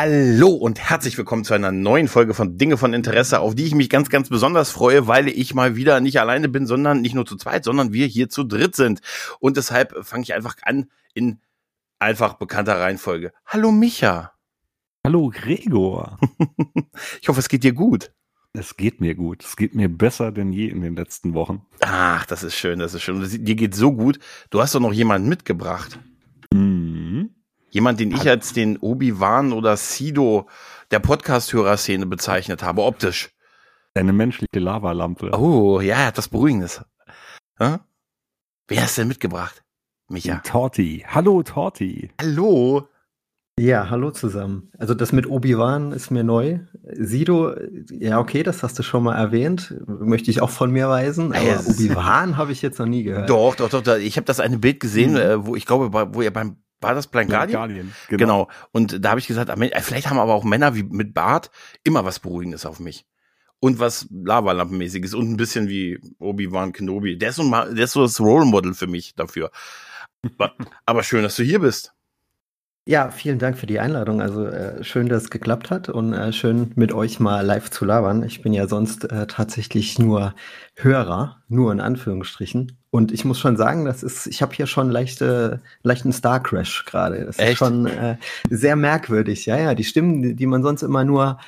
Hallo und herzlich willkommen zu einer neuen Folge von Dinge von Interesse, auf die ich mich ganz, ganz besonders freue, weil ich mal wieder nicht alleine bin, sondern nicht nur zu zweit, sondern wir hier zu dritt sind. Und deshalb fange ich einfach an in einfach bekannter Reihenfolge. Hallo Micha. Hallo Gregor. ich hoffe, es geht dir gut. Es geht mir gut. Es geht mir besser denn je in den letzten Wochen. Ach, das ist schön, das ist schön. Dir geht so gut. Du hast doch noch jemanden mitgebracht. Mhm. Jemand, den ich als den Obi-Wan oder Sido der Podcast-Hörerszene bezeichnet habe, optisch. Eine menschliche Lavalampe. Oh, ja, das Beruhigendes. Hm? Wer hast denn mitgebracht? Micha. Torti. Hallo, Torti. Hallo. Ja, hallo zusammen. Also das mit Obi-Wan ist mir neu. Sido, ja okay, das hast du schon mal erwähnt, möchte ich auch von mir weisen. Aber Ja, Obi-Wan habe ich jetzt noch nie gehört. Doch, doch, doch. Ich habe das eine Bild gesehen, Mhm. wo ich glaube, bei- wo ihr beim war das Blind Guardian? Guardian. Genau. Und da habe ich gesagt, ah, äh, vielleicht haben aber auch Männer wie mit Bart immer was Beruhigendes auf mich. Und was Lavalampenmäßiges und ein bisschen wie Obi-Wan Kenobi. Der ist so, der ist so das Role Model für mich dafür. Aber schön, dass du hier bist. Ja, vielen Dank für die Einladung. Also äh, schön, dass es geklappt hat und äh, schön mit euch mal live zu labern. Ich bin ja sonst äh, tatsächlich nur Hörer, nur in Anführungsstrichen. Und ich muss schon sagen, das ist, ich habe hier schon leichte, leichten Star Crash gerade. Das Echt? ist schon äh, sehr merkwürdig. Ja, ja, die Stimmen, die, man sonst immer nur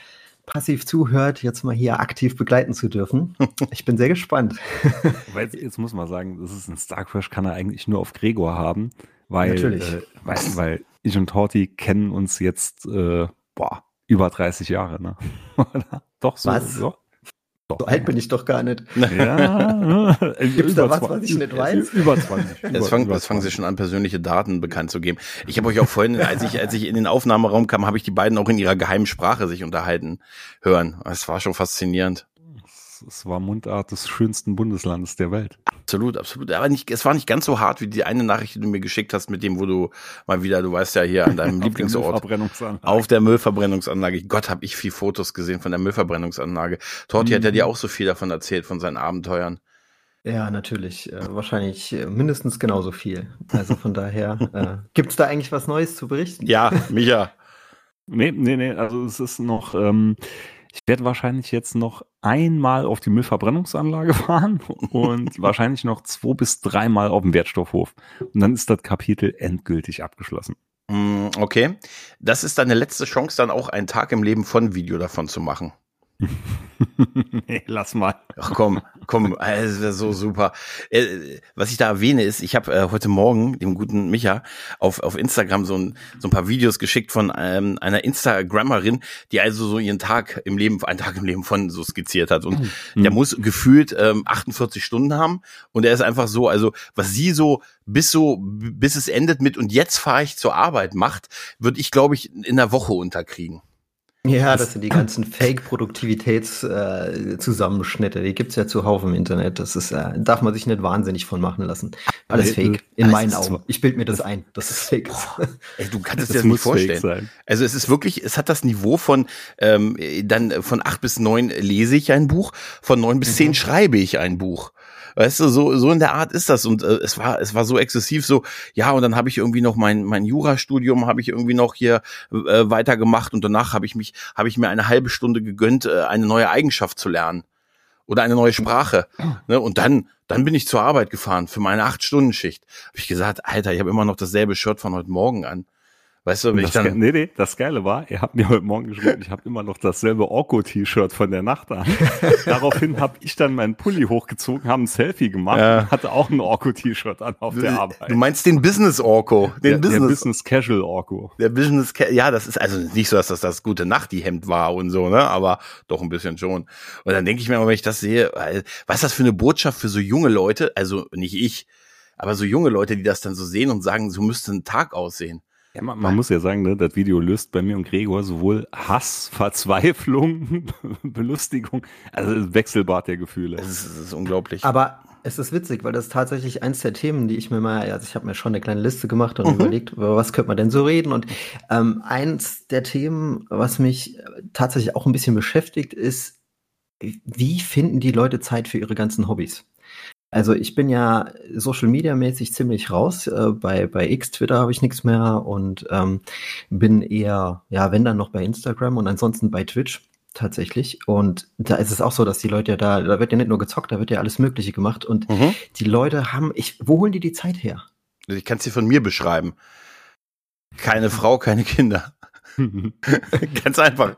passiv zuhört, jetzt mal hier aktiv begleiten zu dürfen. Ich bin sehr gespannt. Weil jetzt, jetzt muss man sagen, das ist ein Star Crash, kann er eigentlich nur auf Gregor haben, weil, Natürlich. Äh, weil, weil ich und Torti kennen uns jetzt äh, boah, über 30 Jahre, ne? Oder? Doch so. Was? Ja. Doch. So alt bin ich doch gar nicht. Ja. Gibt's da Über was, was ich nicht weiß? Über 20. Jetzt über jetzt fangen sie 20. schon an, persönliche Daten bekannt zu geben. Ich habe euch auch vorhin, als ich, als ich in den Aufnahmeraum kam, habe ich die beiden auch in ihrer geheimen Sprache sich unterhalten hören. Es war schon faszinierend. Es war Mundart des schönsten Bundeslandes der Welt. Absolut, absolut. Aber nicht, es war nicht ganz so hart wie die eine Nachricht, die du mir geschickt hast, mit dem, wo du mal wieder, du weißt ja hier an deinem Lieblingsort. Verbrennungsanlage. Auf der Müllverbrennungsanlage. Gott, habe ich viel Fotos gesehen von der Müllverbrennungsanlage. Torti hat ja Mhm. dir auch so viel davon erzählt, von seinen Abenteuern. Ja, natürlich. Äh, wahrscheinlich äh, mindestens genauso viel. Also von daher, äh, gibt's da eigentlich was Neues zu berichten? Ja, Micha. Nee, nee, nee, also es ist noch, ähm, ich werde wahrscheinlich jetzt noch einmal auf die Müllverbrennungsanlage fahren und wahrscheinlich noch zwei bis dreimal auf dem Wertstoffhof. Und dann ist das Kapitel endgültig abgeschlossen. Mm, Okay. Das ist deine letzte Chance, dann auch einen Tag im Leben von Video davon zu machen. nee, lass mal. Ach komm, komm, äh, das wäre so super. Äh, was ich da erwähne ist, ich habe äh, heute Morgen dem guten Micha auf, auf Instagram so ein, so ein paar Videos geschickt von ähm, einer Instagrammerin, die also so ihren Tag im Leben, einen Tag im Leben von so skizziert hat. Und der muss gefühlt ähm, 48 Stunden haben. Und er ist einfach so, also was sie so bis so, bis es endet mit und jetzt fahre ich zur Arbeit macht, würde ich, glaube ich, in der Woche unterkriegen. Ja, das sind die ganzen Fake-Produktivitäts-Zusammenschnitte. die gibt's ja zuhauf im Internet. Das ist, äh, darf man sich nicht wahnsinnig von machen lassen. Alles Nee, Fake, in das meinen ist Augen. zwar- Ich bild mir das ein, dass es Fake ist. Ey, du kannst es Das dir nicht muss fake vorstellen. sein. Also es ist wirklich, es hat das Niveau von ähm, dann von acht bis neun lese ich ein Buch, von neun bis zehn schreibe ich ein Buch. Weißt du, so so in der Art ist das. Und äh, es war es war so exzessiv so ja und dann habe ich irgendwie noch mein mein Jurastudium habe ich irgendwie noch hier äh, weitergemacht und danach habe ich mich habe ich mir eine halbe Stunde gegönnt äh, eine neue Eigenschaft zu lernen oder eine neue Sprache ne? und dann dann bin ich zur Arbeit gefahren für meine acht Stunden Schicht habe ich gesagt Alter ich habe immer noch dasselbe Shirt von heute Morgen an weißt du wenn ich dann nee, nee, das Geile war, er hat mir heute Morgen geschrieben, ich habe immer noch dasselbe Orko-T-Shirt von der Nacht an. Daraufhin habe ich dann meinen Pulli hochgezogen, habe ein Selfie gemacht Ja. und hatte auch ein Orko-T-Shirt an auf der Arbeit. Du meinst den Business Orko, den der, der Business, Business Casual Orko. der Business, Ca- ja, das ist also nicht so, dass das das gute Nachthemd war und so, ne, aber doch ein bisschen schon. Und dann denke ich mir immer, wenn ich das sehe, was ist das für eine Botschaft für so junge Leute, also nicht ich, aber so junge Leute, die das dann so sehen und sagen, so müsste ein Tag aussehen. Ja, man, man muss ja sagen, ne, das Video löst bei mir und Gregor sowohl Hass, Verzweiflung, Belustigung, also wechselbad der Gefühle. Das ist, ist unglaublich. Aber es ist witzig, weil das ist tatsächlich eins der Themen, die ich mir mal, also ich habe mir schon eine kleine Liste gemacht und mhm. überlegt, über was könnte man denn so reden. Und ähm, eins der Themen, was mich tatsächlich auch ein bisschen beschäftigt, ist, wie finden die Leute Zeit für ihre ganzen Hobbys? Also ich bin ja Social Media mäßig ziemlich raus. Äh, bei, bei X, Twitter habe ich nichts mehr und ähm, bin eher, ja, wenn dann noch bei Instagram und ansonsten bei Twitch tatsächlich. Und da ist es auch so, dass die Leute ja da, da wird ja nicht nur gezockt, da wird ja alles Mögliche gemacht. Und mhm. die Leute haben, ich, wo holen die die Zeit her? Ich kann es dir von mir beschreiben. Keine Frau, keine Kinder. Ganz einfach.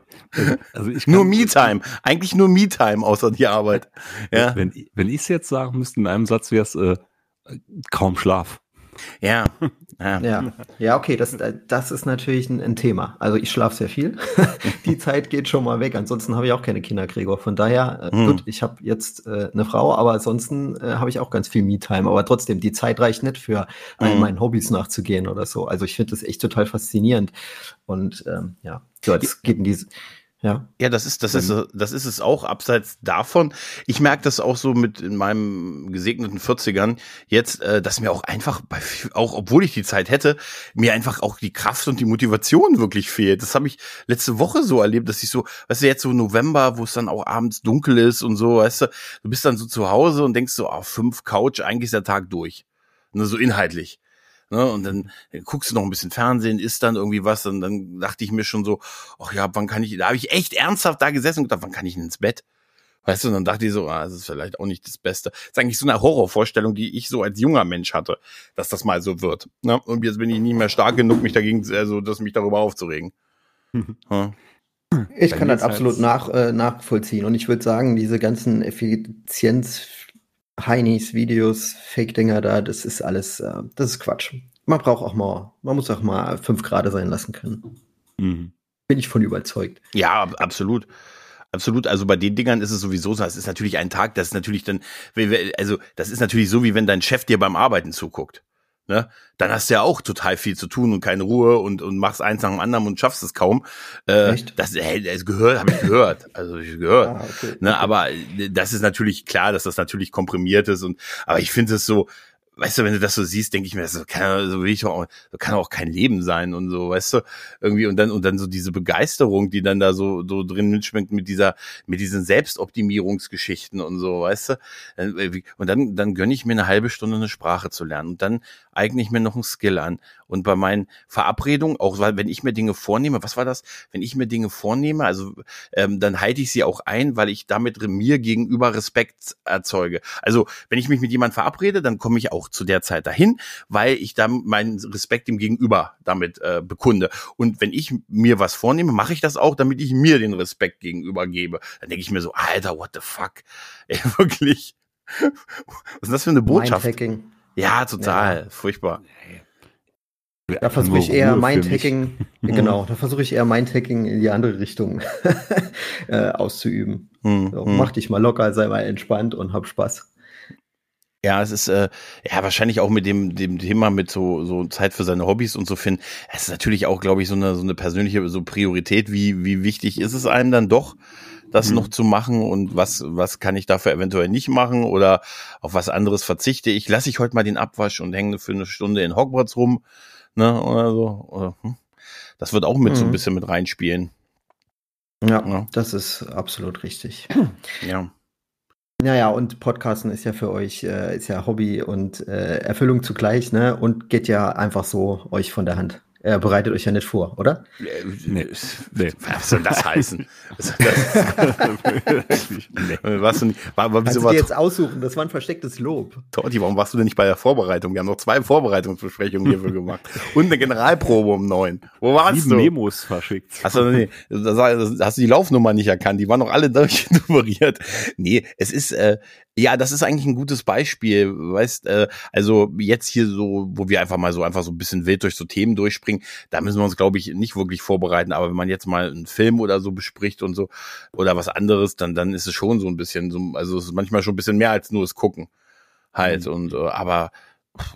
Also ich nur Me-Time. Eigentlich nur Me-Time außer die Arbeit. Ja. Wenn, wenn ich es jetzt sagen müsste in einem Satz, wäre es äh, kaum Schlaf. Ja. Ja. ja. ja, okay, das, das ist natürlich ein, ein Thema. Also ich schlafe sehr viel. die Zeit geht schon mal weg. Ansonsten habe ich auch keine Kinder, Gregor. Von daher, äh, hm. gut, ich habe jetzt äh, eine Frau, aber ansonsten äh, habe ich auch ganz viel Me-Time. Aber trotzdem, die Zeit reicht nicht für hm. meinen Hobbys nachzugehen oder so. Also ich finde das echt total faszinierend. Und ähm, ja, so, es geht in diese ja. Ja, das ist, das ist, das ist es auch abseits davon. Ich merke das auch so mit in meinem gesegneten 40ern jetzt, äh, dass mir auch einfach bei, auch obwohl ich die Zeit hätte, mir einfach auch die Kraft und die Motivation wirklich fehlt. Das habe ich letzte Woche so erlebt, dass ich so, weißt du, jetzt so November, wo es dann auch abends dunkel ist und so, weißt du, du bist dann so zu Hause und denkst so, auf oh, fünf Couch, eigentlich ist der Tag durch. Nur so inhaltlich. Ne? Und dann guckst du noch ein bisschen Fernsehen, isst dann irgendwie was. Und dann dachte ich mir schon so, ach ja, wann kann ich, da habe ich echt ernsthaft da gesessen und gedacht, wann kann ich denn ins Bett? Weißt du, und dann dachte ich so, ah, das ist vielleicht auch nicht das Beste. Das ist eigentlich so eine Horrorvorstellung, die ich so als junger Mensch hatte, dass das mal so wird. Ne? Und jetzt bin ich nicht mehr stark genug, mich dagegen, also, dass mich darüber aufzuregen. hm. Ich kann das absolut nach, äh, nachvollziehen. Und ich würde sagen, diese ganzen Effizienz, Heinis, Videos, Fake-Dinger da, das ist alles, äh, das ist Quatsch. Man braucht auch mal, man muss auch mal fünf Grad sein lassen können. Mhm. Bin ich von überzeugt. Ja, absolut. Absolut, also bei den Dingern ist es sowieso so, es ist natürlich ein Tag, das ist natürlich dann, also das ist natürlich so, wie wenn dein Chef dir beim Arbeiten zuguckt. Ne? Dann hast du ja auch total viel zu tun und keine Ruhe und, und machst eins nach dem anderen und schaffst es kaum. Äh, Echt? Das, hey, das gehört, habe ich gehört. Also ich gehört. Ah, okay, ne? Okay. Aber das ist natürlich klar, dass das natürlich komprimiert ist und aber ich finde es so, weißt du, wenn du das so siehst, denke ich mir, das kann, so will ich auch, das kann auch kein Leben sein und so, weißt du, irgendwie und dann und dann so diese Begeisterung, die dann da so so drin mitschmeckt mit dieser mit diesen Selbstoptimierungsgeschichten und so, weißt du, äh, und dann dann gönne ich mir eine halbe Stunde eine Sprache zu lernen und dann eigne ich mir noch einen Skill an und bei meinen Verabredungen, auch weil wenn ich mir Dinge vornehme, was war das, wenn ich mir Dinge vornehme, also ähm, dann halte ich sie auch ein, weil ich damit mir gegenüber Respekt erzeuge. Also wenn ich mich mit jemandem verabrede, dann komme ich auch auch zu der Zeit dahin, weil ich dann meinen Respekt dem Gegenüber damit äh, bekunde. Und wenn ich mir was vornehme, mache ich das auch, damit ich mir den Respekt gegenüber gebe. Dann denke ich mir so, Alter, what the fuck? Ey, wirklich. Was ist das für eine Botschaft? Mindhacking. Ja, total. Ja. Furchtbar. Da versuche ich eher Mindhacking, genau, da versuche ich eher Mindhacking in die andere Richtung äh, auszuüben. Hm, so, hm. Mach dich mal locker, sei mal entspannt und hab Spaß. Ja, es ist äh, ja wahrscheinlich auch mit dem dem Thema mit so so Zeit für seine Hobbys und so finden. Es ist natürlich auch, glaube ich, so eine so eine persönliche so Priorität. Wie wie wichtig ist es einem dann doch, das mhm. noch zu machen und was was kann ich dafür eventuell nicht machen oder auf was anderes verzichte ich? Lasse ich heute mal den Abwasch und hänge für eine Stunde in Hogwarts rum, ne oder so. Oder, hm? Das wird auch mit mhm. so ein mhm. bisschen mit reinspielen. Ja, ja, das ist absolut richtig. Ja. Naja, und Podcasten ist ja für euch, äh, ist ja Hobby und äh, Erfüllung zugleich, ne? Und geht ja einfach so euch von der Hand. Er bereitet euch ja nicht vor, oder? Nee. nee. Was soll das heißen? Was soll das? nee. Was du nicht, war, war, wieso dir jetzt aussuchen, das war ein verstecktes Lob. Totti, warum warst du denn nicht bei der Vorbereitung? Wir haben noch zwei Vorbereitungsbesprechungen hierfür gemacht. Und eine Generalprobe um neun. Wo warst Sieben du? Memos verschickt. Achso, nee, da hast du die Laufnummer nicht erkannt. Die waren noch alle durchnummeriert. Nee, es ist, äh, ja, das ist eigentlich ein gutes Beispiel, weißt, äh, also jetzt hier so, wo wir einfach mal so einfach so ein bisschen wild durch so Themen durchspringen, da müssen wir uns, glaube ich, nicht wirklich vorbereiten. Aber wenn man jetzt mal einen Film oder so bespricht und so oder was anderes, dann dann ist es schon so ein bisschen so, also es ist manchmal schon ein bisschen mehr als nur das Gucken halt. Mhm. Und äh, aber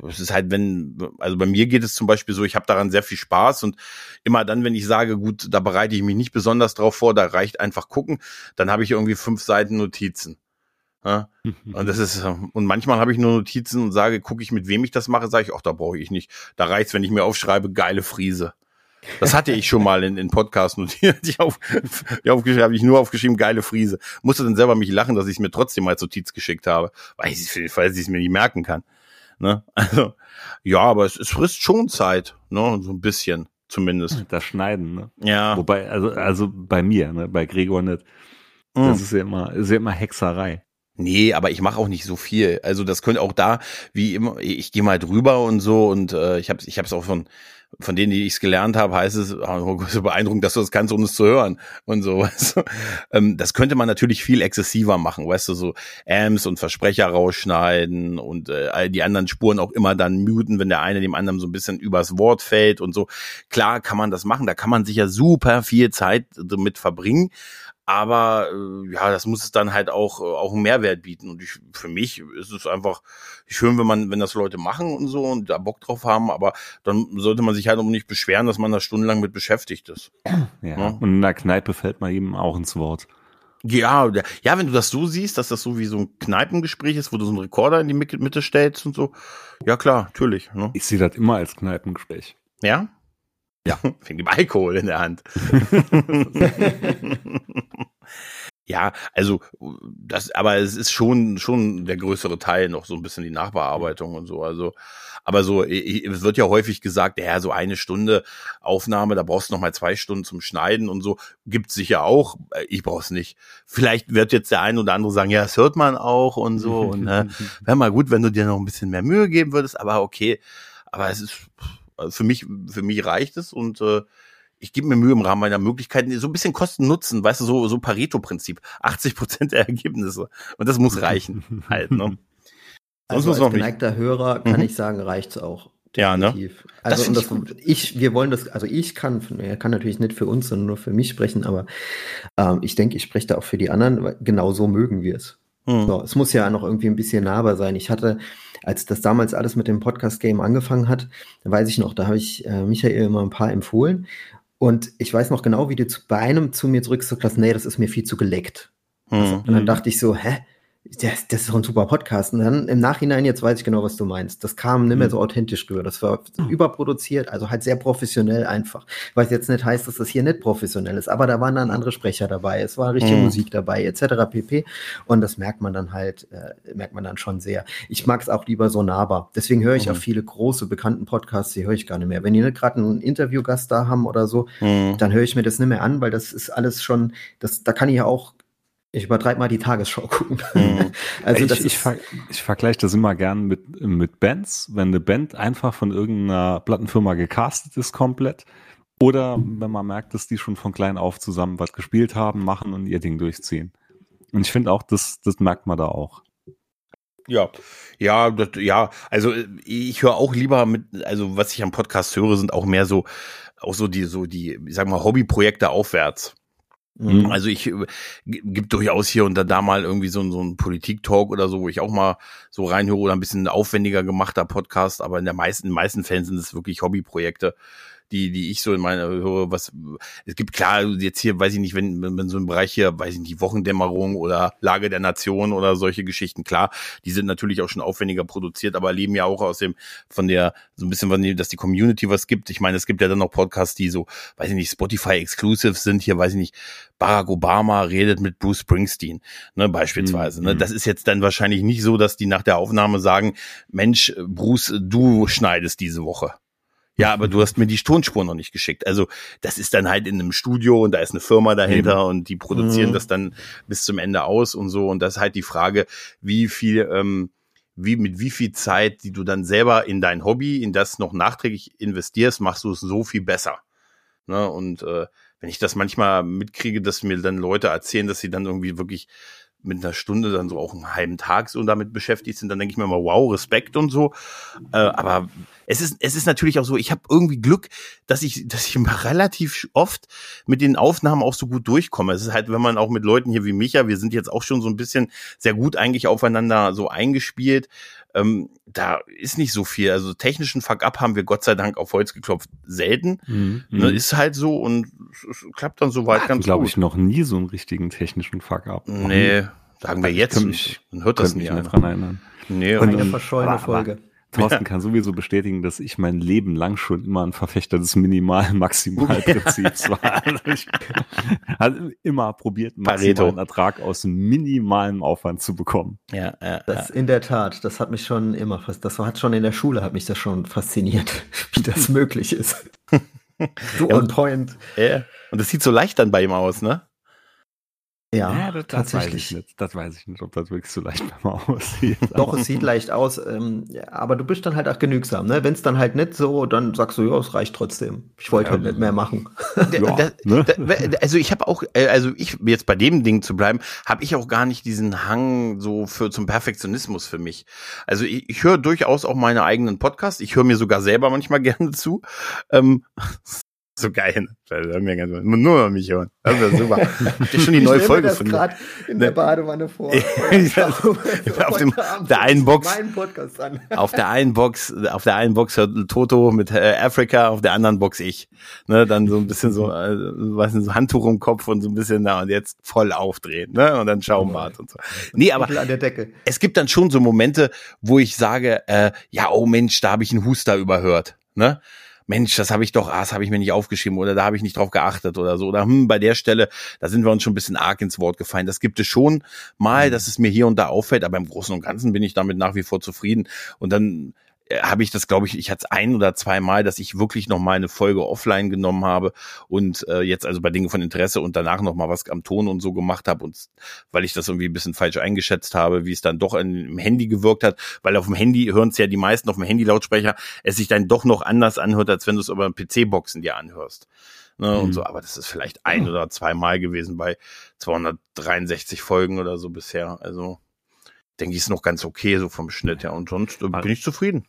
es ist halt, wenn, also bei mir geht es zum Beispiel so, ich habe daran sehr viel Spaß und immer dann, wenn ich sage, gut, da bereite ich mich nicht besonders drauf vor, da reicht einfach gucken, dann habe ich irgendwie fünf Seiten Notizen. Ja? Und das ist, und manchmal habe ich nur Notizen und sage, gucke ich, mit wem ich das mache, sage ich, ach, da brauche ich nicht. Da reicht's, wenn ich mir aufschreibe, geile Friese. Das hatte ich schon mal in, in Podcast notiert. Ich auf, ich aufgeschrieben, habe ich nur aufgeschrieben, geile Friese. Musste dann selber mich lachen, dass ich es mir trotzdem als Notiz geschickt habe, weil ich es mir nicht merken kann. Ne? Also, ja, aber es, es frisst schon Zeit, ne? So ein bisschen, zumindest. Das Schneiden, ne? Ja. Wobei, also, also bei mir, ne, bei Gregor nicht. Das Mhm. ist ja immer, ist ja immer Hexerei. Nee, aber ich mache auch nicht so viel. Also das könnte auch da, wie immer, ich gehe mal drüber und so und äh, ich habe ich hab's auch von von denen, die ich's gelernt habe, heißt es, oh, so beeindruckend, dass du das kannst, ohne es zu hören und so. Weißt du? ähm, das könnte man natürlich viel exzessiver machen, weißt du, so Amps und Versprecher rausschneiden und äh, all die anderen Spuren auch immer dann muten, wenn der eine dem anderen so ein bisschen übers Wort fällt und so. Klar kann man das machen, da kann man sicher super viel Zeit damit verbringen. Aber äh, ja, das muss es dann halt auch, äh, auch einen Mehrwert bieten. Und ich, für mich ist es einfach schön, wenn man, wenn das Leute machen und so und da Bock drauf haben, aber dann sollte man sich halt auch nicht beschweren, dass man da stundenlang mit beschäftigt ist. Ja. Ja. Und in der Kneipe fällt man ihm auch ins Wort. Ja, ja, wenn du das so siehst, dass das so wie so ein Kneipengespräch ist, wo du so einen Rekorder in die Mitte Mitte stellst und so. Ja, klar, natürlich. Ne? Ich sehe das immer als Kneipengespräch. Ja? Ja. Wegen dem Alkohol in der Hand. ja, also das, aber es ist schon schon der größere Teil noch so ein bisschen die Nachbearbeitung und so. Also, aber so i- i- es wird ja häufig gesagt, ja, so eine Stunde Aufnahme, da brauchst du noch mal zwei Stunden zum Schneiden und so. Gibt's sicher auch. Äh, Ich brauch's nicht. Vielleicht wird jetzt der ein oder andere sagen, ja, das hört man auch und so. Und äh, wäre mal gut, wenn du dir noch ein bisschen mehr Mühe geben würdest. Aber okay. Aber es ist also für mich, für mich reicht es und äh, ich gebe mir Mühe im Rahmen meiner Möglichkeiten, so ein bisschen Kosten nutzen, weißt du, so, so Pareto-Prinzip. 80 Prozent der Ergebnisse. Und das muss reichen, halt, ne? Sonst Also muss als noch nicht. geneigter Hörer kann Mhm. ich sagen, reicht's auch. Ja, ne? Definitiv. Das Also find und ich das, ich, wir wollen das, also ich kann, er kann natürlich nicht für uns, sondern nur für mich sprechen, aber ähm, ich denke, ich spreche da auch für die anderen, weil genau so mögen wir es. Hm. So, es muss ja noch irgendwie ein bisschen nahbar sein. Ich hatte, als das damals alles mit dem Podcast-Game angefangen hat, da weiß ich noch, da habe ich äh, Michael immer ein paar empfohlen. Und ich weiß noch genau, wie du zu, bei einem zu mir zurückgesagt hast, nee, das ist mir viel zu geleckt. Hm. Und dann Mhm. dachte ich so, hä? Das, das ist doch ein super Podcast. Und dann im Nachhinein, jetzt weiß ich genau, was du meinst. Das kam nicht mehr Mhm. so authentisch rüber. Das war überproduziert, also halt sehr professionell einfach. Was jetzt nicht heißt, dass das hier nicht professionell ist, aber da waren dann andere Sprecher dabei. Es war richtige Mhm. Musik dabei, etc. pp. Und das merkt man dann halt, äh, merkt man dann schon sehr. Ich mag es auch lieber so nahbar. Deswegen höre ich Mhm. auch viele große, bekannten Podcasts, die höre ich gar nicht mehr. Wenn die nicht gerade einen Interviewgast da haben oder so, Hm. dann höre ich mir das nicht mehr an, weil das ist alles schon, das, da kann ich ja auch, ich übertreibe mal die Tagesschau gucken. Hm. Also ich, das ich, ist, ver ich vergleiche das immer gern mit, mit Bands, wenn eine Band einfach von irgendeiner Plattenfirma gecastet ist komplett. Oder wenn man merkt, dass die schon von klein auf zusammen was gespielt haben, machen und ihr Ding durchziehen. Und ich finde auch, das, das merkt man da auch. Ja, ja, das, ja, also ich höre auch lieber mit, also was ich am Podcast höre, sind auch mehr so, auch so die, so die, ich sag mal, Hobbyprojekte aufwärts. Mhm. Also ich äh, gibt durchaus hier und da, mal irgendwie so, so ein Politik-Talk oder so, wo ich auch mal so reinhöre oder ein bisschen aufwendiger gemachter Podcast, aber in der meisten, in den meisten Fällen sind es wirklich Hobbyprojekte, die, die ich so in meiner höre, was, es gibt klar, jetzt hier, weiß ich nicht, wenn, wenn, so ein Bereich hier, weiß ich nicht, die Wochendämmerung oder Lage der Nation oder solche Geschichten, klar, die sind natürlich auch schon aufwendiger produziert, aber leben ja auch aus dem, von der, so ein bisschen, von dem, dass die Community was gibt. Ich meine, es gibt ja dann noch Podcasts, die so, weiß ich nicht, Spotify-exclusive sind, hier, weiß ich nicht, Barack Obama redet mit Bruce Springsteen, ne, beispielsweise. Ne? Mhm. Das ist jetzt dann wahrscheinlich nicht so, dass die nach der Aufnahme sagen, Mensch, Bruce, du schneidest diese Woche. Ja, aber du hast mir die Tonspur noch nicht geschickt. Also das ist dann halt in einem Studio und da ist eine Firma dahinter und die produzieren Mhm. das dann bis zum Ende aus und so. Und das ist halt die Frage, wie viel, ähm, wie mit wie viel Zeit, die du dann selber in dein Hobby, in das noch nachträglich investierst, machst du es so viel besser. Ne? Und äh, wenn ich das manchmal mitkriege, dass mir dann Leute erzählen, dass sie dann irgendwie wirklich mit einer Stunde dann so auch einen halben Tag so damit beschäftigt sind, dann denke ich mir mal, wow, Respekt und so. Äh, aber es ist, es ist natürlich auch so, ich habe irgendwie Glück, dass ich, dass ich relativ oft mit den Aufnahmen auch so gut durchkomme. Es ist halt, wenn man auch mit Leuten hier wie Micha, wir sind jetzt auch schon so ein bisschen sehr gut eigentlich aufeinander so eingespielt. Ähm, da ist nicht so viel. Also technischen Fuck-up haben wir Gott sei Dank auf Holz geklopft selten. Mhm. Ne, ist halt so und es klappt dann soweit Ach, ganz glaub gut. ich, noch nie so einen richtigen technischen Fuck-up. Nee, sagen wir jetzt. mich, man hört das nicht mehr dran erinnern. Nee, Und- Eine verschollene aber- Folge. Thorsten kann sowieso bestätigen, dass ich mein Leben lang schon immer ein Verfechter des Minimal-Maximal-Prinzips war. Also ich habe immer probiert, maximalen Ertrag aus minimalem Aufwand zu bekommen. ja, ja, ja. Das in der Tat, das hat mich schon immer das hat schon in der Schule hat mich das schon fasziniert, wie das möglich ist. So Ja, on und- point. Ja. Und das sieht so leicht dann bei ihm aus, ne? Ja, das, das weiß ich nicht. Das weiß ich nicht, ob das wirklich so leicht bei mir aussieht. Doch, es sieht leicht aus, ähm, ja, aber du bist dann halt auch genügsam, ne? Wenn es dann halt nicht so, dann sagst du, ja, es reicht trotzdem. Ich wollte Ja, halt nicht mehr machen. Ja, Da- ne? da- also ich habe auch, äh, also ich jetzt bei dem Ding zu bleiben, habe ich auch gar nicht diesen Hang so für zum Perfektionismus für mich. Also ich, ich höre durchaus auch meine eigenen Podcasts. Ich höre mir sogar selber manchmal gerne zu. Ähm, so geil. ne? Nur mich hören. Das wäre super. Habt ihr schon die Ich neue Folge das von mir? in der Badewanne vor. Auf dem- der einen Box. Auf der einen Box, auf der einen Box hört Toto mit äh, Africa, auf der anderen Box ich. Ne, dann so ein bisschen so, äh, was so Handtuch im Kopf und so ein bisschen da und jetzt voll aufdrehen, ne, und dann Schaumbad und so. Nee, aber es gibt dann schon so Momente, wo ich sage, äh, ja, oh Mensch, da habe ich einen Huster überhört, ne? Mensch, das habe ich doch, ah, das habe ich mir nicht aufgeschrieben oder da habe ich nicht drauf geachtet oder so. Oder hm, bei der Stelle, da sind wir uns schon ein bisschen arg ins Wort gefallen. Das gibt es schon mal, dass es mir hier und da auffällt, aber im Großen und Ganzen bin ich damit nach wie vor zufrieden. Und dann habe ich das, glaube ich, ich hatte es ein oder zwei Mal, dass ich wirklich noch mal eine Folge offline genommen habe und äh, jetzt also bei Dingen von Interesse und danach noch mal was am Ton und so gemacht habe und weil ich das irgendwie ein bisschen falsch eingeschätzt habe, wie es dann doch an- im Handy gewirkt hat, weil auf dem Handy hören es ja die meisten auf dem Handy-Lautsprecher, es sich dann doch noch anders anhört, als wenn du es über PC-Boxen dir anhörst. Ne, Mhm. und so, aber das ist vielleicht ein oder zwei Mal gewesen bei 263 Folgen oder so bisher. Also denke ich, ist noch ganz okay so vom Schnitt her. Und sonst äh, bin ich zufrieden.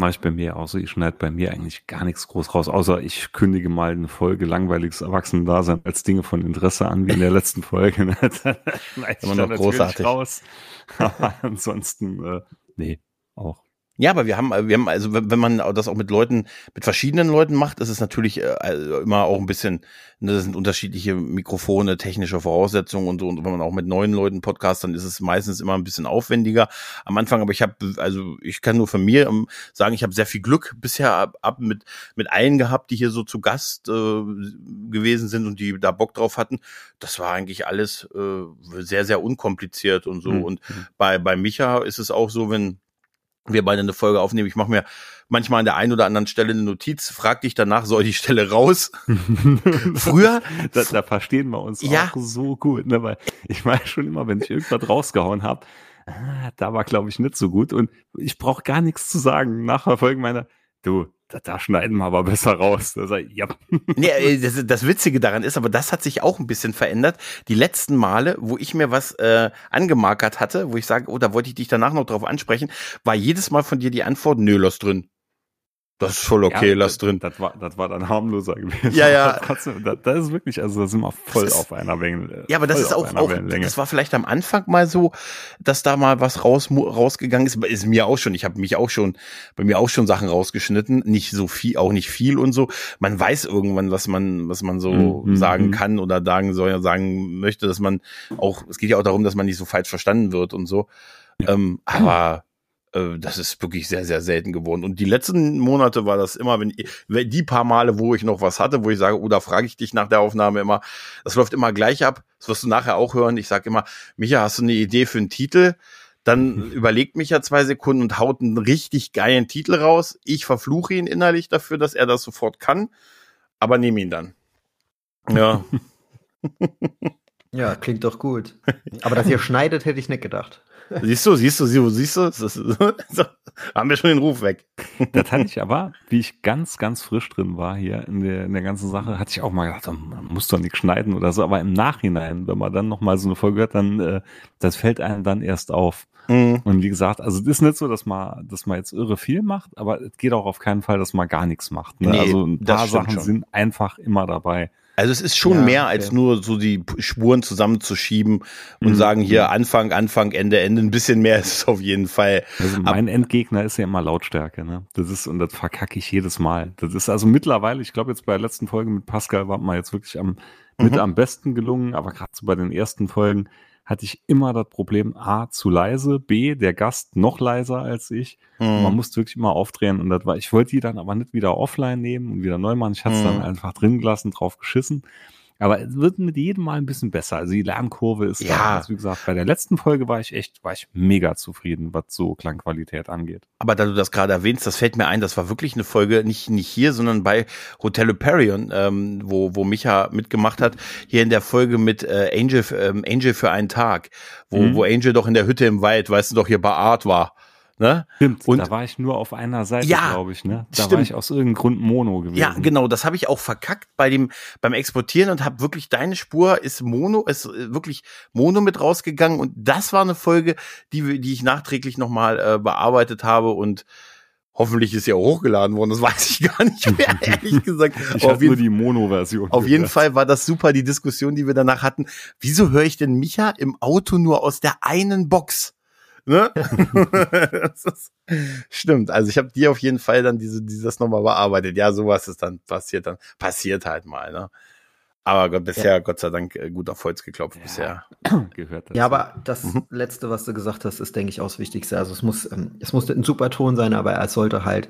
Mache ich bei mir auch so. Ich schneide bei mir eigentlich gar nichts groß raus, außer ich kündige mal eine Folge langweiliges Erwachsenen-Dasein als Dinge von Interesse an, wie in der letzten Folge. ne? Dann schneide ich Immer dann großartig. raus. Aber ansonsten, äh, nee, auch. Ja, aber wir haben, wir haben, also wenn man das auch mit Leuten, mit verschiedenen Leuten macht, ist es natürlich äh, also immer auch ein bisschen, ne, das sind unterschiedliche Mikrofone, technische Voraussetzungen und so. Und wenn man auch mit neuen Leuten podcast, dann ist es meistens immer ein bisschen aufwendiger am Anfang. Aber ich habe, also ich kann nur von mir ähm, sagen, ich habe sehr viel Glück bisher ab, ab mit mit allen gehabt, die hier so zu Gast äh, gewesen sind und die da Bock drauf hatten. Das war eigentlich alles äh, sehr sehr unkompliziert und so. Mhm. Und bei bei Micha ist es auch so, wenn wir beide eine Folge aufnehmen. Ich mache mir manchmal an der einen oder anderen Stelle eine Notiz, frag dich danach, soll die Stelle raus? Früher, da, da verstehen wir uns Ja. auch so gut, ne? weil ich weiß schon immer, wenn ich irgendwas rausgehauen habe, ah, da war glaube ich nicht so gut und ich brauche gar nichts zu sagen. Nach Verfolgen meiner, du, da, schneiden wir aber besser raus. Da sag ich, ja. nee, äh, das, das Witzige daran ist, aber das hat sich auch ein bisschen verändert. Die letzten Male, wo ich mir was äh, angemarkert hatte, wo ich sage, oh, da wollte ich dich danach noch drauf ansprechen, war jedes Mal von dir die Antwort, nö, lass drin. Das ist voll okay, Ja, lass das, drin. Das war, das war dann harmloser gewesen. Ja, ja. Trotzdem, das, das ist wirklich, also da sind wir voll ist- auf einer Wellenlänge. Ja, aber das ist auch, auch das war vielleicht am Anfang mal so, dass da mal was raus, rausgegangen ist. Ist mir auch schon. Ich habe mich auch schon, bei mir auch schon Sachen rausgeschnitten. Nicht so viel, auch nicht viel und so. Man weiß irgendwann, was man, was man so Mhm, sagen mhm. kann oder sagen soll, sagen möchte, dass man auch, es geht ja auch darum, dass man nicht so falsch verstanden wird und so. Ähm, aber das ist wirklich sehr, sehr selten geworden. Und die letzten Monate war das immer, wenn, wenn die paar Male, wo ich noch was hatte, wo ich sage, oh, da frage ich dich nach der Aufnahme immer, das läuft immer gleich ab. Das wirst du nachher auch hören. Ich sage immer, Micha, hast du eine Idee für einen Titel? Dann überlegt Micha zwei Sekunden und haut einen richtig geilen Titel raus. Ich verfluche ihn innerlich dafür, dass er das sofort kann, aber nehme ihn dann. Ja, Ja, klingt doch gut. Aber dass ihr schneidet, hätte ich nicht gedacht. Siehst du, siehst du, siehst du, siehst du, haben wir schon den Ruf weg. Das hatte ich aber, wie ich ganz, ganz frisch drin war hier in der, in der ganzen Sache, hatte ich auch mal gedacht, man muss doch nicht schneiden oder so. Aber im Nachhinein, wenn man dann noch mal so eine Folge hört, dann, äh, das fällt einem dann erst auf. Mhm. Und wie gesagt, also es ist nicht so, dass man, dass man jetzt irre viel macht, aber es geht auch auf keinen Fall, dass man gar nichts macht. Ne? Nee, also ein paar Sachen schon. sind einfach immer dabei. Also es ist schon Ja, mehr okay. als nur so die Spuren zusammenzuschieben und Mhm. sagen hier Anfang, Anfang, Ende, Ende. Ein bisschen mehr ist es auf jeden Fall. Also mein Endgegner ist ja immer Lautstärke, ne? Das ist, und das verkacke ich jedes Mal. Das ist also mittlerweile, ich glaube jetzt bei der letzten Folge mit Pascal war mal jetzt wirklich am, mit Mhm. am besten gelungen, aber gerade so bei den ersten Folgen hatte ich immer das Problem, A, zu leise, B, der Gast noch leiser als ich. Hm. Man musste wirklich immer aufdrehen und das war, ich wollte die dann aber nicht wieder offline nehmen und wieder neu machen. Ich hatte es Mhm. dann einfach drin gelassen, drauf geschissen. Aber es wird mit jedem Mal ein bisschen besser. Also die Lernkurve ist Ja. da. Also wie gesagt, bei der letzten Folge war ich echt, war ich mega zufrieden, was so Klangqualität angeht. Aber da du das gerade erwähnst, das fällt mir ein, das war wirklich eine Folge, nicht, nicht hier, sondern bei Hotel Hyperion, ähm, wo, wo Micha mitgemacht hat, hier in der Folge mit äh, Angel, ähm, Angel für einen Tag, wo, Mhm. wo Angel doch in der Hütte im Wald, weißt du doch, hier bei Art war. Ne? Stimmt, Und- da war ich nur auf einer Seite, Ja, glaube ich, ne? Da stimmt. war ich aus irgendeinem Grund Mono gewesen. Ja, genau, das habe ich auch verkackt bei dem beim Exportieren und habe wirklich deine Spur ist Mono, ist äh, wirklich Mono mit rausgegangen und das war eine Folge, die wir- die ich nachträglich nochmal äh, bearbeitet habe und hoffentlich ist ja auch hochgeladen worden, das weiß ich gar nicht mehr, ehrlich gesagt. Ich habe nur die Mono-Version. auf jeden gehört. Fall war das super, die Diskussion, die wir danach hatten. Wieso höre ich denn Micha im Auto nur aus der einen Box? Ne? das ist, stimmt. Also ich habe dir auf jeden Fall dann diese, dieses nochmal bearbeitet. Ja, sowas ist dann passiert dann. Passiert halt mal, ne? Aber Gott, bisher, Gott sei Dank, äh, gut auf Holz geklopft Ja. bisher. gehört dazu. Ja, aber das Mhm. letzte, was du gesagt hast, ist, denke ich, auch das Wichtigste. Also es muss, ähm, es muss ein super Ton sein, aber er sollte halt,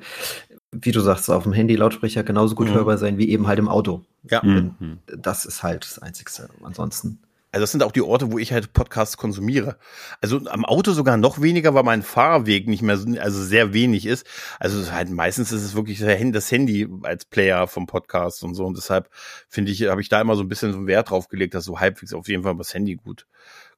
wie du sagst, auf dem Handy-Lautsprecher genauso gut Mhm. hörbar sein wie eben halt im Auto. Ja. Mhm. Das ist halt das Einzigste. Ansonsten. Also das sind auch die Orte, wo ich halt Podcasts konsumiere. Also am Auto sogar noch weniger, weil mein Fahrweg nicht mehr so, also sehr wenig ist. Also halt meistens ist es wirklich das Handy- als Player vom Podcast und so. Und deshalb finde ich, habe ich da immer so ein bisschen so einen Wert drauf gelegt, dass so halbwegs auf jeden Fall das Handy gut.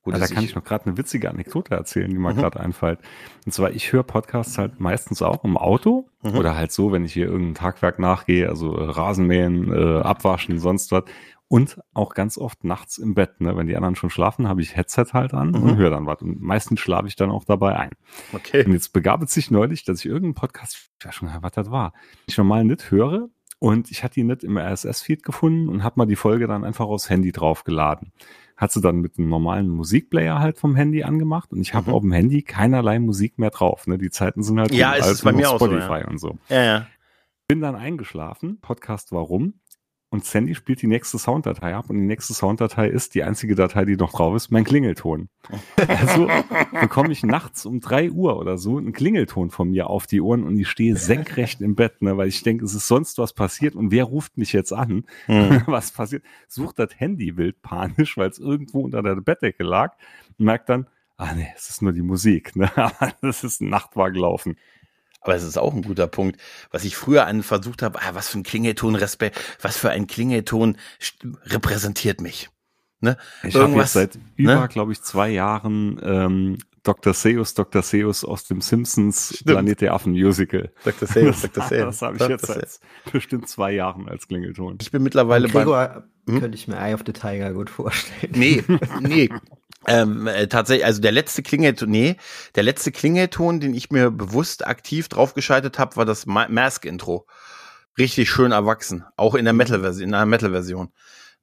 gut Ah, da kann ich noch gerade eine witzige Anekdote erzählen, die mir Mhm. gerade einfällt. Und zwar, ich höre Podcasts halt meistens auch im Auto Mhm. oder halt so, wenn ich hier irgendein Tagwerk nachgehe, also äh, Rasenmähen, äh, Abwaschen, sonst was. Und auch ganz oft nachts im Bett, ne? wenn die anderen schon schlafen, habe ich Headset halt an Mhm. und höre dann was. Und meistens schlafe ich dann auch dabei ein. Okay. Und jetzt begab es sich neulich, dass ich irgendeinen Podcast, ich weiß schon, was das war, ich normal nicht höre und ich hatte ihn nicht im RSS-Feed gefunden und habe mal die Folge dann einfach aufs Handy draufgeladen. Hat sie dann mit einem normalen Musikplayer halt vom Handy angemacht und ich habe Mhm. auf dem Handy keinerlei Musik mehr drauf. Ne? Die Zeiten sind halt Ja, rum, es ist bei mir noch auch so, Spotify und so. Ja, ja. Bin dann eingeschlafen, Podcast Warum? Und Sandy spielt die nächste Sounddatei ab und die nächste Sounddatei ist die einzige Datei, die noch drauf ist, mein Klingelton. Also bekomme ich nachts um drei Uhr oder so einen Klingelton von mir auf die Ohren und ich stehe senkrecht im Bett, ne, weil ich denke, es ist sonst was passiert und wer ruft mich jetzt an? Hm. was passiert? Sucht das Handy wild panisch, weil es irgendwo unter der Bettdecke lag und merkt dann, ah nee, es ist nur die Musik, ne? Aber das ist ein Nachtwagen laufen. Aber es ist auch ein guter Punkt. Was ich früher an versucht habe, ah, was für ein Klingelton, Respekt, was für ein Klingelton repräsentiert mich. Ne? Ich habe jetzt seit über, ne? glaube ich, zwei Jahren ähm, Dr. Seuss, Dr. Seuss aus dem Simpsons Stimmt. Planet der Affen Musical. Dr. Sales, Dr. Das, Sales. das habe ich jetzt seit bestimmt zwei Jahren als Klingelton. Ich bin mittlerweile Gregor Hm? könnte ich mir Eye of the Tiger gut vorstellen. Nee, nee. Ähm, äh, tatsächlich, also der letzte Klingelton, nee, der letzte Klingelton, den ich mir bewusst aktiv draufgeschaltet habe, war das Ma Mask-Intro. Richtig schön erwachsen, auch in der Metal-Version, in einer Metal-Version.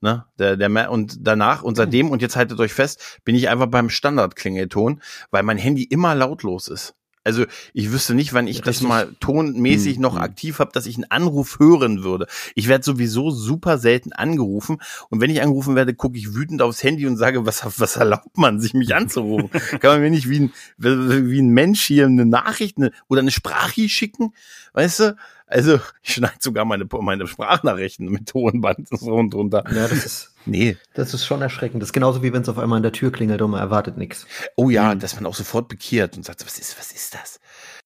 Ne? Der, der Ma und danach und seitdem und jetzt haltet euch fest, bin ich einfach beim Standard-Klingelton, weil mein Handy immer lautlos ist. Also ich wüsste nicht, wann ich das Richtig. mal tonmäßig Hm, noch hm. aktiv habe, dass ich einen Anruf hören würde. Ich werde sowieso super selten angerufen und wenn ich angerufen werde, gucke ich wütend aufs Handy und sage, was, was erlaubt man sich, mich anzurufen? Kann man mir nicht wie ein, wie ein Mensch hier eine Nachricht eine, oder eine Sprache schicken? Weißt du? Also ich schneide sogar meine, meine Sprachnachrichten mit Tonband so und drunter. Ja, das ist, Nee. das ist schon erschreckend. Das ist genauso wie wenn es auf einmal an der Tür klingelt und man erwartet nichts. Oh ja, Hm. dass man auch sofort bekehrt und sagt, was ist, was ist das?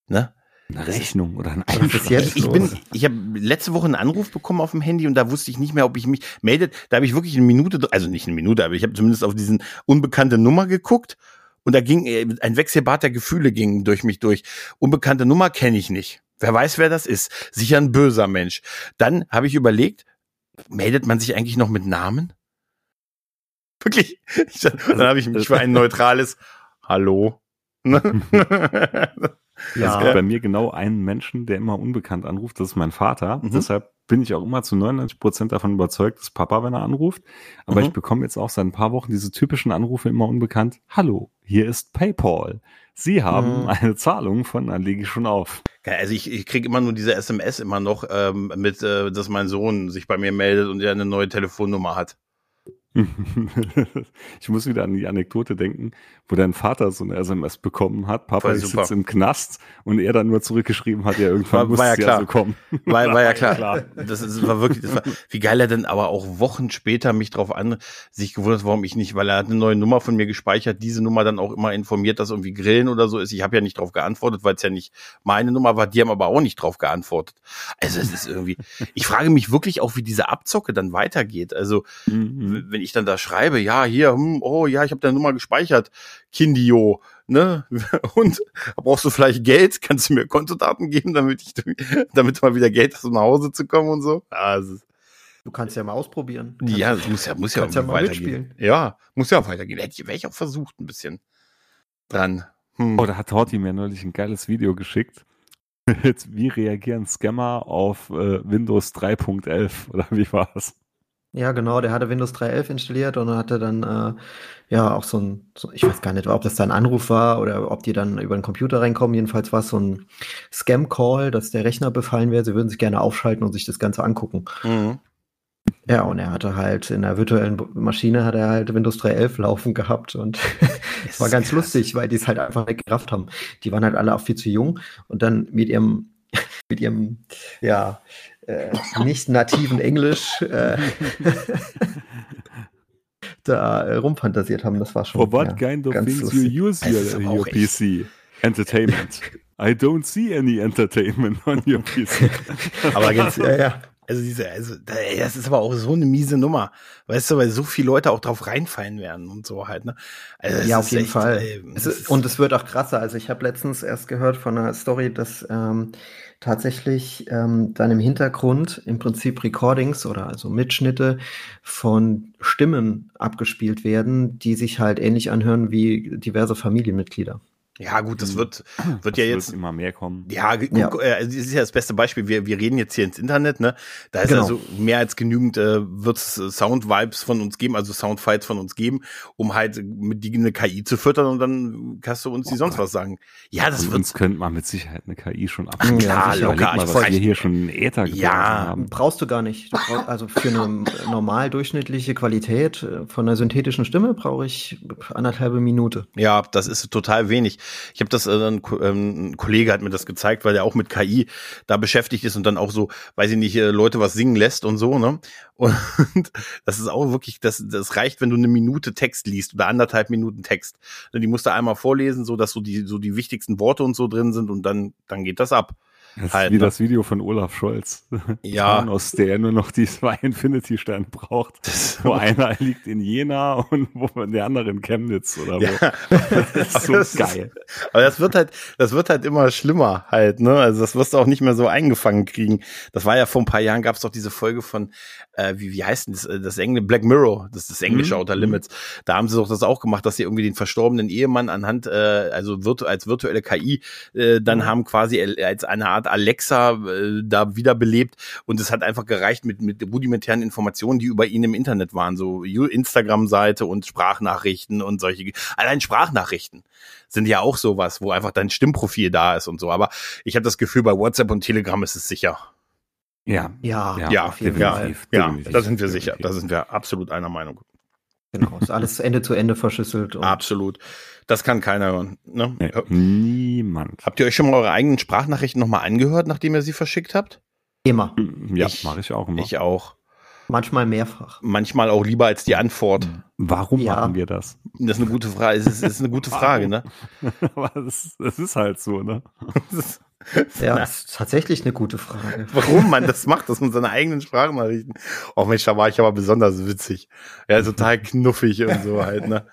Ne? Eine Rechnung oder ein Einschlag. jetzt Ich bin, ich habe letzte Woche einen Anruf bekommen auf dem Handy und da wusste ich nicht mehr, ob ich mich meldet. Da habe ich wirklich eine Minute, also nicht eine Minute, aber ich habe zumindest auf diesen unbekannte Nummer geguckt und da ging äh, ein Wechselbad der Gefühle ging durch mich durch. Unbekannte Nummer kenne ich nicht. Wer weiß, wer das ist? Sicher ein böser Mensch. Dann habe ich überlegt, meldet man sich eigentlich noch mit Namen? Wirklich? Ich, dann habe ich mich für ein neutrales Hallo Ne? Ja. Es gibt bei mir genau einen Menschen, der immer unbekannt anruft, das ist mein Vater. Mhm. Deshalb bin ich auch immer zu 99 Prozent davon überzeugt, dass Papa, wenn er anruft. Aber mhm. ich bekomme jetzt auch seit ein paar Wochen diese typischen Anrufe immer unbekannt. Hallo, hier ist PayPal. Sie haben mhm. eine Zahlung von, dann lege ich schon auf. Also ich, ich kriege immer nur diese SMS immer noch ähm, mit, äh, dass mein Sohn sich bei mir meldet und er eine neue Telefonnummer hat. ich muss wieder an die Anekdote denken, wo dein Vater so eine SMS bekommen hat. Papa, ich sitze im Knast und er dann nur zurückgeschrieben hat, ja, irgendwann war, war ja klar. ja so kommen. War, war ja klar. klar. Das, ist, war wirklich, das war, wie geil er denn aber auch Wochen später mich drauf an, sich gewundert, warum ich nicht, weil er hat eine neue Nummer von mir gespeichert, diese Nummer dann auch immer informiert, dass irgendwie Grillen oder so ist. Ich habe ja nicht drauf geantwortet, weil es ja nicht meine Nummer war, die haben aber auch nicht drauf geantwortet. Also es ist irgendwie, ich frage mich wirklich auch, wie diese Abzocke dann weitergeht. Also, mhm. wenn ich dann da schreibe, ja, hier, hm, oh ja, ich habe deine Nummer gespeichert, Kindio, ne? Und brauchst du vielleicht Geld? Kannst du mir Kontodaten geben, damit ich, damit du mal wieder Geld hast, um nach Hause zu kommen und so? Also, Du kannst ja mal ausprobieren. Kannst ja, das muss ja, muss ja, ja mal weitergehen. Ja, muss ja weitergehen. Hätte ich, wäre ich auch versucht, ein bisschen dran. Hm. Oh, da hat Horti mir neulich ein geiles Video geschickt. Wie reagieren Scammer auf äh, Windows 3.11 oder wie war es? Ja, genau, der hatte Windows 3.11 installiert und hatte dann äh, ja auch so ein, so, ich weiß gar nicht, ob das da ein Anruf war oder ob die dann über den Computer reinkommen. Jedenfalls war es so ein Scam-Call, dass der Rechner befallen wäre. Sie würden sich gerne aufschalten und sich das Ganze angucken. Mhm. Ja, und er hatte halt in der virtuellen Maschine hat er halt Windows 3.11 laufen gehabt und es war ganz krass. lustig, weil die es halt einfach weggerafft haben. Die waren halt alle auch viel zu jung und dann mit ihrem mit ihrem ja äh, nicht nativen Englisch äh, da äh, rumfantasiert haben. Das war schon. For what ja, kind of things lustig. you use your, your PC? Entertainment. I don't see any entertainment on your PC. aber ganz, ja, ja. Also diese, also das ist aber auch so eine miese Nummer, weißt du, weil so viele Leute auch drauf reinfallen werden und so halt, ne? Also ja, auf jeden echt, Fall. Ey, es ist, und es wird auch krasser. Also ich habe letztens erst gehört von einer Story, dass ähm, tatsächlich ähm, dann im Hintergrund im Prinzip Recordings oder also Mitschnitte von Stimmen abgespielt werden, die sich halt ähnlich anhören wie diverse Familienmitglieder. Ja, gut, das hm. wird, wird das ja jetzt immer mehr kommen. Ja, ja. Äh, das ist ja das beste Beispiel. Wir, wir reden jetzt hier ins Internet, ne? Da ist genau. also mehr als genügend, äh, wird es Sound-Vibes von uns geben, also Soundfiles von uns geben, um halt mit die eine KI zu füttern und dann kannst du uns die oh sonst was sagen. Ja, das wird. Uns könnte man mit Sicherheit eine KI schon ab. Klar, ja, locker. Mal, was wir hier schon Äther ja, haben. Brauchst du gar nicht. Du brauchst, also für eine normal durchschnittliche Qualität äh, von einer synthetischen Stimme brauche ich anderthalbe Minute. Ja, das ist total wenig. Ich habe das, äh, ein, ähm, ein Kollege hat mir das gezeigt, weil er auch mit KI da beschäftigt ist und dann auch so, weiß ich nicht, äh, Leute was singen lässt und so, ne? Und das ist auch wirklich, das, das reicht, wenn du eine Minute Text liest oder anderthalb Minuten Text. Die musst du einmal vorlesen, so dass so die, so die wichtigsten Worte und so drin sind und dann, dann geht das ab. Das halt, ist wie ne? das Video von Olaf Scholz. Ja. Aus der nur noch die zwei Infinity-Sterne braucht. wo einer liegt in Jena und wo der andere in Chemnitz oder wo. Ja. Das ist so das geil. Ist, aber das wird halt, das wird halt immer schlimmer halt, ne? Also das wirst du auch nicht mehr so eingefangen kriegen. Das war ja vor ein paar Jahren gab es doch diese Folge von, äh, wie, wie heißt denn das, äh, das Englische, Black Mirror, das ist das englische mhm. Outer Limits. Da haben sie doch das auch gemacht, dass sie irgendwie den verstorbenen Ehemann anhand, äh, also virtu als virtuelle KI, äh, dann mhm. haben quasi als eine Art Alexa äh, da wiederbelebt und es hat einfach gereicht mit, mit rudimentären Informationen, die über ihn im Internet waren, so Instagram-Seite und Sprachnachrichten und solche, allein Sprachnachrichten sind ja auch sowas, wo einfach dein Stimmprofil da ist und so. Aber ich habe das Gefühl, bei WhatsApp und Telegram ist es sicher. Ja, ja, ja, ja, definitiv, ja, definitiv, da sind wir sicher. Da sind wir absolut einer Meinung. Genau, ist alles Ende zu Ende verschlüsselt. absolut. Das kann keiner hören. Ne? Nee, niemand. Habt ihr euch schon mal eure eigenen Sprachnachrichten nochmal angehört, nachdem ihr sie verschickt habt? Immer. Ja, mache ich auch immer. Ich auch. Manchmal mehrfach. Manchmal auch lieber als die Antwort. Warum ja. machen wir das? Das ist eine gute Frage. Es ist, ist eine gute Frage, ne? Aber das, das ist halt so, ne? Ja, das ist tatsächlich eine gute Frage. Warum man das macht, dass man seine eigenen Sprachnachrichten. Oh Mensch, da war ich aber besonders witzig. Ja, total knuffig und so halt, ne?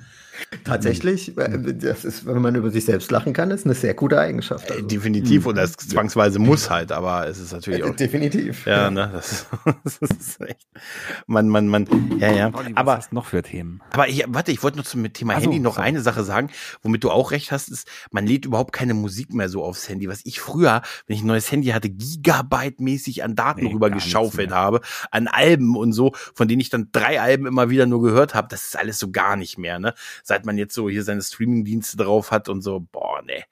Tatsächlich, äh, das ist, wenn man über sich selbst lachen kann, ist eine sehr gute Eigenschaft. Äh, Also. Definitiv, und das zwangsweise muss halt, aber es ist natürlich auch. Definitiv. Ja, ne, das, das ist echt. Man, man, man, ja, ja. Was Aber, du noch für Themen? aber ich, warte, ich wollte noch zum Thema Ach so, Handy noch sorry. eine Sache sagen, womit du auch recht hast, ist, man lädt überhaupt keine Musik mehr so aufs Handy. Was ich früher, wenn ich ein neues Handy hatte, Gigabyte-mäßig an Daten Nee, rüber gar nichts geschaufelt mehr. habe, an Alben und so, von denen ich dann drei Alben immer wieder nur gehört habe. Das ist alles so gar nicht mehr, ne? Seit man jetzt so hier seine Streaming-Dienste drauf hat und so, boah, ne.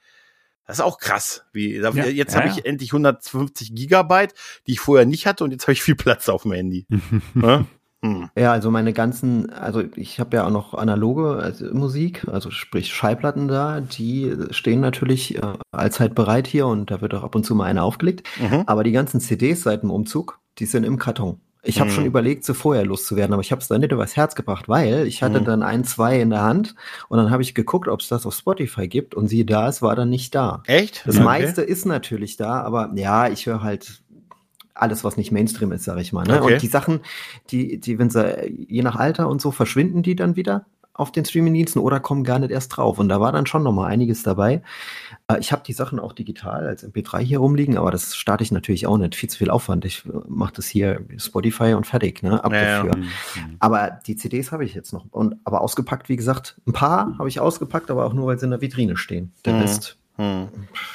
Das ist auch krass. Wie, Ja, jetzt ja, habe ja. ich endlich 150 Gigabyte, die ich vorher nicht hatte und jetzt habe ich viel Platz auf dem Handy. Ne? Hm. Ja, also meine ganzen, also ich habe ja auch noch analoge also Musik, also sprich Schallplatten da, die stehen natürlich äh, allzeit bereit hier und da wird auch ab und zu mal eine aufgelegt. Mhm. Aber die ganzen CDs seit dem Umzug, die sind im Karton. Ich habe Mhm. schon überlegt, sie vorher loszuwerden, aber ich habe es dann nicht übers Herz gebracht, weil ich hatte Mhm. dann ein, zwei in der Hand und dann habe ich geguckt, ob es das auf Spotify gibt und siehe da, es war dann nicht da. Echt? Das Okay. meiste ist natürlich da, aber ja, ich höre halt alles, was nicht Mainstream ist, sage ich mal. Ne? Okay. Und die Sachen, die, die, wenn sie je nach Alter und so verschwinden, die dann wieder auf den Streamingdiensten oder kommen gar nicht erst drauf. Und da war dann schon noch mal einiges dabei. Äh, Ich habe die Sachen auch digital als MP3 hier rumliegen, aber das starte ich natürlich auch nicht. Viel zu viel Aufwand. Ich mache das hier Spotify und fertig, ne? Ab Ja, dafür. Mhm. Aber die CDs habe ich jetzt noch. Und aber ausgepackt, wie gesagt, ein paar habe ich ausgepackt, aber auch nur, weil sie in der Vitrine stehen. Der Mhm. Rest Hm.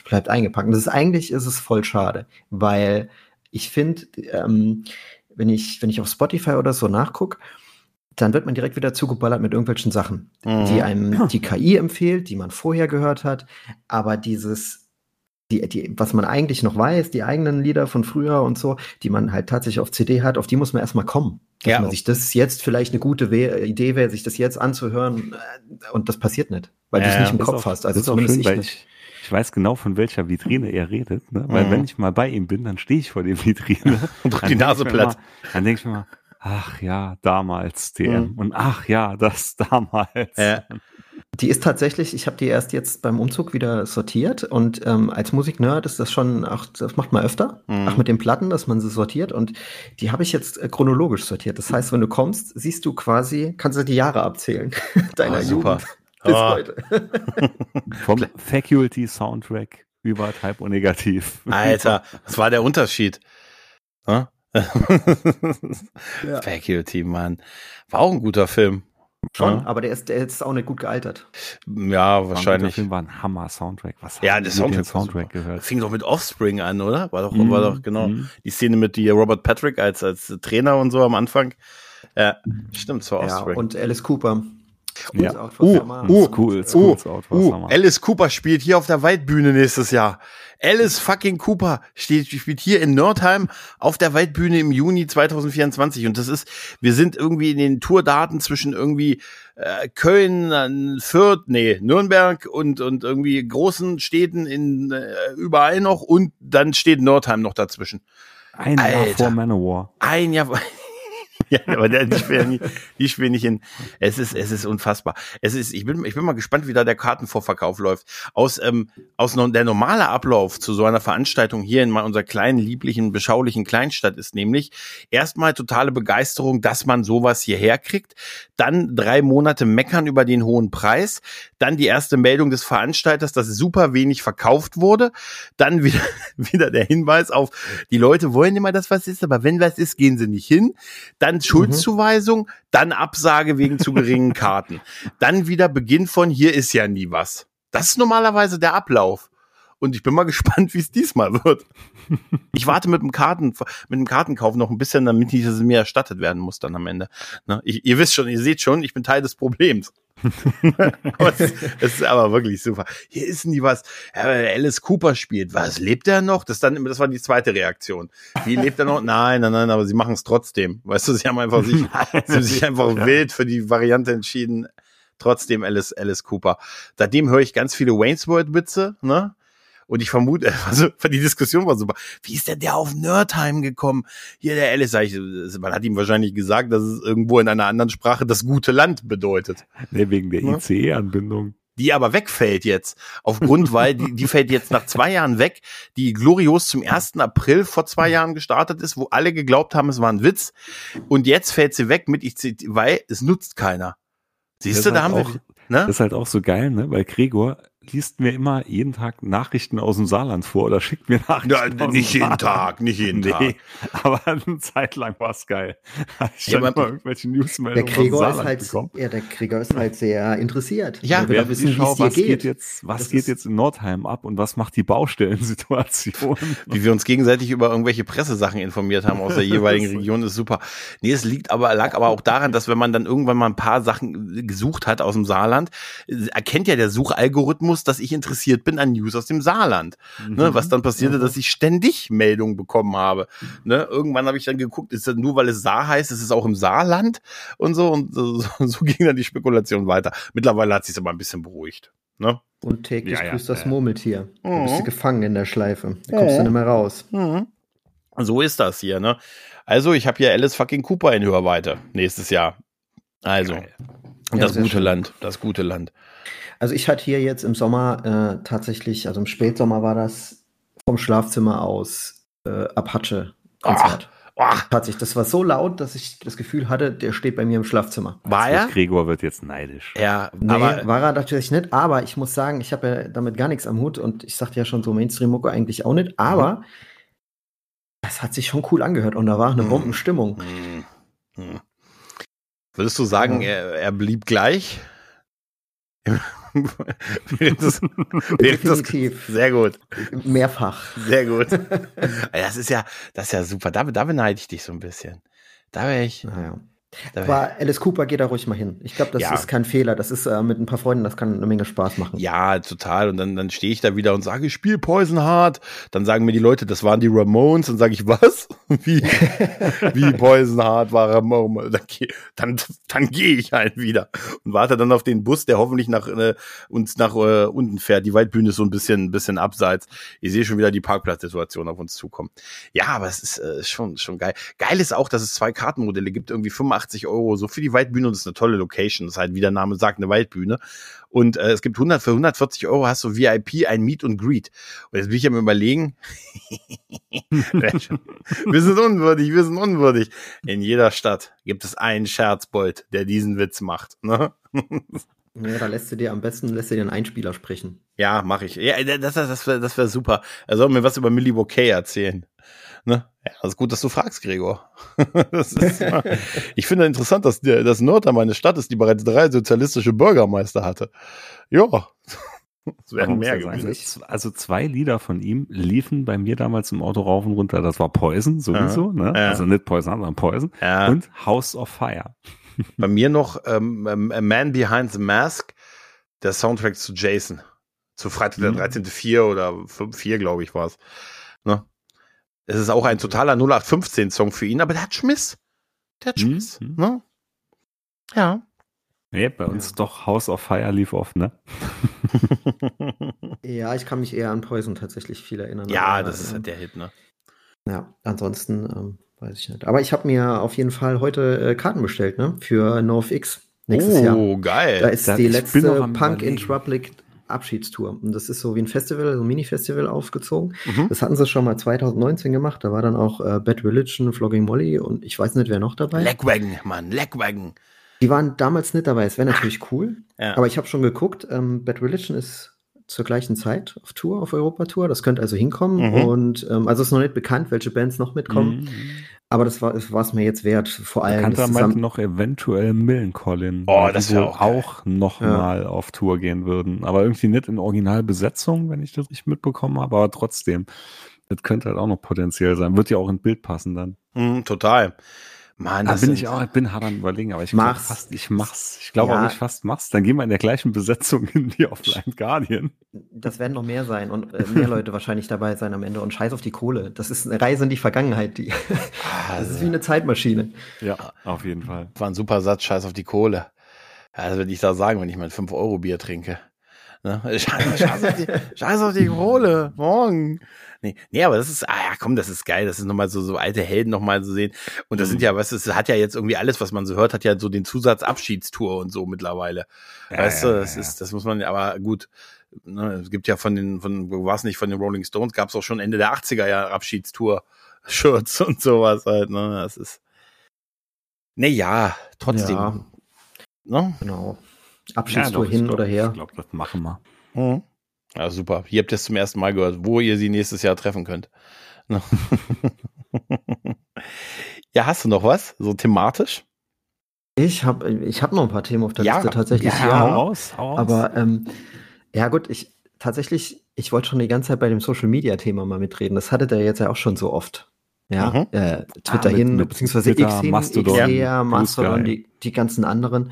bleibt eingepackt. Und das ist eigentlich ist es voll schade, weil ich finde, ähm, wenn ich wenn ich auf Spotify oder so nachgucke, dann wird man direkt wieder zugeballert mit irgendwelchen Sachen, Mhm. die einem die KI empfiehlt, die man vorher gehört hat, aber dieses die, die, was man eigentlich noch weiß, die eigenen Lieder von früher und so, die man halt tatsächlich auf CD hat, auf die muss man erstmal kommen. Dass Ja. man sich das jetzt vielleicht eine gute We Idee wäre, sich das jetzt anzuhören äh, und das passiert nicht, weil du Ja, es nicht im Kopf auch, hast. Also zumindest schön, ich weil nicht. ich, weiß genau, von welcher Vitrine er redet. Ne? Weil Mhm. wenn ich mal bei ihm bin, dann stehe ich vor der Vitrine. Und drück Dann die Nase platt. Immer, dann denke ich mir mal, ach ja, damals TM. Mhm. Und ach ja, das damals. Ja. Die ist tatsächlich, ich habe die erst jetzt beim Umzug wieder sortiert und ähm, als Musiknerd ist das schon, ach, das macht man öfter, Mhm. auch mit den Platten, dass man sie sortiert und die habe ich jetzt äh, chronologisch sortiert. Das heißt, wenn du kommst, siehst du quasi, kannst du die Jahre abzählen deiner Ah, super. Jugend bis Ah. heute. Vom Faculty Soundtrack über Type O Negativ. Alter, was war der Unterschied? Hä? Ja. Faculty, Mann. War auch ein guter Film. Schon, Ja. aber der ist, der ist auch nicht gut gealtert. Ja, Der wahrscheinlich. Film war ein Hammer-Soundtrack. Was Ja, der Soundtrack Soundtrack gehört? Fing doch mit Offspring an, oder? War doch, Mhm, war doch genau mhm. die Szene mit die Robert Patrick als, als Trainer und so am Anfang. Ja, stimmt, es war Ja, Offspring. und Alice Cooper. Ja. Schools Out for Uh, Summer. uh, School, Uh, Schools Out for uh, Summer. Alice Cooper spielt hier auf der Waldbühne nächstes Jahr. Alice fucking Cooper steht, spielt hier in Nördheim auf der Waldbühne im Juni 2024. Und das ist, wir sind irgendwie in den Tourdaten zwischen irgendwie äh, Köln, Fürth, nee, Nürnberg und, und irgendwie großen Städten in äh, überall noch und dann steht Nördheim noch dazwischen. Ein Jahr Alter. vor Manowar. Ein Jahr. Ja, aber der, die spielen nicht, die spielen nicht in. Es ist, es ist unfassbar. Es ist, ich bin, ich bin mal gespannt, wie da der Kartenvorverkauf läuft. Aus, ähm, aus der normale Ablauf zu so einer Veranstaltung hier in mal unserer kleinen, lieblichen, beschaulichen Kleinstadt ist nämlich erstmal totale Begeisterung, dass man sowas hierher kriegt. Dann drei Monate meckern über den hohen Preis. Dann die erste Meldung des Veranstalters, dass super wenig verkauft wurde. Dann wieder, wieder der Hinweis auf, die Leute wollen immer, dass was ist, aber wenn was ist, gehen sie nicht hin. Dann Schuldzuweisung, dann Absage wegen zu geringen Karten. Dann wieder Beginn von hier ist ja nie was. Das ist normalerweise der Ablauf. Und ich bin mal gespannt, wie es diesmal wird. Ich warte mit dem Karten, mit dem Kartenkauf noch ein bisschen, damit nicht, es mir erstattet werden muss dann am Ende. Ne? Ich, ihr wisst schon, ihr seht schon, ich bin Teil des Problems. aber es, es ist aber wirklich super. Hier ist nie was. Alice Cooper spielt. Was? Lebt er noch? Das dann, das war die zweite Reaktion. Wie lebt er noch? Nein, nein, nein, aber sie machen es trotzdem. Weißt du, sie haben einfach sich, sie haben sich einfach wild für die Variante entschieden. Trotzdem Alice, Alice Cooper. Seitdem höre ich ganz viele Wayne's World Witze, ne? Und ich vermute, also die Diskussion war super. Wie ist denn der auf Nerdheim gekommen? Hier der Alice, sag ich, man hat ihm wahrscheinlich gesagt, dass es irgendwo in einer anderen Sprache das gute Land bedeutet. Nee, wegen der Ne? ICE-Anbindung. Die aber wegfällt jetzt. Aufgrund, weil die, die fällt jetzt nach zwei Jahren weg, die glorios zum 1. April vor zwei Jahren gestartet ist, wo alle geglaubt haben, es war ein Witz. Und jetzt fällt sie weg mit IC, weil es nutzt keiner. Siehst du, da hat haben wir, auch- Ne? Das ist halt auch so geil, ne? Weil Gregor liest mir immer jeden Tag Nachrichten aus dem Saarland vor oder schickt mir Nachrichten. Ja, aus nicht jeden Saarland. Tag, nicht jeden Nee, Tag. aber eine Zeit lang war es geil. Ich Ja, immer irgendwelche Der Newsmeldungen aus dem Gregor ist Saarland halt, bekommen. ja, der Gregor ist halt sehr interessiert. Ja, Wer auch wissen, wie schau, es dir was geht. geht. jetzt, was Das geht jetzt in Nordheim ab und was macht die Baustellensituation? Wie wir uns gegenseitig über irgendwelche Pressesachen informiert haben aus der jeweiligen Region, ist super. Nee, es liegt aber, lag aber auch daran, dass wenn man dann irgendwann mal ein paar Sachen gesucht hat aus dem Saarland, erkennt ja der Suchalgorithmus, dass ich interessiert bin an News aus dem Saarland. Ne, was dann passierte, dass ich ständig Meldungen bekommen habe. Ne, irgendwann habe ich dann geguckt, ist das nur weil es Saar heißt, ist es auch im Saarland und so und so, so ging dann die Spekulation weiter. Mittlerweile hat sich aber ein bisschen beruhigt. Ne? Und täglich Ja, ja, grüßt das ja. Murmeltier. Mhm. bist du gefangen in der Schleife. Da kommst du nicht mehr raus. Mhm. So ist das hier, ne? Also, ich habe hier Alice fucking Cooper in Hörweite nächstes Jahr. Also, Geil. das gute schön. Land, das gute Land. Also ich hatte hier jetzt im Sommer äh, tatsächlich, also im Spätsommer war das vom Schlafzimmer aus äh, Apache-Konzert. Oh, Tatsächlich, das war so laut, dass ich das Gefühl hatte, der steht bei mir im Schlafzimmer. war er? Gregor wird jetzt neidisch. Ja, Nee, aber war er natürlich nicht, aber ich muss sagen, ich habe ja damit gar nichts am Hut und ich sagte ja schon so Mainstream-Mucke eigentlich auch nicht, aber das hat sich schon cool angehört und da war eine Mhm. Bombenstimmung. Hm, hm. Würdest du sagen, er, er blieb gleich? Des, Definitiv. sehr gut, Mehrfach. sehr gut. Das ist ja, das ist ja super. Da, da beneide ich dich so ein bisschen. Da wäre ich. Naja. Aber Alice Cooper geht da ruhig mal hin. Ich glaube, das Ja. ist kein Fehler. Das ist äh, mit ein paar Freunden, das kann eine Menge Spaß machen. Ja, total. Und dann, dann stehe ich da wieder und sage, ich spiele Poison Heart. Dann sagen mir die Leute, das waren die Ramones. Und sage ich, was? Wie, wie Poison Heart war Ramones? Dann, dann, dann gehe ich halt wieder und warte dann auf den Bus, der hoffentlich nach äh, uns nach äh, unten fährt. Die Waldbühne ist so ein bisschen, ein bisschen abseits. Ich sehe schon wieder die Parkplatzsituation auf uns zukommen. Ja, aber es ist äh, schon, schon geil. Geil ist auch, dass es zwei Kartenmodelle gibt, irgendwie 85 Euro, so für die Waldbühne und das ist eine tolle Location. Das ist halt, wie der Name sagt, eine Waldbühne. Und äh, es gibt 100, für 140 Euro hast du VIP, ein Meet und Greet. Und jetzt bin ich am überlegen, wir sind unwürdig, wir sind unwürdig. In jeder Stadt gibt es einen Scherzbold, der diesen Witz macht. Ne? Ja, da lässt du dir am besten lässt du dir einen Einspieler sprechen. Ja, mache ich. Ja, das, das, das wäre das wär super. Er soll mir was über Milwaukee erzählen. Ne? Ja, das ist gut, dass du fragst, Gregor. das ist, ich finde interessant, dass der, das Nordheim eine Stadt ist, die bereits drei sozialistische Bürgermeister hatte. Ja, es muss mehr ja sagen, gewesen. z- Also zwei Lieder von ihm liefen bei mir damals im Auto rauf und runter. Das war Poison sowieso, ne? Ja. Also nicht Poison, sondern Poison. Ja. Und House of Fire. Bei mir noch ähm, ähm, A Man Behind the Mask, der Soundtrack zu Jason. Zu Freitag der Mhm. 13. 4 oder 5, 4, glaube ich, war es. Ne? Es ist auch ein totaler 0815-Song für ihn, aber der hat Schmiss. Der hat Mhm. Schmiss. Ne? Ja. Nee, bei uns doch House of Fire lief oft, ne? Ja, ich kann mich eher an Poison tatsächlich viel erinnern. ja, das ist äh, halt der Hit, ne? Ja, ansonsten ähm, weiß ich nicht. Aber ich habe mir auf jeden Fall heute äh, Karten bestellt, ne? Für NoFX nächstes Jahr. oh, Da geil. ist Da- die ich bin letzte Punk in. Trouble Abschiedstour. Und das ist so wie ein Festival, so ein Mini-Festival aufgezogen. Mhm. Das hatten sie schon mal 2019 gemacht. Da war dann auch äh, Bad Religion, Flogging Molly und ich weiß nicht, wer noch dabei. Legwagon, Mann, Legwagon. Die waren damals nicht dabei. Es wäre natürlich cool. Ja. Aber ich habe schon geguckt. Ähm, Bad Religion ist zur gleichen Zeit auf Tour, auf Europa-Tour. Das könnte also hinkommen. Mhm. Und ähm, also ist noch nicht bekannt, welche Bands noch mitkommen. Mhm. Aber das war es mir jetzt wert. Vor allem das meinte noch eventuell Millencolin. Oh, weil das die wohl auch geil. auch noch Ja. mal auf Tour gehen würden. Aber irgendwie nicht in Originalbesetzung, wenn ich das richtig mitbekommen habe. Aber trotzdem, das könnte halt auch noch potenziell sein. Wird ja auch ins Bild passen dann. Mhm, total. Mann, Da das bin ich auch, ich bin hart am überlegen, aber ich Mach's. fast, ich mach's. Ich glaube Ja. auch, ich fast mach's. Dann gehen wir in der gleichen Besetzung in die auf Blind Guardian. Das werden noch mehr sein und äh, mehr Leute wahrscheinlich dabei sein am Ende. Und scheiß auf die Kohle. Das ist eine Reise in die Vergangenheit. Die, Ah, das ist wie eine Zeitmaschine. Ja, auf jeden Fall. war ein super Satz, scheiß auf die Kohle. Ja, das würde ich da sagen, wenn ich mein 5-Euro-Bier trinke. Ne? Scheiß, scheiß, auf die, scheiß auf die Kohle, morgen. Nee, nee, aber das ist, ah ja, komm, das ist geil. Das ist nochmal so, so alte Helden nochmal zu sehen. Und das Mhm. sind ja, was es hat ja jetzt irgendwie alles, was man so hört, hat ja so den Zusatz Abschiedstour und so mittlerweile. Ja, weißt ja, du, das ja. ist, das muss man, aber gut. Ne, es gibt ja von den, von, wo war es nicht, von den Rolling Stones gab es auch schon Ende der 80er Jahre Abschiedstour-Shirts und sowas halt, ne, das ist, ne, ja, trotzdem, Ja, ne? genau. Abschiedstour hin glaub, oder her. Ich glaube, das machen wir. Mhm. Ja, super. Hier habt ihr es zum ersten Mal gehört, wo ihr sie nächstes Jahr treffen könnt. ja, hast du noch was? So thematisch? Ich habe ich hab noch ein paar Themen auf der Ja, Liste tatsächlich. Ja, Ja, hau raus, hau raus. aber ähm, ja gut, ich tatsächlich, ich wollte schon die ganze Zeit bei dem Social Media Thema mal mitreden. Das hattet ihr jetzt ja auch schon so oft. Ja, Mhm. äh, Twitter Ah, mit- hin, mit beziehungsweise Twitter, X hin, Mastodon, X her, Mastodon, die, die ganzen anderen.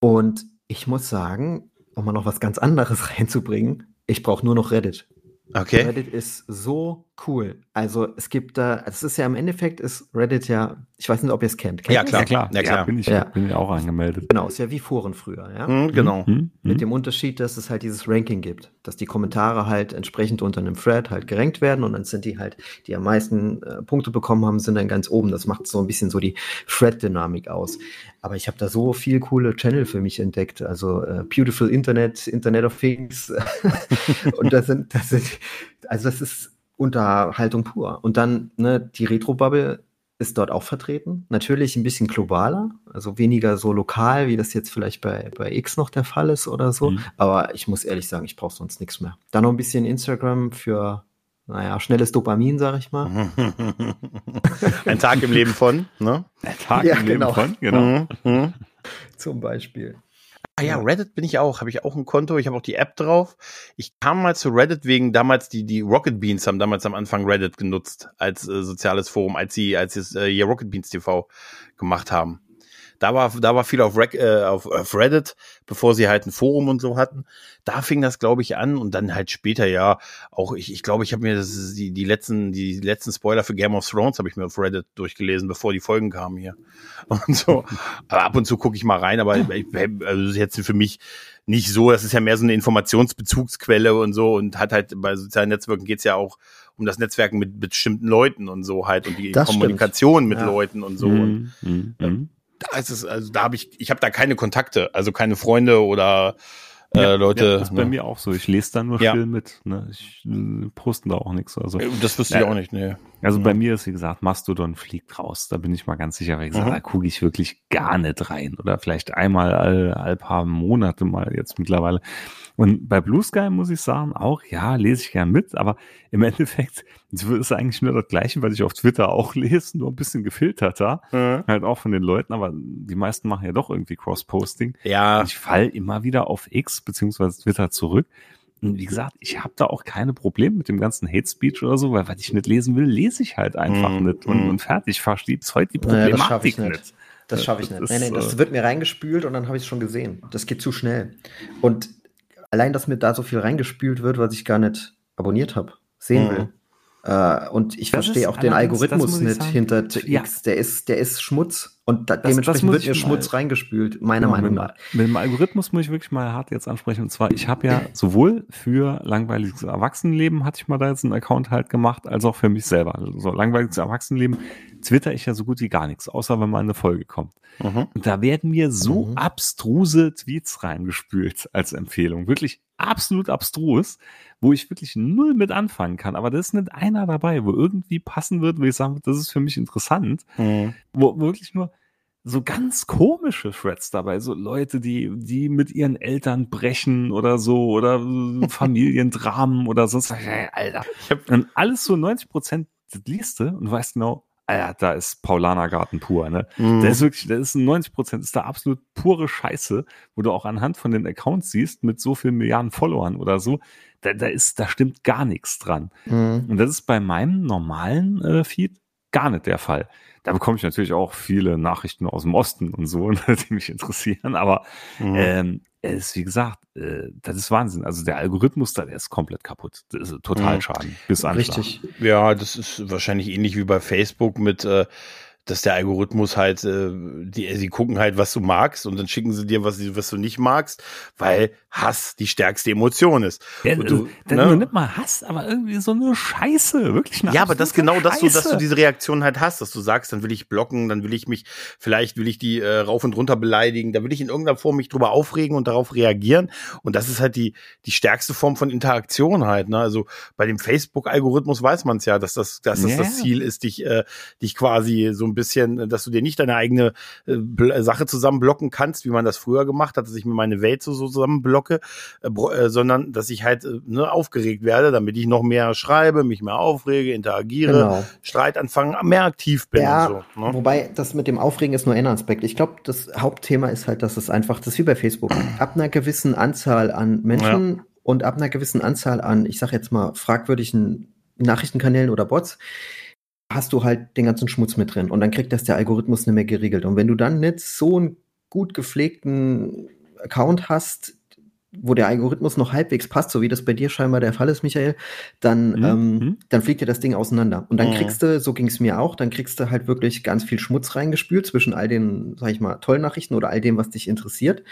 Und ich muss sagen, um mal noch was ganz anderes reinzubringen, ich brauche nur noch Reddit. Okay. Reddit ist so cool. Also es gibt da, es ist ja im Endeffekt ist Reddit ja, ich weiß nicht, ob ihr es kennt. Kennt Ja, klar. ja, klar. Ja, klar. bin, ich, Ja. bin ich auch angemeldet. Genau, ist ja wie Foren früher, ja. Mhm, genau. Hm? Mit Hm? dem Unterschied, dass es halt dieses Ranking gibt, dass die Kommentare halt entsprechend unter einem Thread halt gerankt werden und dann sind die halt, die am meisten äh, Punkte bekommen haben, sind dann ganz oben. Das macht so ein bisschen so die Thread-Dynamik aus. Aber ich habe da so viel coole Channel für mich entdeckt. Also äh, Beautiful Internet, Internet of Things. und das sind, das sind, also das ist Unterhaltung pur. Und dann, ne, die Retro-Bubble ist dort auch vertreten. Natürlich ein bisschen globaler, also weniger so lokal, wie das jetzt vielleicht bei, bei X noch der Fall ist oder so. Mhm. Aber ich muss ehrlich sagen, ich brauche sonst nichts mehr. Dann noch ein bisschen Instagram für, naja, schnelles Dopamin, sag ich mal. Ein Tag im Leben von, ne? Der Tag Ja, im Leben genau. von, genau. Mhm, mhm. Zum Beispiel. Ah ja, Reddit bin ich auch, habe ich auch ein Konto, ich habe auch die App drauf. Ich kam mal zu Reddit wegen damals die die Rocket Beans haben damals am Anfang Reddit genutzt als äh, soziales Forum, als sie als sie äh, hier Rocket Beans TV gemacht haben. Da war da war viel auf, Rec, äh, auf, auf Reddit, bevor sie halt ein Forum und so hatten. Da fing das glaube ich an und dann halt später ja auch ich ich glaube, ich habe mir das, die die letzten die letzten Spoiler für Game of Thrones habe ich mir auf Reddit durchgelesen, bevor die Folgen kamen hier. Und so. Aber ab und zu gucke ich mal rein, aber ich, also das ist jetzt für mich nicht so, das ist ja mehr so eine Informationsbezugsquelle und so und hat halt bei sozialen Netzwerken geht's ja auch um das Netzwerken mit bestimmten Leuten und so halt und die Das stimmt. Kommunikation mit Ja. Leuten und so. Und Mhm, mhm, mhm. Da ist es, also da habe ich, ich habe da keine Kontakte, also keine Freunde oder äh, Leute. Ja, das ist bei ne? mir auch so. Ich lese da nur Ja. still mit. Ne? Ich äh, posten da auch nichts. Also, Äh, Das wüsste ich Ja. auch nicht, ne. also bei mir ist, wie gesagt, Mastodon fliegt raus. Da bin ich mal ganz sicher, weil ich sage, Mhm. da gucke ich wirklich gar nicht rein. Oder vielleicht einmal all, all paar Monate mal jetzt mittlerweile. Und bei Blue Sky muss ich sagen, auch, ja, lese ich gern mit, aber im Endeffekt ist es eigentlich nur das Gleiche, was ich auf Twitter auch lese, nur ein bisschen gefilterter. Mhm. Halt auch von den Leuten, aber die meisten machen ja doch irgendwie Cross-Posting. Ja, Ich fall immer wieder auf X beziehungsweise Twitter zurück. Und wie gesagt, ich habe da auch keine Probleme mit dem ganzen Hate Speech oder so, weil was ich nicht lesen will, lese ich halt einfach Mm, nicht. Und, mm. und fertig, versteht's heute die Naja, das ich Problematik nicht. nicht. Das schaffe ich Das nicht. ist, nee, nee, das äh, wird mir reingespült und dann habe ich es schon gesehen. Das geht zu schnell. Und allein, dass mir da so viel reingespült wird, was ich gar nicht abonniert habe, sehen Mhm. will. Äh, und ich Das verstehe auch den das Algorithmus nicht sagen, hinter ja. X. Der ist, der ist Schmutz. Und da, Das- das dementsprechend muss wird mal- Schmutz reingespült, meiner Genau, Meinung mit, nach. mit dem Algorithmus muss ich wirklich mal hart jetzt ansprechen. Und zwar, ich habe ja sowohl für langweiliges Erwachsenenleben hatte ich mal da jetzt einen Account halt gemacht, als auch für mich selber. Also so langweiliges Erwachsenenleben twitter ich ja so gut wie gar nichts, außer wenn mal eine Folge kommt. mhm. Und da werden mir so Mhm. abstruse Tweets reingespült als Empfehlung. Wirklich absolut abstrus, wo ich wirklich null mit anfangen kann. Aber da ist nicht einer dabei, wo irgendwie passen wird, wo ich sagen würde, das ist für mich interessant. Mhm. Wo wirklich nur so ganz komische Threads dabei, so Leute, die, die mit ihren Eltern brechen oder so, oder Familiendramen oder sonst was. Alter. Ich hab- Und alles so 90 Prozent das liest du und weißt genau, Alter, da ist Paulanergarten pur, ne? Mhm. Da ist wirklich, da ist 90 Prozent, ist da absolut pure Scheiße, wo du auch anhand von den Accounts siehst, mit so vielen Milliarden Followern oder so, da, da ist, da stimmt gar nichts dran. Mhm. Und das ist bei meinem normalen äh, Feed gar nicht der Fall. Da bekomme ich natürlich auch viele Nachrichten aus dem Osten und so, ne, die mich interessieren, aber Mhm. ähm, ist, wie gesagt, äh, das ist Wahnsinn. Also der Algorithmus da, der ist komplett kaputt. Das ist total Mhm. schaden. Bis Anschlag. Richtig. Ja, das ist wahrscheinlich ähnlich wie bei Facebook mit, äh, dass der Algorithmus halt, äh, die, sie gucken halt, was du magst und dann schicken sie dir, was, sie- was du nicht magst, weil Hass die stärkste Emotion ist. Ja, also, du, dann ne? nur nicht mal Hass, aber irgendwie so eine Scheiße. Wirklich eine Ja, aber das genau, dass du, dass du Scheiße. diese Reaktion halt hast, dass du sagst, dann will ich blocken, dann will ich mich, vielleicht will ich die äh, rauf und runter beleidigen, da will ich in irgendeiner Form mich drüber aufregen und darauf reagieren. Und das ist halt die, die stärkste Form von Interaktion halt. Ne? Also bei dem Facebook-Algorithmus weiß man es ja, dass das, dass das Ja. das Ziel ist, dich, äh, dich quasi so bisschen, dass du dir nicht deine eigene äh, Sache zusammenblocken kannst, wie man das früher gemacht hat, dass ich mir meine Welt so, so zusammenblocke, äh, äh, sondern dass ich halt äh, ne, aufgeregt werde, damit ich noch mehr schreibe, mich mehr aufrege, interagiere, genau. Streit anfangen, mehr aktiv bin. Ja, so, ne? wobei das mit dem Aufregen ist nur ein Aspekt. Ich glaube, das Hauptthema ist halt, dass es einfach, das ist wie bei Facebook, ab einer gewissen Anzahl an Menschen ja. und ab einer gewissen Anzahl an, ich sag jetzt mal, fragwürdigen Nachrichtenkanälen oder Bots, hast du halt den ganzen Schmutz mit drin und dann kriegt das der Algorithmus nicht mehr geregelt. Und wenn du dann nicht so einen gut gepflegten Account hast, wo der Algorithmus noch halbwegs passt, so wie das bei dir scheinbar der Fall ist, Michael, dann, mhm. ähm, mhm. dann fliegt dir das Ding auseinander. Und dann mhm. kriegst du, so ging es mir auch, dann kriegst du halt wirklich ganz viel Schmutz reingespült zwischen all den, sag ich mal, tollen Nachrichten oder all dem, was dich interessiert.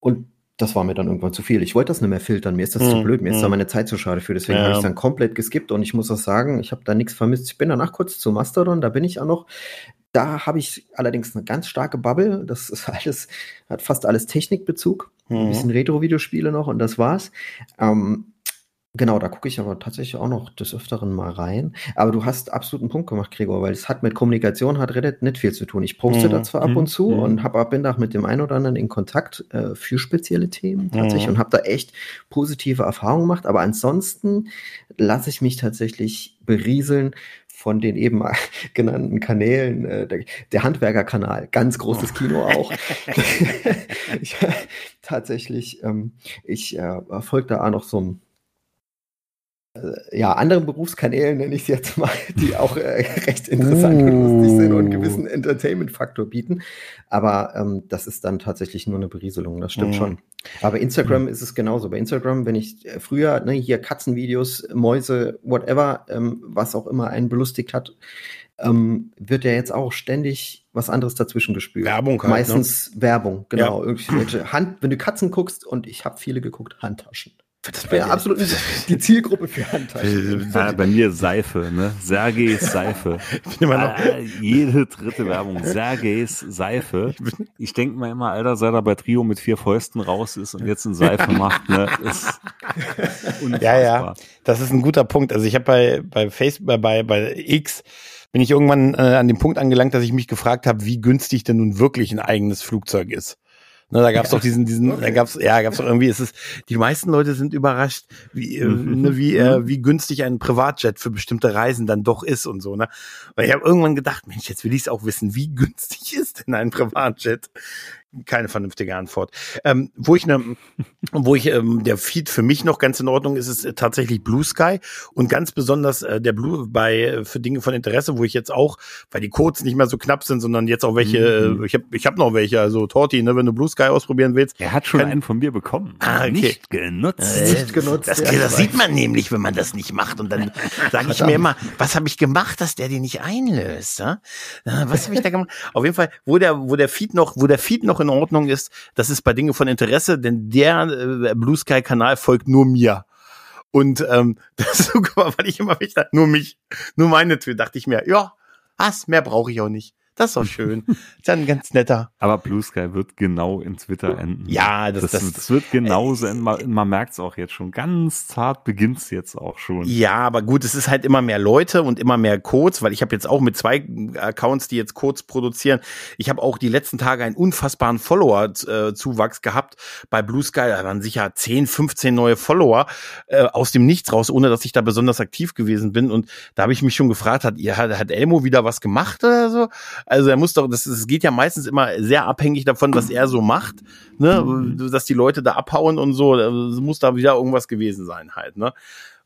Und das war mir dann irgendwann zu viel. Ich wollte das nicht mehr filtern. Mir ist das mhm. zu blöd. Mir ist da mhm. meine Zeit zu schade für. Deswegen ja. habe ich es dann komplett geskippt. Und ich muss auch sagen, ich habe da nichts vermisst. Ich bin danach kurz zu Mastodon. Da bin ich auch noch. Da habe ich allerdings eine ganz starke Bubble. Das ist alles, hat fast alles Technikbezug. Mhm. Ein bisschen Retro-Videospiele noch und das war's. Ähm, Genau, da gucke ich aber tatsächlich auch noch des Öfteren mal rein. Aber du hast absoluten Punkt gemacht, Gregor, weil es hat mit Kommunikation hat Reddit nicht viel zu tun. Ich poste mhm. da zwar ab und zu mhm. und habe bin da mit dem einen oder anderen in Kontakt äh, für spezielle Themen tatsächlich mhm. und habe da echt positive Erfahrungen gemacht. Aber ansonsten lasse ich mich tatsächlich berieseln von den eben genannten Kanälen, äh, der, der Handwerkerkanal, ganz großes oh. Kino auch. ich, tatsächlich, ähm, ich äh, folge da auch noch so ein ja, anderen Berufskanälen, nenne ich es jetzt mal, die auch äh, recht interessant uh. und lustig sind und einen gewissen uh. Entertainment-Faktor bieten. Aber ähm, das ist dann tatsächlich nur eine Berieselung, das stimmt mm. schon. Aber Instagram mm. ist es genauso. Bei Instagram, wenn ich äh, früher ne, hier Katzenvideos, Mäuse, whatever, ähm, was auch immer einen belustigt hat, ähm, wird ja jetzt auch ständig was anderes dazwischen gespült. Werbung halt, ne? Meistens ne? Werbung, genau. Ja. Irgendwelche Hand, wenn du Katzen guckst, und ich habe viele geguckt, Handtaschen. Das wäre absolut die Zielgruppe für Handtaschen. Ja, bei mir Seife, ne? Sergejs Seife. Ich bin immer noch ah, jede dritte Werbung. Sergejs Seife. Ich denke mir immer, Alter, seit er bei Trio mit vier Fäusten raus ist und jetzt eine Seife macht, ne? Ist unfassbar. Ja, ja. Das ist ein guter Punkt. Also ich habe bei, bei Facebook, bei, bei X bin ich irgendwann äh, an dem Punkt angelangt, dass ich mich gefragt habe, wie günstig denn nun wirklich ein eigenes Flugzeug ist. Ne, da gab's ja. doch diesen, diesen, okay. da gab's, ja, gab's doch irgendwie, ist es, die meisten Leute sind überrascht, wie, äh, mhm. ne, wie, äh, mhm. wie günstig ein Privatjet für bestimmte Reisen dann doch ist und so, ne. Und ich habe irgendwann gedacht, Mensch, jetzt will ich es auch wissen, wie günstig ist denn ein Privatjet? Keine vernünftige Antwort. Ähm, wo ich ne, wo ich ähm, der Feed für mich noch ganz in Ordnung ist, ist äh, tatsächlich Blue Sky und ganz besonders äh, der Blue bei äh, für Dinge von Interesse, wo ich jetzt auch, weil die Codes nicht mehr so knapp sind, sondern jetzt auch welche. Mhm. Äh, ich habe ich hab noch welche, also Torti, ne, wenn du Blue Sky ausprobieren willst. Er hat schon kann, einen von mir bekommen. Ah, okay. Nicht genutzt. Äh, nicht genutzt. Das, ja, das sieht man nämlich, wenn man das nicht macht und dann sage ich mir immer, was habe ich gemacht, dass der die nicht einlöst? Ja? Was habe ich da gemacht? Auf jeden Fall, wo der wo der Feed noch, wo der Feed noch in Ordnung ist, das ist bei Dinge von Interesse, denn der äh, Blue Sky Kanal folgt nur mir. Und ähm, das sogar, weil ich immer wieder nur mich, nur meine Tür, dachte ich mir, ja, was, mehr brauche ich auch nicht. Das ist doch schön. ist ein ganz netter. Aber Blue Sky wird genau in Twitter enden. Ja, das, das, das, das wird genauso enden. Man, man merkt es auch jetzt schon. Ganz zart beginnt es jetzt auch schon. Ja, aber gut, es ist halt immer mehr Leute und immer mehr Codes, weil ich habe jetzt auch mit zwei Accounts, die jetzt Codes produzieren. Ich habe auch die letzten Tage einen unfassbaren Follower-Zuwachs gehabt bei Blue Sky. Da waren sicher 10, 15 neue Follower äh, aus dem Nichts raus, ohne dass ich da besonders aktiv gewesen bin. Und da habe ich mich schon gefragt, hat, hat, hat Elmo wieder was gemacht oder so? Also er muss doch, das, das geht ja meistens immer sehr abhängig davon, was er so macht, ne, mhm. dass die Leute da abhauen und so. Es muss da wieder irgendwas gewesen sein halt, ne.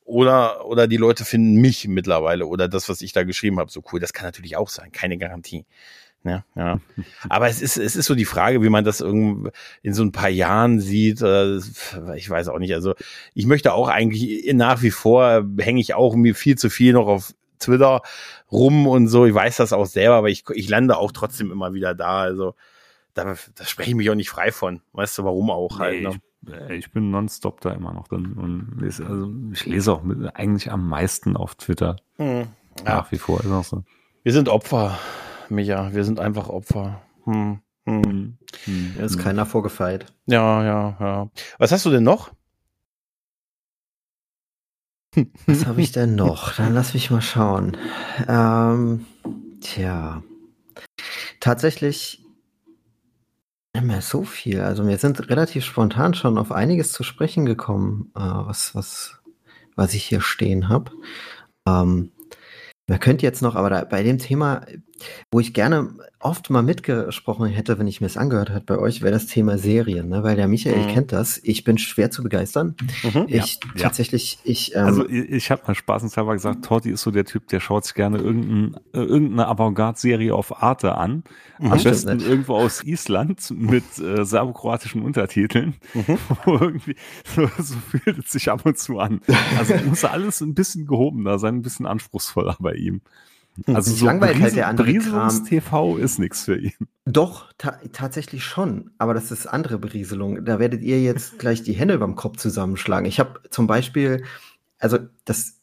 Oder, oder die Leute finden mich mittlerweile oder das, was ich da geschrieben habe, so cool. Das kann natürlich auch sein, keine Garantie. Ja, ja. Aber es ist, es ist so die Frage, wie man das irgendwie in so ein paar Jahren sieht. Ich weiß auch nicht. Also ich möchte auch eigentlich nach wie vor hänge ich auch mir viel zu viel noch auf Twitter rum und so. Ich weiß das auch selber, aber ich, ich lande auch trotzdem immer wieder da. Also da, da spreche ich mich auch nicht frei von. Weißt du, warum auch halt. Nee, ne? ich, ich, bin nonstop da immer noch drin und lese, also ich lese auch mit, eigentlich am meisten auf Twitter. Hm, ja. Nach wie vor ist auch so. Wir sind Opfer, Micha. Wir sind einfach Opfer. Hm. Hm. Hm. ist keiner vorgefeilt. Ja, ja, ja. Was hast du denn noch? Was habe ich denn noch? Dann lass mich mal schauen. Ähm, tja. Tatsächlich nicht mehr so viel. Also wir sind relativ spontan schon auf einiges zu sprechen gekommen, äh, was, was, was ich hier stehen habe. Ähm, man könnte jetzt noch, aber da, bei dem Thema, wo ich gerne oft mal mitgesprochen hätte, wenn ich mir es angehört hätte bei euch, wäre das Thema Serien, ne? weil der Michael mhm. kennt das. Ich bin schwer zu begeistern. Mhm, ich ja, tatsächlich, ja. ich. Ähm, also ich, ich habe mal spaßenshalber gesagt, Totti ist so der Typ, der schaut sich gerne irgendein, äh, irgendeine Avantgarde-Serie auf Arte an. Mhm, Am besten nicht. irgendwo aus Island mit äh, serbokroatischen Untertiteln. Mhm. irgendwie, so, so fühlt es sich ab und zu an. Also muss alles ein bisschen gehobener sein, ein bisschen anspruchsvoller bei ihm. Hm, also so langweilt halt der andere Kram. TV ist nichts für ihn. Doch, ta tatsächlich schon. Aber das ist andere Berieselung. Da werdet ihr jetzt gleich die Hände beim Kopf zusammenschlagen. Ich habe zum Beispiel, also das,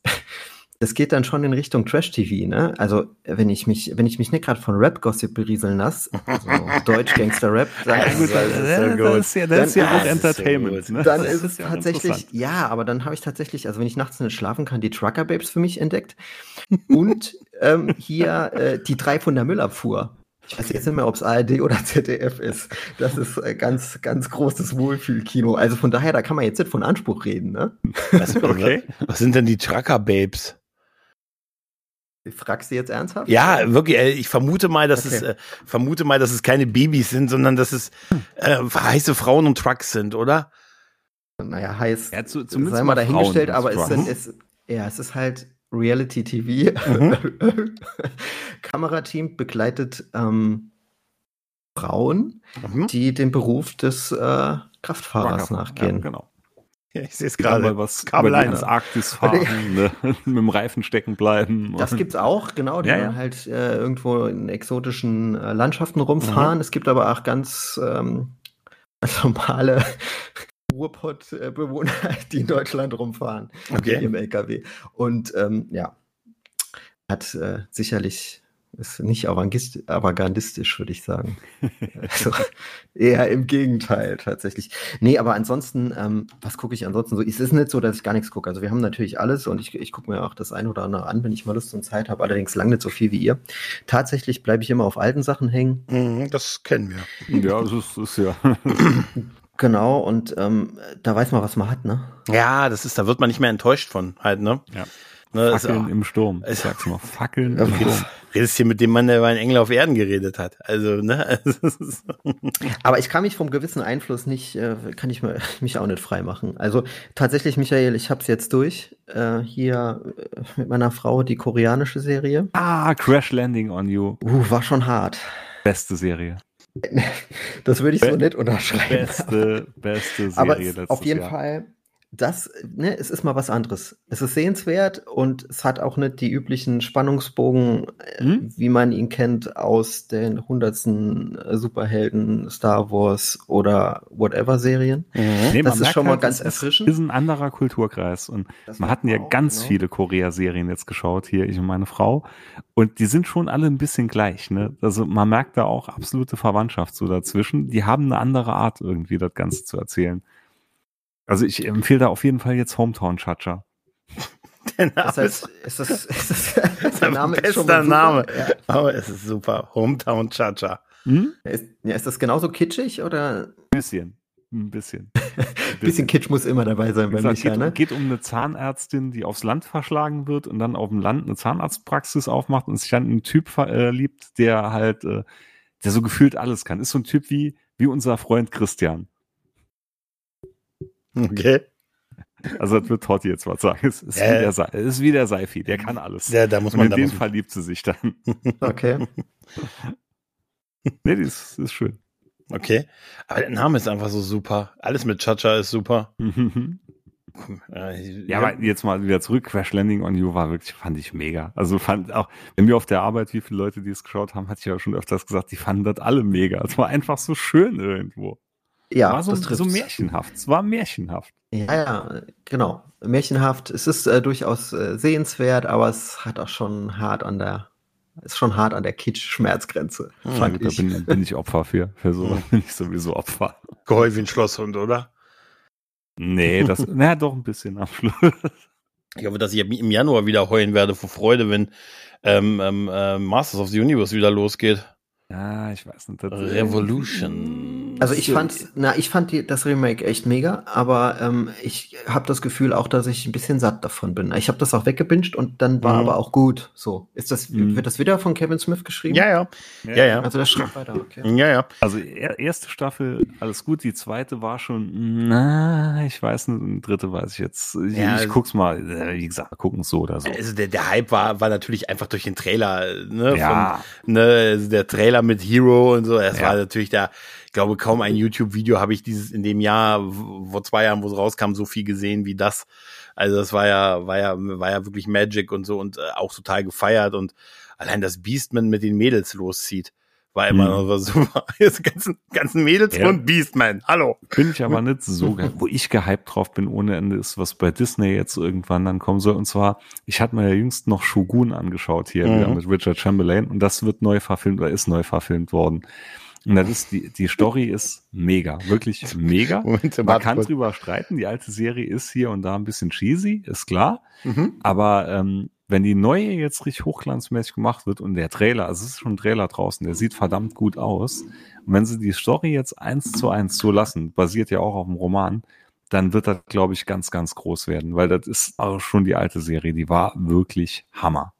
das geht dann schon in Richtung Trash-TV, ne? Also wenn ich mich, wenn ich mich nicht gerade von Rap-Gossip berieseln lasse, also Deutsch-Gangster-Rap, dann, ja, gut, das, ist, das ist ja, das ist ja auch Entertainment. Ne? Dann ist es tatsächlich, ja, aber dann habe ich tatsächlich, also wenn ich nachts nicht schlafen kann, die Trucker-Babes für mich entdeckt und ähm, hier äh, die drei von der Müllabfuhr. Ich weiß jetzt nicht mehr, ob es ARD oder ZDF ist. Das ist äh, ganz, ganz großes Wohlfühlkino. Also von daher, da kann man jetzt nicht von Anspruch reden, ne? Was, okay. was sind denn die Trucker-Babes? Fragst du jetzt ernsthaft? Ja, wirklich. Äh, ich vermute mal, dass okay. es äh, vermute mal, dass es keine Babys sind, sondern dass es äh, heiße Frauen und Trucks sind, oder? Naja, heiß. Ja, zu, sei mal dahingestellt, aber es, sind, es, ja, es ist halt Reality TV. Mhm. Kamerateam begleitet ähm, Frauen, mhm. die dem Beruf des äh, Kraftfahrers nachgehen. Ja, genau. Ja, ich sehe es gerade. was Kabel über ins Arktis fahren, ne? mit dem Reifen stecken bleiben. Das gibt's auch, genau, die ja, ja. halt äh, irgendwo in exotischen äh, Landschaften rumfahren. Mhm. Es gibt aber auch ganz ähm, normale Ruhrpott-Bewohner, die in Deutschland rumfahren okay. im LKW. Und ähm, ja, hat äh, sicherlich ist nicht avantgardistisch, würde ich sagen. also, eher im Gegenteil, tatsächlich. Nee, aber ansonsten, ähm, was gucke ich ansonsten so? Es ist nicht so, dass ich gar nichts gucke. Also wir haben natürlich alles und ich, ich gucke mir auch das ein oder andere an, wenn ich mal Lust und Zeit habe, allerdings lang nicht so viel wie ihr. Tatsächlich bleibe ich immer auf alten Sachen hängen. Mhm, das kennen wir. Ja, das ist, das ist ja. Genau, und ähm, da weiß man, was man hat, ne? Ja, das ist, da wird man nicht mehr enttäuscht von halt, ne? Ja. Ne, Fackeln auch, im Sturm. Ich sag's mal, Fackeln im Sturm. Redest hier mit dem Mann, der über einen Engel auf Erden geredet hat. Also, ne? Aber ich kann mich vom gewissen Einfluss nicht, äh, kann ich mich auch nicht frei machen. Also tatsächlich, Michael, ich hab's jetzt durch. Äh, hier äh, mit meiner Frau die koreanische Serie. Ah, Crash Landing on You. Uh, war schon hart. Beste Serie. Das würde ich so nicht unterschreiben. Beste, beste Serie Aber auf jeden Jahr. Fall das, ne, es ist mal was anderes. Es ist sehenswert und es hat auch nicht die üblichen Spannungsbogen, hm? wie man ihn kennt aus den hundertsten äh, Superhelden, Star Wars oder whatever Serien. Mhm. Nee, das ist schon mal halt, ganz erfrischend. Es ist ein anderer Kulturkreis und das wir hatten ja auch, ganz genau. viele Korea-Serien jetzt geschaut, hier ich und meine Frau und die sind schon alle ein bisschen gleich, ne? Also man merkt da auch absolute Verwandtschaft so dazwischen. Die haben eine andere Art irgendwie das Ganze zu erzählen. Also ich empfehle da auf jeden Fall jetzt Hometown Chacha. Der Name das heißt, ist, das, ist, das, ist der Name ist schon Name. Ja. Aber es ist super. Hometown Chacha. Hm? Ist, ja, ist das genauso kitschig oder? Bisschen. Ein bisschen. Ein bisschen Kitsch muss immer dabei sein bei Micha, geht, ne? geht um eine Zahnärztin, die aufs Land verschlagen wird und dann auf dem Land eine Zahnarztpraxis aufmacht und sich dann einen Typ äh, liebt, der halt, äh, der so gefühlt alles kann. Ist so ein Typ wie, wie unser Freund Christian. Okay. Also das wird Totti jetzt mal sagen. Es ist, äh, wie, der, es ist wie der Seifi, der kann alles. Ja, da muss man, Und in dem Fall liebt sie sich dann. Okay. nee, die ist, ist schön. Okay. Aber der Name ist einfach so super. Alles mit Chacha ist super. ja, aber jetzt mal wieder zurück. Crash Landing on You war wirklich, fand ich mega. Also fand auch, wenn wir auf der Arbeit, wie viele Leute, die es geschaut haben, hatte ich ja schon öfters gesagt, die fanden das alle mega. Es war einfach so schön irgendwo. Ja, war so, das so märchenhaft. Es war märchenhaft. Ja, ja, genau. Märchenhaft. Es ist äh, durchaus äh, sehenswert, aber es hat auch schon hart an der, ist schon hart an der Kitsch-Schmerzgrenze. Hm, fand gut, ich. Da bin, bin, ich Opfer für. Für so hm. bin ich sowieso Opfer. Geheul wie ein Schlosshund, oder? Nee, das, naja, doch ein bisschen am Schluss. Ich hoffe, dass ich im Januar wieder heulen werde vor Freude, wenn ähm, ähm, äh, Masters of the Universe wieder losgeht. Ja, ich weiß nicht. Revolution. Also ich fand, na, ich fand die, das Remake echt mega, aber ähm, ich habe das Gefühl auch, dass ich ein bisschen satt davon bin. Ich habe das auch weggebinged und dann war Mhm. aber auch gut. So, ist das, Mhm. wird das wieder von Kevin Smith geschrieben? Ja, ja. Ja, ja. Also das schreibt weiter, okay. Ja, ja. Also er, erste Staffel, alles gut. Die zweite war schon, na, ich weiß nicht. Und die dritte weiß ich jetzt. Ich, Ja, ich guck's mal. Äh, Wie gesagt, gucken so oder so. Also der, der Hype war, war natürlich einfach durch den Trailer, ne? Ja. Von, ne, also der Trailer mit Hero und so. Das Ja. war natürlich da, ich glaube, kaum ein YouTube-Video habe ich dieses in dem Jahr, vor zwei Jahren, wo es rauskam, so viel gesehen wie das. Also das war ja, war ja, war ja wirklich Magic und so und äh, auch total gefeiert und allein das Beastman mit den Mädels loszieht. War immer Mhm. super. Jetzt ganzen, ganzen Mädels Ja. und Beastman. Hallo. Bin ich aber nicht so, wo ich gehypt drauf bin ohne Ende, ist, was bei Disney jetzt irgendwann dann kommen soll. Und zwar, ich hatte mir ja jüngst noch Shogun angeschaut hier Mhm. wieder mit Richard Chamberlain und das wird neu verfilmt oder ist neu verfilmt worden. Und das ist die, die Story ist mega, wirklich mega. Moment, Man kann drüber streiten, die alte Serie ist hier und da ein bisschen cheesy, ist klar. Mhm. Aber ähm, wenn die neue jetzt richtig hochglanzmäßig gemacht wird und der Trailer, also es ist schon ein Trailer draußen, der sieht verdammt gut aus. Und wenn sie die Story jetzt eins zu eins so lassen, basiert ja auch auf dem Roman, dann wird das, glaube ich, ganz, ganz groß werden, weil das ist auch schon die alte Serie, die war wirklich Hammer.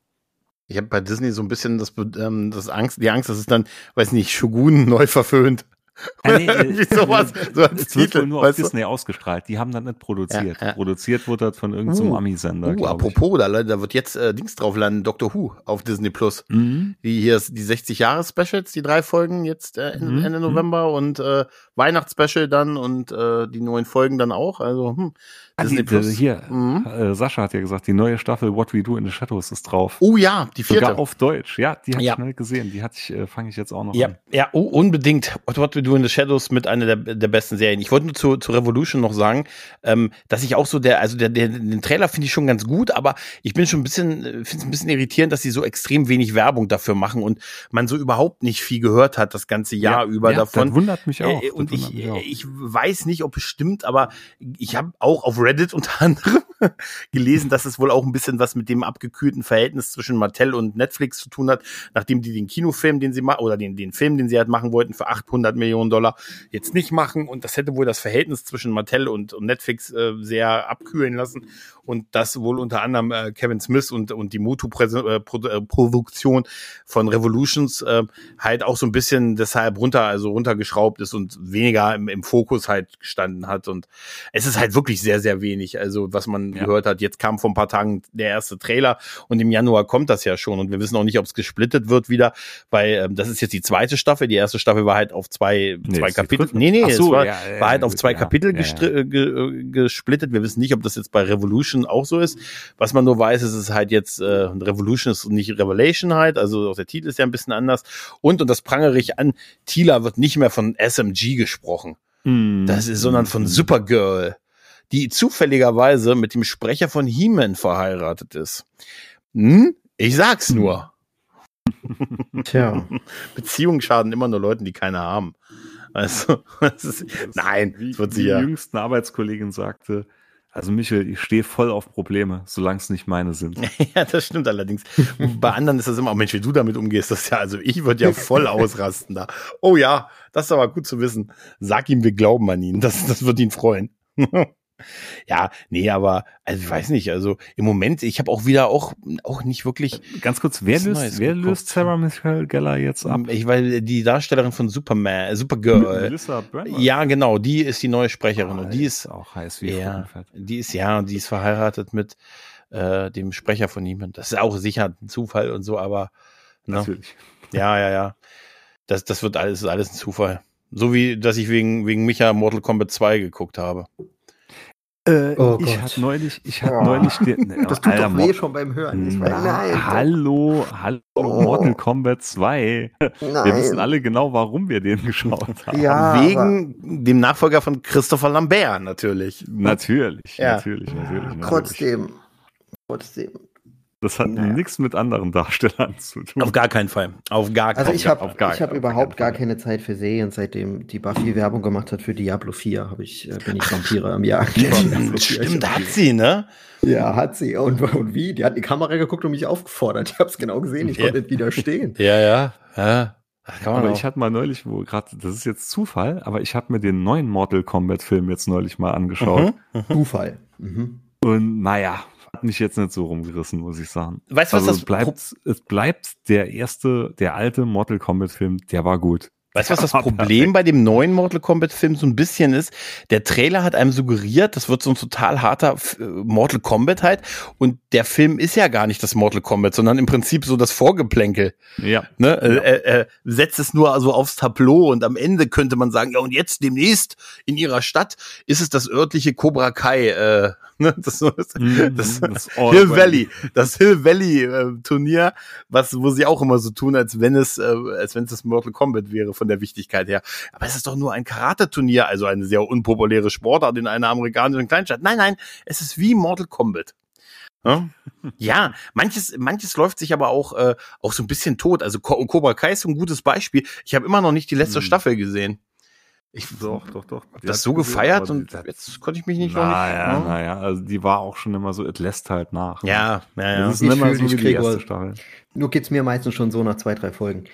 Ich habe bei Disney so ein bisschen das, ähm, das Angst, die Angst, dass es dann, weiß nicht, Shogun neu verföhnt. Äh, nee, äh, sowas, so als Es wird Titel, wohl nur auf weißt du? Disney ausgestrahlt. Die haben das nicht produziert. Ja, ja. Produziert wurde das von irgendeinem Uh, Ami-Sender. Uh, apropos, da, da wird jetzt äh, Dings drauf landen, Doctor Who auf Disney Plus. Mhm. Die hier ist die 60 Jahre Specials, die drei Folgen jetzt äh, Ende, Mhm, Ende mhm. November und äh, Weihnachtsspecial dann und äh, die neuen Folgen dann auch. Also hm, Disney Plus. hier, Mhm. äh, Sascha hat ja gesagt, die neue Staffel What We Do in the Shadows ist drauf. Oh ja, die vierte. Sogar auf Deutsch. Ja, die habe Ja. ich schnell gesehen. Die hatte ich, äh, fange ich jetzt auch noch Ja, an. ja, oh, unbedingt. What, What We Do in the Shadows mit einer der, der besten Serien. Ich wollte nur zu, zu Revolution noch sagen, ähm, dass ich auch so der, also der, der den Trailer finde ich schon ganz gut, aber ich bin schon ein bisschen, finde es ein bisschen irritierend, dass sie so extrem wenig Werbung dafür machen und man so überhaupt nicht viel gehört hat das ganze Jahr über ja, davon. Das wundert mich auch. Äh, und ich, wundert mich auch. ich weiß nicht, ob es stimmt, aber ich habe auch auf Reddit unter anderem gelesen, dass es wohl auch ein bisschen was mit dem abgekühlten Verhältnis zwischen Mattel und Netflix zu tun hat, nachdem die den Kinofilm, den sie machen, oder den, den Film, den sie halt machen wollten, für 800 Millionen Dollar jetzt nicht machen. Und das hätte wohl das Verhältnis zwischen Mattel und, und Netflix äh, sehr abkühlen lassen. Und das wohl unter anderem äh, Kevin Smith und, und die Mutu-Produktion von Revolutions äh, halt auch so ein bisschen deshalb runter, also runtergeschraubt ist und weniger im, im Fokus halt gestanden hat. Und es ist halt wirklich sehr, sehr wenig, also was man Ja. gehört hat. Jetzt kam vor ein paar Tagen der erste Trailer und im Januar kommt das ja schon und wir wissen auch nicht, ob es gesplittet wird wieder, weil ähm, das ist jetzt die zweite Staffel. Die erste Staffel war halt auf zwei, Nee, zwei Kapitel. Nee, nee, Ach es so, war, ja, ja, war halt auf zwei. Kapitel äh, äh, gesplittet. Wir wissen nicht, ob das jetzt bei Revolution auch so ist. Was man nur weiß, ist es halt jetzt äh, Revolution ist nicht Revelation halt, also auch der Titel ist ja ein bisschen anders. Und, und das prangere ich an, Tila wird nicht mehr von SMG gesprochen. Mm. Das ist, sondern von Supergirl, die zufälligerweise mit dem Sprecher von He-Man verheiratet ist. Hm? Ich sag's nur. Tja. Beziehungen schaden immer nur Leuten, die keine haben. Also, das ist, nein, wie, das wird sie die ja. jüngsten Arbeitskollegin sagte, also Michael, ich stehe voll auf Probleme, solange es nicht meine sind. Ja, das stimmt allerdings. Bei anderen ist das immer, oh Mensch, wie du damit umgehst, das ist ja, also ich würde ja voll ausrasten da. Oh ja, das ist aber gut zu wissen. Sag ihm, wir glauben an ihn. Das, das wird ihn freuen. Ja, nee, aber, also ich weiß nicht, also im Moment, ich habe auch wieder auch, auch nicht wirklich, Ganz kurz, wer löst, wer geguckt. löst Sarah Michael Gellar jetzt ab? ich, weil die Darstellerin von Superman, äh, Supergirl, Melissa Brenner. ja, genau, die ist die neue Sprecherin Ah, und die ist, auch heiß wie ja, die ist, ja, die ist verheiratet mit äh, dem Sprecher von ihm. Das ist auch sicher ein Zufall und so, aber ne? Natürlich. Ja, ja, ja. Das, das wird alles, alles ein Zufall. So wie, dass ich wegen, wegen Micha Mortal Kombat 2 geguckt habe. Äh, Oh ich hatte neulich, ich hatte Boah. neulich den, ne, Das tut Alter, doch weh schon beim Hören. Ich Na, meine, nein. hallo, hallo, Oh. Mortal Kombat 2. nein. Wir wissen alle genau, warum wir den geschaut haben. Ja, wegen dem Nachfolger von Christopher Lambert natürlich. Natürlich, Ja. natürlich, natürlich, natürlich. Trotzdem. Trotzdem. Das hat Naja. nichts mit anderen Darstellern zu tun. Auf gar keinen Fall. Auf gar keinen Also ich Fall. habe hab überhaupt gar keine Zeit für Serien, seitdem die Buffy Werbung gemacht hat für Diablo 4, habe ich äh, bin ich Vampire am Jagen. Stimmt, stimmt, hat sie, ne? Ja, hat sie. Und, und wie? Die hat in die Kamera geguckt und mich aufgefordert. Ich habe es genau gesehen. Ich Ja. konnte nicht widerstehen. Ja, ja, ja. aber ich hatte mal neulich, wo gerade, das ist jetzt Zufall, aber ich habe mir den neuen Mortal Kombat Film jetzt neulich mal angeschaut. Mhm, mhm. Zufall. Mhm. Und naja, hat mich jetzt nicht so rumgerissen, muss ich sagen. Weißt du, was also das es bleibt, es bleibt der erste, der alte Mortal Kombat Film, der war gut. Weißt du, was das Problem bei dem neuen Mortal Kombat Film so ein bisschen ist? Der Trailer hat einem suggeriert, das wird so ein total harter äh, Mortal Kombat halt. Und der Film ist ja gar nicht das Mortal Kombat, sondern im Prinzip so das Vorgeplänkel. Ja. Ne? Ja. Äh, äh, setzt es nur so aufs Tableau und am Ende könnte man sagen, ja und jetzt demnächst in ihrer Stadt ist es das örtliche Cobra Kai äh, Ne? Das, das, mhm, das, das Hill Valley, das Hill Valley äh, Turnier, was wo sie auch immer so tun, als wenn es, äh, als wenn es das Mortal Kombat wäre von der Wichtigkeit her. Aber es ist doch nur ein Karate-Turnier, also eine sehr unpopuläre Sportart in einer amerikanischen Kleinstadt. Nein, nein, es ist wie Mortal Kombat. Ja, manches, manches läuft sich aber auch, äh, auch so ein bisschen tot. Also Cobra Kai ist so ein gutes Beispiel. Ich habe immer noch nicht die letzte hm. Staffel gesehen. Ich doch, doch, doch. Hab das so gefeiert und jetzt konnte ich mich nicht naja, noch nicht. Naja, naja, also die war auch schon immer so, es lässt halt nach. Ne? Ja, ja, ja. Das ist ich immer so wie die erste Staffel. Nur geht's mir meistens schon so nach zwei, drei Folgen.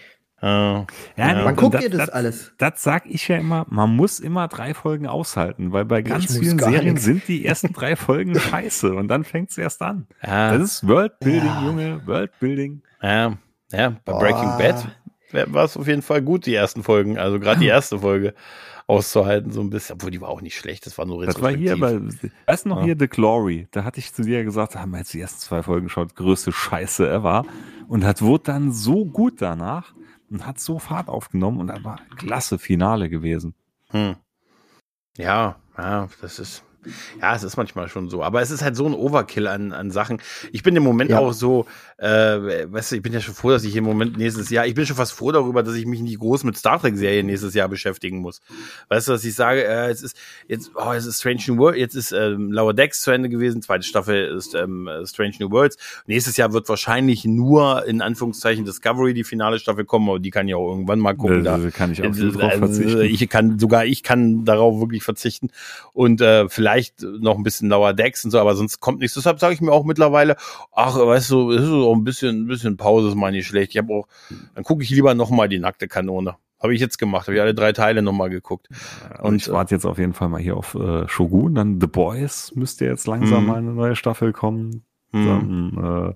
Uh, ja, ja. Wann guckt das, ihr das, das, alles? Das sag ich ja immer, man muss immer drei Folgen aushalten, weil bei ganz vielen Serien nix. sind die ersten drei Folgen scheiße und dann fängt's erst an. Ja. Das ist Worldbuilding, ja. Junge, Worldbuilding. Ja, ja, bei Breaking Bad war es auf jeden Fall gut, die ersten Folgen, also gerade die erste Folge auszuhalten, so ein bisschen, obwohl die war auch nicht schlecht, das war nur Das war hier bei, weißt du noch ja. hier The Glory, da hatte ich zu dir gesagt, haben wir jetzt die ersten zwei Folgen geschaut, größte Scheiße ever und hat wurde dann so gut danach und hat so Fahrt aufgenommen und das war klasse Finale gewesen. Hm. Ja, ja, das ist, ja, es ist manchmal schon so. Aber es ist halt so ein Overkill an, an Sachen. Ich bin im Moment ja. auch so, äh, weißt du, ich bin ja schon froh, dass ich im Moment nächstes Jahr, ich bin schon fast froh darüber, dass ich mich nicht groß mit Star Trek-Serien nächstes Jahr beschäftigen muss. Weißt du, dass ich sage, äh, es ist jetzt, oh, es ist Strange New World, jetzt ist ähm, Lower Decks zu Ende gewesen, zweite Staffel ist ähm, Strange New Worlds. Nächstes Jahr wird wahrscheinlich nur in Anführungszeichen Discovery die finale Staffel kommen, aber die kann ja auch irgendwann mal gucken. Da, da kann ich auch äh, drauf verzichten. Ich kann, sogar ich kann darauf wirklich verzichten. Und äh, vielleicht noch ein bisschen Lower Decks und so, aber sonst kommt nichts. Deshalb sage ich mir auch mittlerweile, ach, weißt du, es ist auch ein bisschen, ein bisschen Pause ist mal nicht schlecht. Ich habe auch, dann gucke ich lieber noch mal die nackte Kanone. Habe ich jetzt gemacht, habe ich alle drei Teile noch mal geguckt. Ja, und ich warte jetzt auf jeden Fall mal hier auf äh, Shogun, dann The Boys müsste jetzt langsam mhm. mal eine neue Staffel kommen. Mhm. Dann,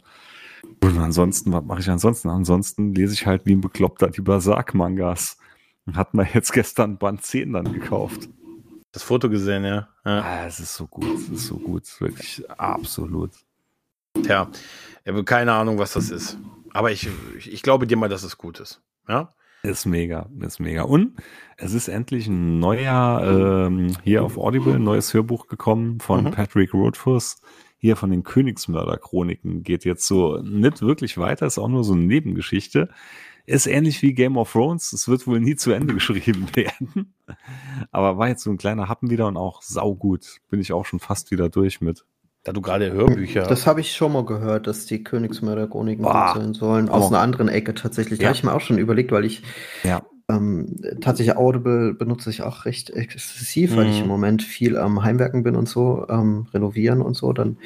äh, und ansonsten, was mache ich ansonsten? Ansonsten lese ich halt wie ein Bekloppter die Berserk-Mangas. Hat man jetzt gestern Band 10 dann gekauft. Das Foto gesehen, ja. ja. Ah, es ist so gut, es ist so gut, wirklich absolut. Tja, keine Ahnung, was das ist. Aber ich, ich glaube dir mal, dass es gut ist. Ja? Ist mega, ist mega. Und es ist endlich ein neuer, ähm, hier auf Audible, ein neues Hörbuch gekommen von mhm. Patrick Rothfuss. Hier von den Königsmörder-Chroniken. Geht jetzt so nicht wirklich weiter, ist auch nur so eine Nebengeschichte. Ist ähnlich wie Game of Thrones. Es wird wohl nie zu Ende geschrieben werden. Aber war jetzt so ein kleiner Happen wieder und auch saugut. Bin ich auch schon fast wieder durch mit. Da du gerade Hörbücher. Das habe ich schon mal gehört, dass die Königsmörder-Chroniken sein sollen. Aus oh. einer anderen Ecke tatsächlich. Da ja. habe ich mir auch schon überlegt, weil ich ja. ähm, tatsächlich Audible benutze ich auch recht exzessiv, weil ich mhm. im Moment viel am Heimwerken bin und so, ähm, renovieren und so. Dann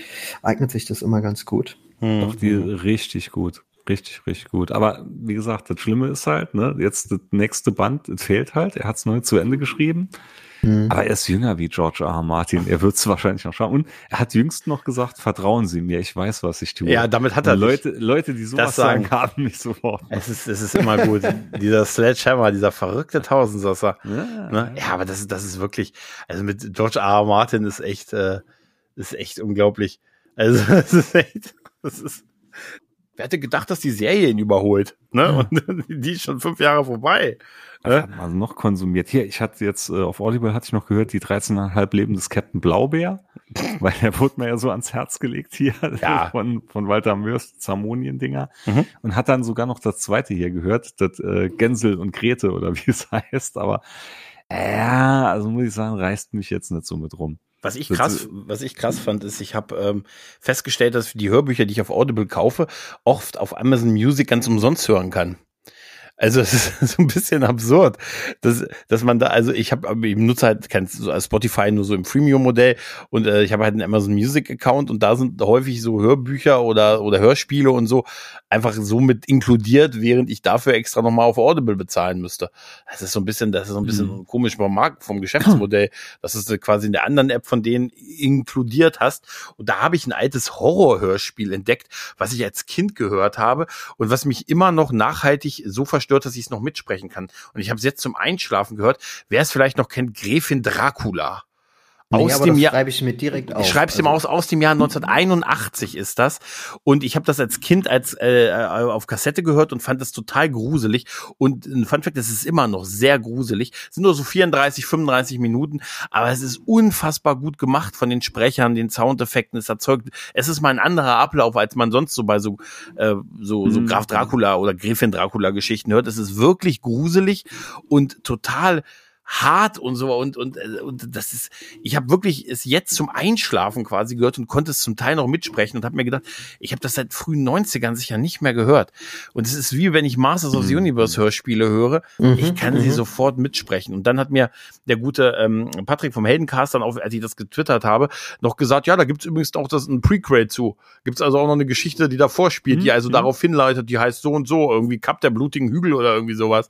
eignet sich das immer ganz gut. Mhm. Doch, die richtig gut. Richtig, richtig gut. Aber wie gesagt, das Schlimme ist halt, ne, jetzt das nächste Band fehlt halt. Er hat es neu zu Ende geschrieben. Mhm. Aber er ist jünger wie George R. R. Martin. Er wird es wahrscheinlich noch schauen. Und er hat jüngst noch gesagt, vertrauen Sie mir, ich weiß, was ich tue. Ja, damit hat er Leute, Leute, die sowas sagen, sagen, haben mich sofort. Es ist, es ist immer gut. dieser Sledgehammer, dieser verrückte Tausendsasser. Ja, ne? ja, aber das ist, das ist wirklich, also mit George R. R. Martin ist echt, äh, ist echt unglaublich. Also, es ist echt, das ist, wer hätte gedacht, dass die Serie ihn überholt? Ne? Und die ist schon fünf Jahre vorbei. Was hat man noch konsumiert? Hier, ich hatte jetzt äh, auf Audible hatte ich noch gehört, die 13,5 Leben des Captain Blaubeer, weil der wurde mir ja so ans Herz gelegt hier ja. von, von Walter Mörs, Zamonien-Dinger. Mhm. Und hat dann sogar noch das zweite hier gehört, das äh, Gänsel und Grete oder wie es heißt. Aber ja, also muss ich sagen, reißt mich jetzt nicht so mit rum. Was ich krass, was ich krass fand, ist, ich habe ähm, festgestellt, dass ich die Hörbücher, die ich auf Audible kaufe, oft auf Amazon Music ganz umsonst hören kann. Also es ist so ein bisschen absurd, dass, dass man da, also ich habe, ich nutze halt kein Spotify nur so im Freemium-Modell und äh, ich habe halt einen Amazon Music-Account und da sind häufig so Hörbücher oder, oder Hörspiele und so einfach so mit inkludiert, während ich dafür extra nochmal auf Audible bezahlen müsste. Das ist so ein bisschen, das ist so ein bisschen mhm. komisch vom Markt, vom Geschäftsmodell, dass du es quasi in der anderen App von denen inkludiert hast. Und da habe ich ein altes Horror-Hörspiel entdeckt, was ich als Kind gehört habe und was mich immer noch nachhaltig so verstört stört, dass ich es noch mitsprechen kann. Und ich habe es jetzt zum Einschlafen gehört. Wer es vielleicht noch kennt, Gräfin Dracula. Nee, aus dem Jahr schreibe ich mir direkt auf. Ich schreibe es also. aus aus dem Jahr 1981 ist das und ich habe das als Kind als äh, äh, auf Kassette gehört und fand das total gruselig und ein Fun Fact, das ist immer noch sehr gruselig. Es sind nur so 34, 35 Minuten, aber es ist unfassbar gut gemacht von den Sprechern, den Soundeffekten, es erzeugt es ist mal ein anderer Ablauf, als man sonst so bei so äh, so so mhm. Graf Dracula oder Gräfin Dracula Geschichten hört. Es ist wirklich gruselig und total hart und so und und äh, und das ist ich habe wirklich es jetzt zum Einschlafen quasi gehört und konnte es zum Teil noch mitsprechen und habe mir gedacht, ich habe das seit frühen 90ern sicher nicht mehr gehört und es ist wie wenn ich Masters of the mhm. Universe Hörspiele höre, mhm, ich kann sie mhm. sofort mitsprechen und dann hat mir der gute ähm, Patrick vom Heldencast dann auch als ich das getwittert habe, noch gesagt, ja, da gibt's übrigens auch das ein Prequel zu. Gibt's also auch noch eine Geschichte, die davor spielt, die also darauf hinleitet, die heißt so und so, irgendwie Kap der blutigen Hügel oder irgendwie sowas.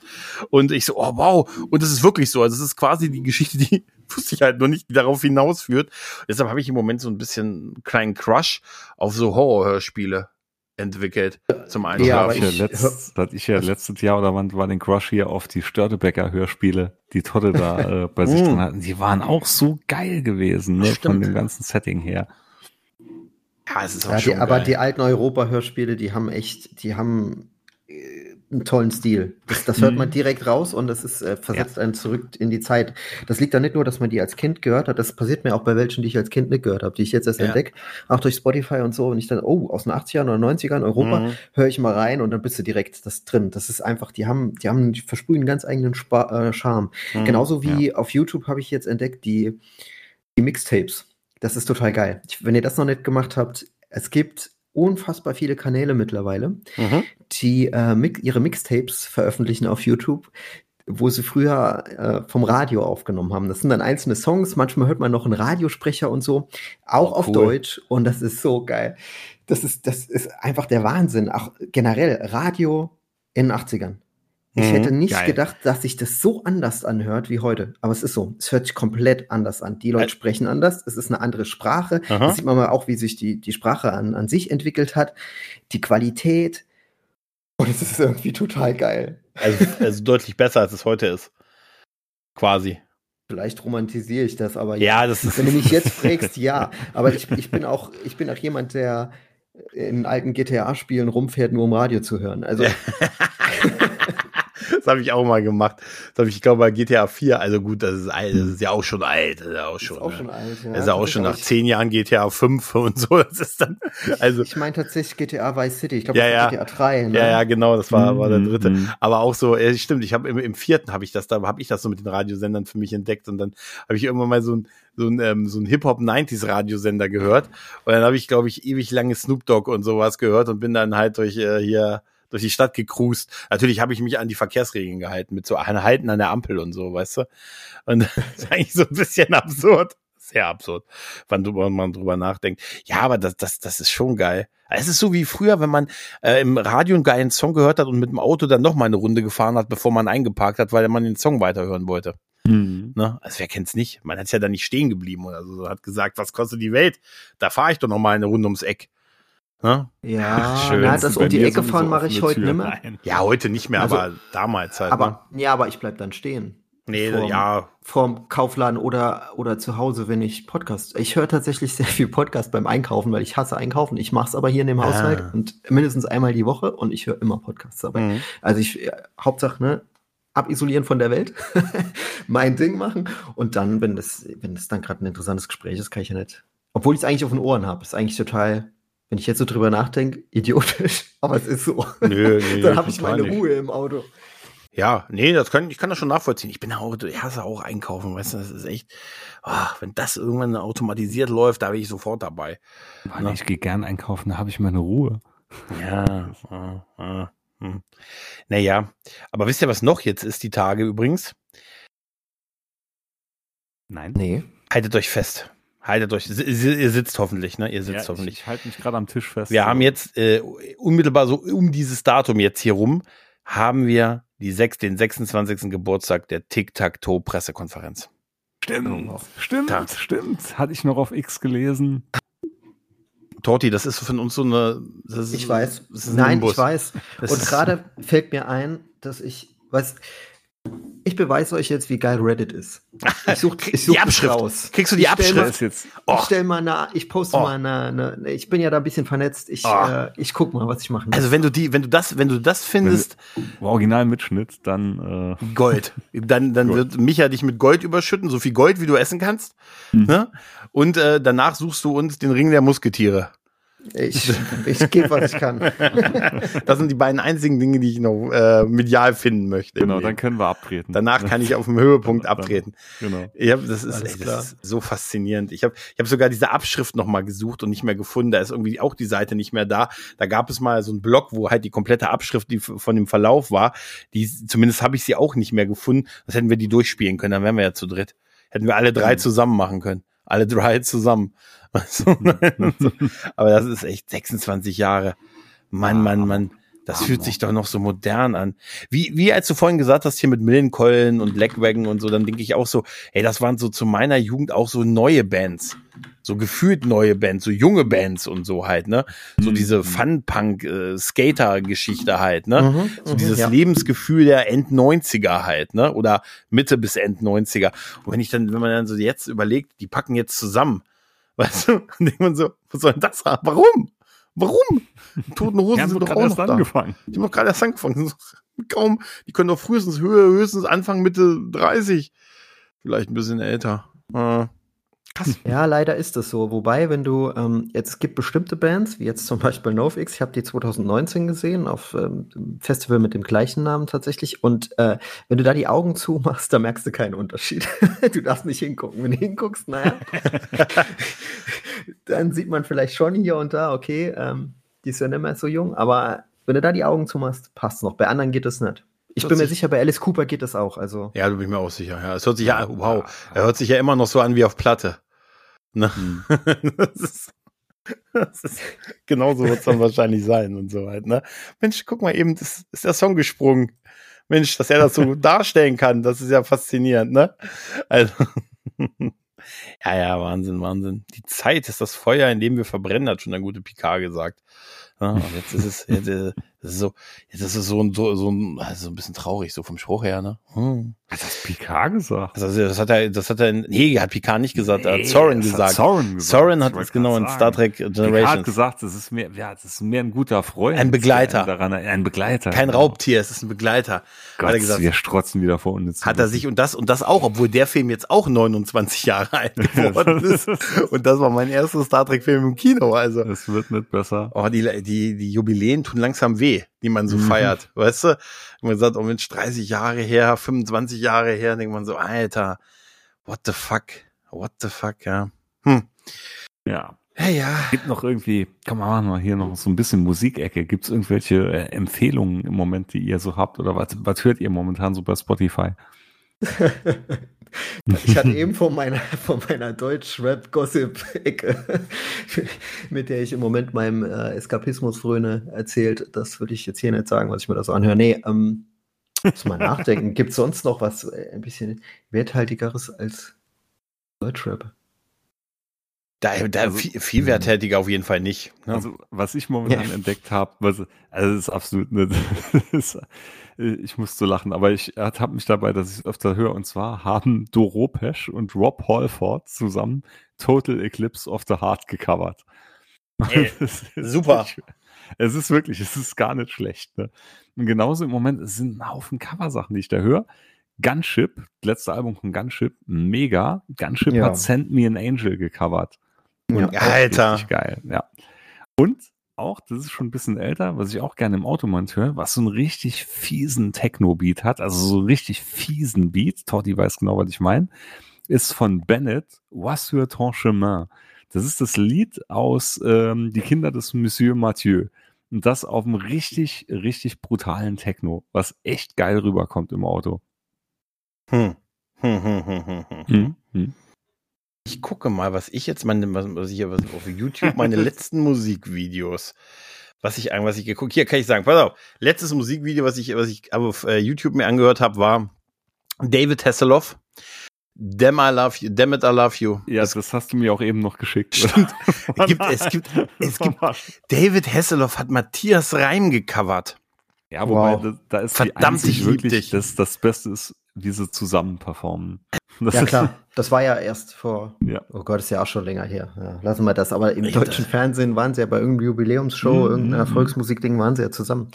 Und ich so, oh wow, und es ist wirklich so, also es ist quasi die Geschichte, die wusste ich halt nur nicht, die darauf hinausführt. Deshalb habe ich im Moment so ein bisschen einen kleinen Crush auf so Horrorhörspiele entwickelt zum einen. Ja, ich, letzt, hatte ich ja letztes Jahr oder wann war den Crush hier auf die Störtebecker Hörspiele, die Totte da äh, bei sich drin hatten. Die waren auch so geil gewesen, ne, von dem ganzen Setting her. Ja, es ist auch ja, schon die, aber die alten Europa-Hörspiele, die haben echt, die haben einen tollen Stil. Das, das hört man mhm. direkt raus und das ist äh, versetzt ja. einen zurück in die Zeit. Das liegt da nicht nur, dass man die als Kind gehört hat, das passiert mir auch bei welchen, die ich als Kind nicht gehört habe, die ich jetzt erst ja. entdecke, auch durch Spotify und so. Und ich dann, oh, aus den 80ern oder 90ern Europa, mhm. höre ich mal rein und dann bist du direkt das drin. Das ist einfach, die haben, die haben, die versprühen einen ganz eigenen Spa äh, Charme. Mhm. Genauso wie ja. auf YouTube habe ich jetzt entdeckt, die, die Mixtapes. Das ist total geil. Ich, wenn ihr das noch nicht gemacht habt, es gibt unfassbar viele Kanäle mittlerweile, mhm. die äh, ihre Mixtapes veröffentlichen auf YouTube, wo sie früher äh, vom Radio aufgenommen haben. Das sind dann einzelne Songs, manchmal hört man noch einen Radiosprecher und so, auch oh, auf Deutsch und das ist so geil. Das ist, das ist einfach der Wahnsinn. Auch generell Radio in den 80ern. Ich mhm, hätte nicht geil. gedacht, dass sich das so anders anhört wie heute. Aber es ist so. Es hört sich komplett anders an. Die Leute Ä sprechen anders. Es ist eine andere Sprache. Aha. Das sieht man mal auch, wie sich die, die Sprache an, an sich entwickelt hat. Die Qualität. Und es ist irgendwie total geil. Also, also deutlich besser, als es heute ist. Quasi. Vielleicht romantisiere ich das, aber ja, das wenn du mich jetzt fragst, ja. Aber ich, ich bin auch, ich bin auch jemand, der in alten GTA-Spielen rumfährt, nur um Radio zu hören. Also Das habe ich auch mal gemacht. Das habe ich, ich glaube, bei GTA 4, also gut, das ist alt, das ist ja auch schon alt. Das ist auch schon, ist auch schon alt, ja. Das ist ja auch schon nach zehn Jahren GTA 5 und so. Das ist dann, also. Ich meine tatsächlich GTA Vice City. Ich glaube, ja, ja. GTA 3. Ne? Ja, ja, genau, das war, war der mhm, dritte. Mhm. Aber auch so, ja, stimmt, ich habe im, im vierten habe ich das, da habe ich das so mit den Radiosendern für mich entdeckt und dann habe ich irgendwann mal so ein, so ein, ähm, so ein Hip-Hop-90s-Radiosender gehört. Und dann habe ich, glaube ich, ewig lange Snoop Dogg und sowas gehört und bin dann halt durch äh, hier durch die Stadt gekrust. Natürlich habe ich mich an die Verkehrsregeln gehalten, mit so einem Halten an der Ampel und so, weißt du? Und das ist eigentlich so ein bisschen absurd. Sehr absurd, wann man drüber nachdenkt. Ja, aber das, das, das ist schon geil. Es ist so wie früher, wenn man äh, im Radio einen geilen Song gehört hat und mit dem Auto dann noch mal eine Runde gefahren hat, bevor man eingeparkt hat, weil man den Song weiterhören wollte. Mhm. Ne? Also wer kennt's nicht? Man hat ja da nicht stehen geblieben oder so. Hat gesagt, was kostet die Welt? Da fahre ich doch noch mal eine Runde ums Eck. Ne? Ja, Schön. Na, das um die Ecke fahren mache ich heute nicht mehr. Ja, heute nicht mehr, also, aber damals halt. Aber, ne? Ja, aber ich bleib dann stehen. Nee, vorm, ja. Vorm Kaufladen oder, oder zu Hause, wenn ich Podcast. Ich höre tatsächlich sehr viel Podcast beim Einkaufen, weil ich hasse Einkaufen. Ich mache es aber hier in dem ah. Haushalt und mindestens einmal die Woche und ich höre immer Podcasts dabei. Mhm. Also ich, äh, Hauptsache, ne, abisolieren von der Welt, mein Ding machen und dann, wenn das, wenn das dann gerade ein interessantes Gespräch ist, kann ich ja nicht. Obwohl ich es eigentlich auf den Ohren habe, ist eigentlich total wenn ich jetzt so drüber nachdenke, idiotisch, aber es ist so. Nö, nee, Dann habe ich meine nicht. Ruhe im Auto. Ja, nee, das kann, ich kann das schon nachvollziehen. Ich bin auch, ich hasse auch einkaufen, weißt du, das ist echt, oh, wenn das irgendwann automatisiert läuft, da bin ich sofort dabei. Mann, ich gehe gern einkaufen, da habe ich meine Ruhe. Ja, ja, ja. Hm. Naja, aber wisst ihr, was noch jetzt ist, die Tage übrigens? Nein. Nee. Haltet euch fest. Haltet euch, ihr sitzt hoffentlich, ne? Ihr sitzt Ja, hoffentlich. Ich, ich halte mich gerade am Tisch fest. Wir haben jetzt äh, unmittelbar so um dieses Datum jetzt hier rum, haben wir die sechs, den 26. Geburtstag der Tic-Tac-Toe-Pressekonferenz. Stimmt, stimmt, Da. stimmt. Hatte ich noch auf X gelesen. Torti, das ist von uns so eine. Das ist, Ich weiß. Das ist ein Nein, Nimbus. ich weiß. Das Und gerade fällt mir ein, dass ich, weiß, ich beweise euch jetzt, wie geil Reddit ist. Ich suche ich Die such das Abschrift. raus. Kriegst du die Ich stell Abschrift? mal- jetzt Oh. Ich stell mal eine, ich poste Oh. mal eine, eine, ich bin ja da ein bisschen vernetzt. Ich, Oh. äh, ich guck mal, was ich machen Also wenn du die, wenn du das, wenn du das findest, im Originalmitschnitt, dann äh, Gold. Dann, dann Gold. wird Micha dich mit Gold überschütten, so viel Gold, wie du essen kannst. Hm. Ne? Und äh, danach suchst du uns den Ring der Musketiere. Ich, ich gebe, was ich kann. Das sind die beiden einzigen Dinge, die ich noch äh, medial finden möchte. genau, dann können wir abtreten. Danach kann ich auf dem Höhepunkt abtreten. Genau. Ich hab, das ist, ey, das ist so faszinierend. Ich habe ich hab sogar diese Abschrift noch mal gesucht und nicht mehr gefunden. Da ist irgendwie auch die Seite nicht mehr da. Da gab es mal so einen Blog, wo halt die komplette Abschrift die von dem Verlauf war. Die, zumindest habe ich sie auch nicht mehr gefunden. Das hätten wir die durchspielen können. Dann wären wir ja zu dritt. Hätten wir alle drei Mhm. zusammen machen können. Alle drei zusammen. So, und so. Aber das ist echt 26 Jahre. Mann, Mann, Mann. Das Hammer. fühlt sich doch noch so modern an. Wie, wie als du vorhin gesagt hast, hier mit Millencolin und Legwagon und so, dann denke ich auch so, ey, das waren so zu meiner Jugend auch so neue Bands. So gefühlt neue Bands, so junge Bands und so halt, ne? So Mhm. diese Fun-Punk-Skater-Geschichte halt, ne? Mhm, So mhm, dieses ja. Lebensgefühl der End-90er halt, ne? Oder Mitte bis End-90er. Und wenn ich dann, wenn man dann so jetzt überlegt, die packen jetzt zusammen, weißt du, dann denkt man so, was soll denn das haben? Warum? Warum? Die Toten Hosen sind doch auch erst noch da. angefangen. Die haben doch gerade erst angefangen. Kaum, die können doch frühestens höher, höchstens Anfang Mitte 30. Vielleicht ein bisschen älter. Äh, krass. Ja, leider ist das so. Wobei, wenn du, ähm, jetzt es gibt bestimmte Bands, wie jetzt zum Beispiel NoFX, ich habe die 2019 gesehen auf ähm, Festival mit dem gleichen Namen tatsächlich. Und äh, wenn du da die Augen zumachst, da merkst du keinen Unterschied. du darfst nicht hingucken. Wenn du hinguckst, naja, dann sieht man vielleicht schon hier und da, okay, ähm, die ist ja nicht mehr so jung, aber wenn du da die Augen zumachst, passt noch. Bei anderen geht es nicht. Ich bin mir sich- sicher, bei Alice Cooper geht das auch. Also Ja, du bin ich mir auch sicher. Ja, es hört sich ja, wow, er hört sich ja immer noch so an wie auf Platte. Ne? Hm. das ist, das ist, genauso wird es dann wahrscheinlich sein und so halt, ne? Mensch, guck mal eben, das ist der Song gesprungen. Mensch, dass er das so darstellen kann, das ist ja faszinierend, ne? Also, ja, ja, Wahnsinn, Wahnsinn. Die Zeit ist das Feuer, in dem wir verbrennen, hat schon der gute Picard gesagt. Ja, und jetzt ist es, jetzt, äh, das ist so, es so, ein- so, so, ein, also ein bisschen traurig, so vom Spruch her, ne? Hm. Hat das Picard gesagt? Also, das hat er, das hat er, nee, hat Picard nicht gesagt, er hat Soren das hat gesagt. Soren gesagt. Soren hat es genau in. Star Trek Picard hat gesagt, das ist mehr, ja, das ist mehr ein guter Freund. Ein Begleiter. Daran, ein Begleiter. Kein genau. Raubtier, es ist ein Begleiter. Gott, hat er gesagt. wir strotzen wieder vor uns. Hat er sich und das und das auch, obwohl der Film jetzt auch 29 Jahre alt geworden ist. Und das war mein erster Star Trek Film im Kino, also. Es wird nicht besser. Oh, die, die, die Jubiläen tun langsam weh, die man so Mhm. feiert, weißt du? Und man sagt, oh Mensch, 30 Jahre her, 25 Jahre her, denkt man so, Alter, what the fuck, what the fuck, ja. Hm. Ja. Ja, ja. Gibt noch irgendwie, komm mal, machen hier noch so ein bisschen Musikecke. Gibt es irgendwelche äh, Empfehlungen im Moment, die ihr so habt? Oder was, was hört ihr momentan so bei Spotify? Ich hatte eben von meiner, von meiner Deutsch-Rap-Gossip-Ecke, mit der ich im Moment meinem äh, Eskapismus fröne, erzählt. Das würde ich jetzt hier nicht sagen, was ich mir da so anhöre. Nee, ähm, muss mal nachdenken. Gibt es sonst noch was äh, ein bisschen werthaltigeres als Deutschrap? Da, da Also- viel, viel werttätiger auf jeden Fall nicht. Ne? Also, was ich momentan Ja. entdeckt habe, also das ist absolut nicht, ist, äh, ich muss so lachen, aber ich habe mich dabei, dass ich es öfter höre, und zwar haben Doro Pesch und Rob Halford zusammen Total Eclipse of the Heart gecovert. Ey, super. wirklich- Es ist wirklich, es ist gar nicht schlecht. Ne? Und genauso im Moment, es sind ein Haufen Coversachen, die ich da höre. Gunship, letzte Album von Gunship, mega. Gunship Ja. hat Send Me an Angel gecovert. Ja. auch Alter. Richtig geil, ja. Und auch, das ist schon ein bisschen älter, was ich auch gerne im Automand höre, was so einen richtig fiesen Techno-Beat hat, also so einen richtig fiesen Beat, Totti weiß genau, was ich meine, ist von Bennett, Was sur ton chemin. Das ist das Lied aus ähm, Die Kinder des Monsieur Mathieu. Und das auf einem richtig, richtig brutalen Techno, was echt geil rüberkommt im Auto. Hm. Hm, hm, hm, hm, hm. Hm? Hm? Ich gucke mal, was ich jetzt meine, was, ich was auf YouTube meine letzten Musikvideos, was ich was ich geguckt. Hier kann ich sagen, pass auf, letztes Musikvideo, was ich was ich auf äh, YouTube mir angehört habe, war David Hasselhoff. Damn I love you, damn it I love you. Ja, das, das hast du mir auch eben noch geschickt. Stimmt. es gibt, es gibt, es gibt, David Hasselhoff hat Matthias Reim gecovert. Ja, wobei, Wow. da, da ist Verdammt, die einzig wirklich, dich. das, das Beste ist, wie sie zusammen performen. Das Ja ist- klar, das war ja erst vor, Ja. oh Gott, ist ja auch schon länger her. Ja, lassen wir das. Aber im Ich- deutschen Fernsehen waren sie ja bei irgendeiner Jubiläumsshow, Mhm, irgendeiner mhm. Volksmusikding waren sie ja zusammen.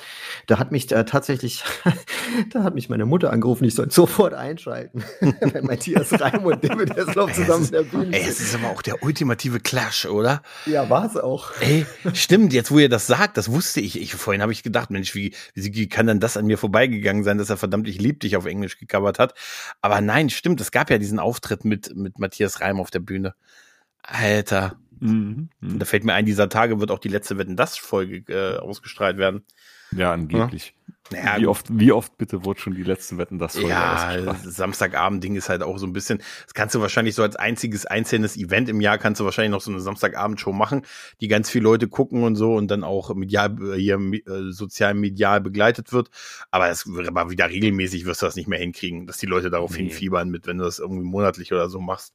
Da hat mich äh, tatsächlich, da hat mich meine Mutter angerufen, ich soll sofort einschalten, wenn Matthias Reim und David Hasselhoff zusammen in der Bühne Ey, es sind. ist aber auch der ultimative Clash, oder? Ja, war es auch. Ey, stimmt, jetzt wo ihr das sagt, das wusste ich. ich vorhin habe ich gedacht, Mensch, wie, wie kann denn das an mir vorbeigegangen sein, dass er verdammt ich lieb dich auf Englisch gecovert hat. Aber nein, stimmt, es gab ja diesen Auftritt mit, mit Matthias Reim auf der Bühne. Alter, Mhm. Mhm. da fällt mir ein, dieser Tage wird auch die letzte Wetten das Folge äh, ausgestrahlt werden. Ja, angeblich. Naja, wie oft, wie oft bitte wurde schon die letzten Wetten das Folge Ja, Samstagabend-Ding ist halt auch so ein bisschen, das kannst du wahrscheinlich so als einziges einzelnes Event im Jahr kannst du wahrscheinlich noch so eine Samstagabendshow machen, die ganz viele Leute gucken und so und dann auch medial, äh, hier äh, sozial medial begleitet wird. Aber das wird aber wieder regelmäßig wirst du das nicht mehr hinkriegen, dass die Leute darauf Nee. hinfiebern mit, wenn du das irgendwie monatlich oder so machst.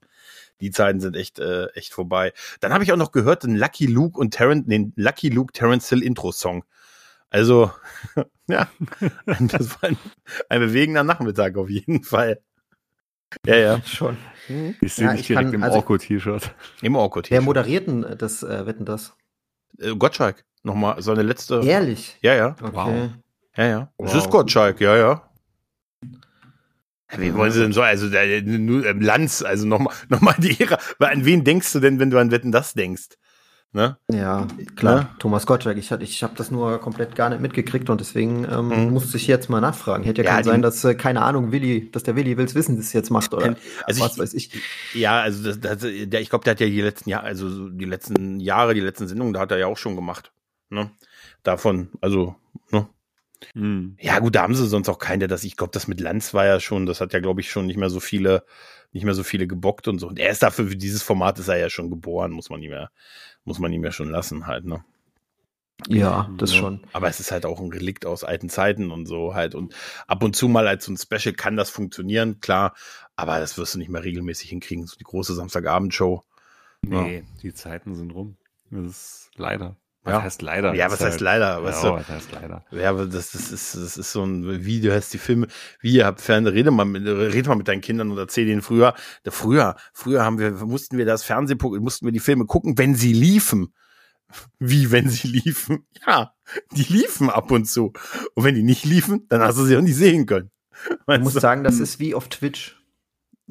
Die Zeiten sind echt, äh, echt vorbei. Dann habe ich auch noch gehört, den Lucky Luke und Terrence, den Lucky Luke Terrence Hill Intro-Song. Also, ja, ein, das war ein, ein bewegender Nachmittag auf jeden Fall. Ja, ja. Schon. Ich sehe Ja, dich ich direkt kann- im also- Orko-T-Shirt. Im Orkut. Wer moderierten äh, das äh, Wetten das? äh, Gottschalk. Nochmal seine letzte. Ehrlich? Ja, ja. Okay. Ja, ja. Es Wow. ist Gottschalk, ja, ja. Wie wollen Sie denn so? Also, der, nur, ähm, Lanz, also nochmal noch mal die Ehre. Weil An wen denkst du denn, wenn du an Wetten das denkst? Ne? Ja, klar. Ne? Thomas Gottschalk. Ich, hatte- ich habe das nur komplett gar nicht mitgekriegt und deswegen ähm, Mhm. musste ich jetzt mal nachfragen. Hätte ja, Ja, die- sein, dass, äh, keine Ahnung, Willi, dass der Willi will's wissen, das jetzt macht oder Also was ich- weiß ich. Ja, also das, das, der, ich glaube, der hat ja die letzten Jahre, also so die letzten Jahre, die letzten Sendungen, da hat er ja auch schon gemacht. Ne? Davon, also, ne? Mhm. Ja, gut, da haben sie sonst auch keinen, der das, ich glaube, das mit Lanz war ja schon, das hat ja, glaube ich, schon nicht mehr so viele, nicht mehr so viele gebockt und so. Und er ist dafür, für dieses Format ist er ja schon geboren, muss man nicht mehr, muss man nicht mehr schon lassen halt, ne? Ja, das Ja. schon. Aber es ist halt auch ein Relikt aus alten Zeiten und so halt. Und ab und zu mal als so ein Special kann das funktionieren, klar. Aber das wirst du nicht mehr regelmäßig hinkriegen. So die große Samstagabendshow. Nee, die Zeiten sind rum. Das ist leider. Was Ja. heißt leider? Ja, Das was heißt leider? Ja, Weißt du? was heißt leider? Ja, aber das, das, ist, das ist so ein Video, hast die Filme, wie ihr habt Fernsehen, rede mal mit, rede mal mit deinen Kindern und erzähl denen früher, da früher, früher haben wir, mussten wir das Fernsehen, mussten wir die Filme gucken, wenn sie liefen. Wie, wenn sie liefen? Ja, die liefen ab und zu. Und wenn die nicht liefen, dann hast du sie auch nicht sehen können. Ich Weißt muss du? sagen, das ist wie auf Twitch.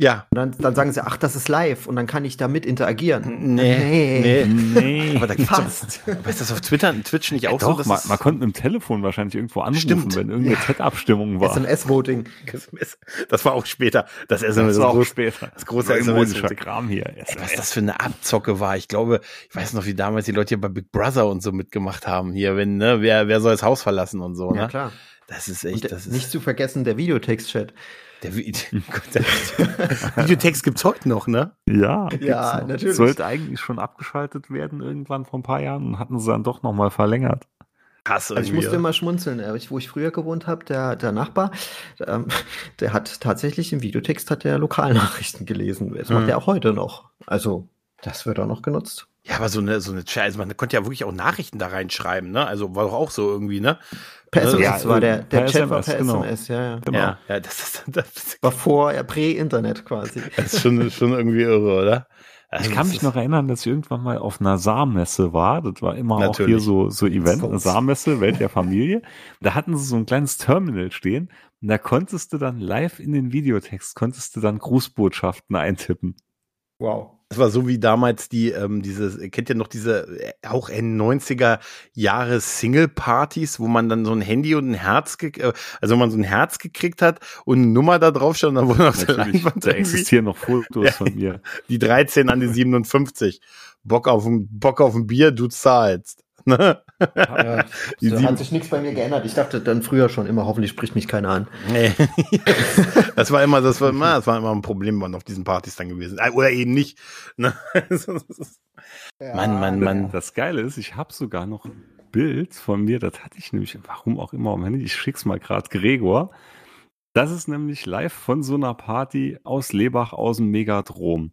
Ja. Und dann, dann sagen sie, ach, das ist live und dann kann ich damit interagieren. Nee, nee. Nee. Aber da gibt's doch, Fast. aber ist das auf Twitter, Twitch nicht Ja, auch so? doch, man, man konnte mit dem Telefon wahrscheinlich irgendwo anrufen, Stimmt. wenn irgendeine Chat-Abstimmung war. SMS-Voting. SMS, das war auch später. Das SMS das war auch groß- später. das große Neumodischer SMS. Kram hier. Ey, was das für eine Abzocke war. Ich glaube, ich weiß noch, wie damals die Leute hier bei Big Brother und so mitgemacht haben. Hier, wenn, ne, wer, wer soll das Haus verlassen und so, ne? Ja, klar. Das ist Und echt, der, das ist, nicht zu vergessen, der Videotext-Chat. Der Videotext gibt's heute noch, ne? Ja, Ja, natürlich. Sollte eigentlich schon abgeschaltet werden irgendwann vor ein paar Jahren und hatten sie dann doch nochmal verlängert. Krass Also ich musste immer schmunzeln, wo ich früher gewohnt habe, der, der Nachbar, ähm, der hat tatsächlich im Videotext hat der Lokalnachrichten gelesen. Das macht Mhm. er auch heute noch. Also das wird auch noch genutzt. Ja, aber so eine, so eine Chat, also man konnte ja wirklich auch Nachrichten da reinschreiben, ne? Also war doch auch so irgendwie, ne? Per Ja, SMS war der, der per Chat war SMS, per genau. SMS, ja, ja. Genau. Ja, ja, das ist, das War vor, ja, Prä-Internet quasi. ist schon, schon irgendwie irre, oder? Also Ich kann das mich noch erinnern, dass ich irgendwann mal auf einer Saarmesse war. Das war immer auch Natürlich. hier so, so Event, eine. Saarmesse, Welt der Familie. Da hatten sie so ein kleines Terminal stehen und da konntest du dann live in den Videotext, konntest du dann Grußbotschaften eintippen. Wow. Das war so wie damals die, ähm, diese, kennt ihr noch diese äh, auch Ende 90er Jahre Single-Partys, wo man dann so ein Handy und ein Herz, äh, also man so ein Herz gekriegt hat und eine Nummer da drauf stand, dann wurde auf der Leinwand da existieren noch Fotos Ja. von mir. die 13 an die 57. Bock auf ein, Bock auf ein Bier, du zahlst. Ne? Ja, da hat sich nichts bei mir geändert. Ich dachte dann früher schon immer, hoffentlich spricht mich keiner an. Nee. das war immer, das war immer, das war immer ein Problem wann auf diesen Partys dann gewesen. Äh, Oder eben nicht. Ne? Mann, Mann, Mann. Das Geile ist, ich habe sogar noch ein Bild von mir, das hatte ich nämlich, warum auch immer am Handy, ich schick's mal gerade Gregor. Das ist nämlich live von so einer Party aus Lebach aus dem Megadrom.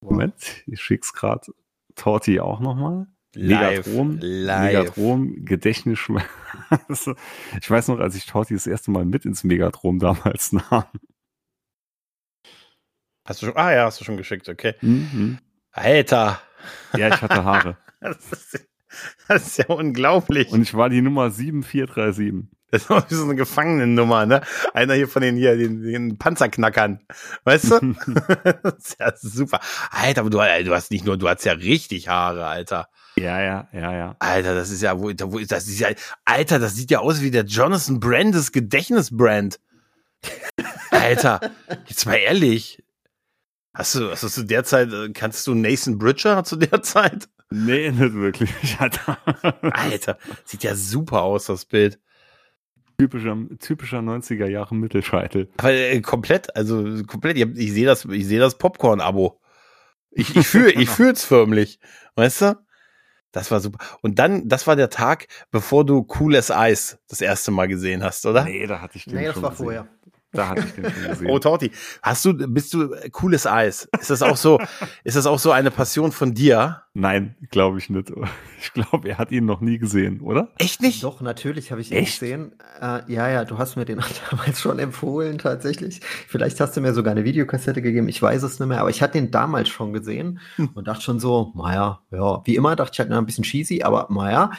Moment, ich schick's gerade Torti auch nochmal. Live, Megadrom, live. Megadrom, Gedächtnis. Also, ich weiß noch, als ich Torti das erste Mal mit ins Megadrom damals nahm. Hast du schon, ah ja, hast du schon geschickt, okay. Mhm. Alter. Ja, ich hatte Haare. Das ist, das ist ja unglaublich. Und ich war die Nummer 7437. Das ist so eine Gefangenennummer, ne? Einer hier von den hier, den, den Panzerknackern. Weißt du? das ist ja super. Alter, aber du, du hast nicht nur, du hast ja richtig Haare, Alter. Ja, ja, ja, ja. Alter, das ist ja, wo, wo das ist ja, Alter, das sieht ja aus wie der Jonathan Brandes Gedächtnisbrand. Alter, jetzt mal ehrlich. Hast du, hast du zu der Zeit, äh, kannst du Nathan Bridger zu der Zeit? Nee, nicht wirklich. Alter. Alter, sieht ja super aus, das Bild. typischer, typischer 90er Jahre Mittelscheitel. Aber äh, komplett, also komplett, ich, ich sehe das, ich sehe das Popcorn-Abo. Ich, ich fühle, ich fühl's förmlich. Weißt du? Das war super. Und dann, das war der Tag, bevor du Cool as Ice das erste Mal gesehen hast, oder? Nee, da hatte ich den Nee, das schon war gesehen. vorher. Da hatte ich den schon gesehen. Oh, Torti, hast du, bist du äh, cooles Eis? Ist das auch so, ist das auch so eine Passion von dir? Nein, glaube ich nicht. Ich glaube, er hat ihn noch nie gesehen, oder? Echt nicht? Doch, natürlich habe ich ihn Echt? gesehen. Äh, ja, ja, du hast mir den damals schon empfohlen, tatsächlich. Vielleicht hast du mir sogar eine Videokassette gegeben, ich weiß es nicht mehr, aber ich hatte den damals schon gesehen und dachte schon so, naja, ja, wie immer dachte ich halt na, ein bisschen cheesy, aber naja.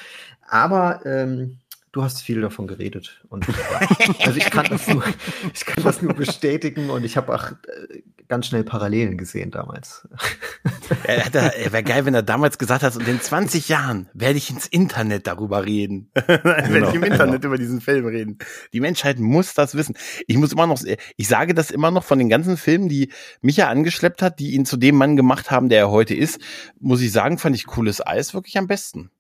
Aber ähm, du hast viel davon geredet. Und also ich kann das nur, ich kann das nur bestätigen und ich habe auch äh, ganz schnell Parallelen gesehen damals. Er, er wäre geil, wenn er damals gesagt hat, und in 20 Jahren werde ich ins Internet darüber reden. werde ich im Internet über diesen Film reden. Die Menschheit muss das wissen. Ich muss immer noch, ich sage das immer noch von den ganzen Filmen, die Micha angeschleppt hat, die ihn zu dem Mann gemacht haben, der er heute ist, muss ich sagen, fand ich cooles Eis wirklich am besten.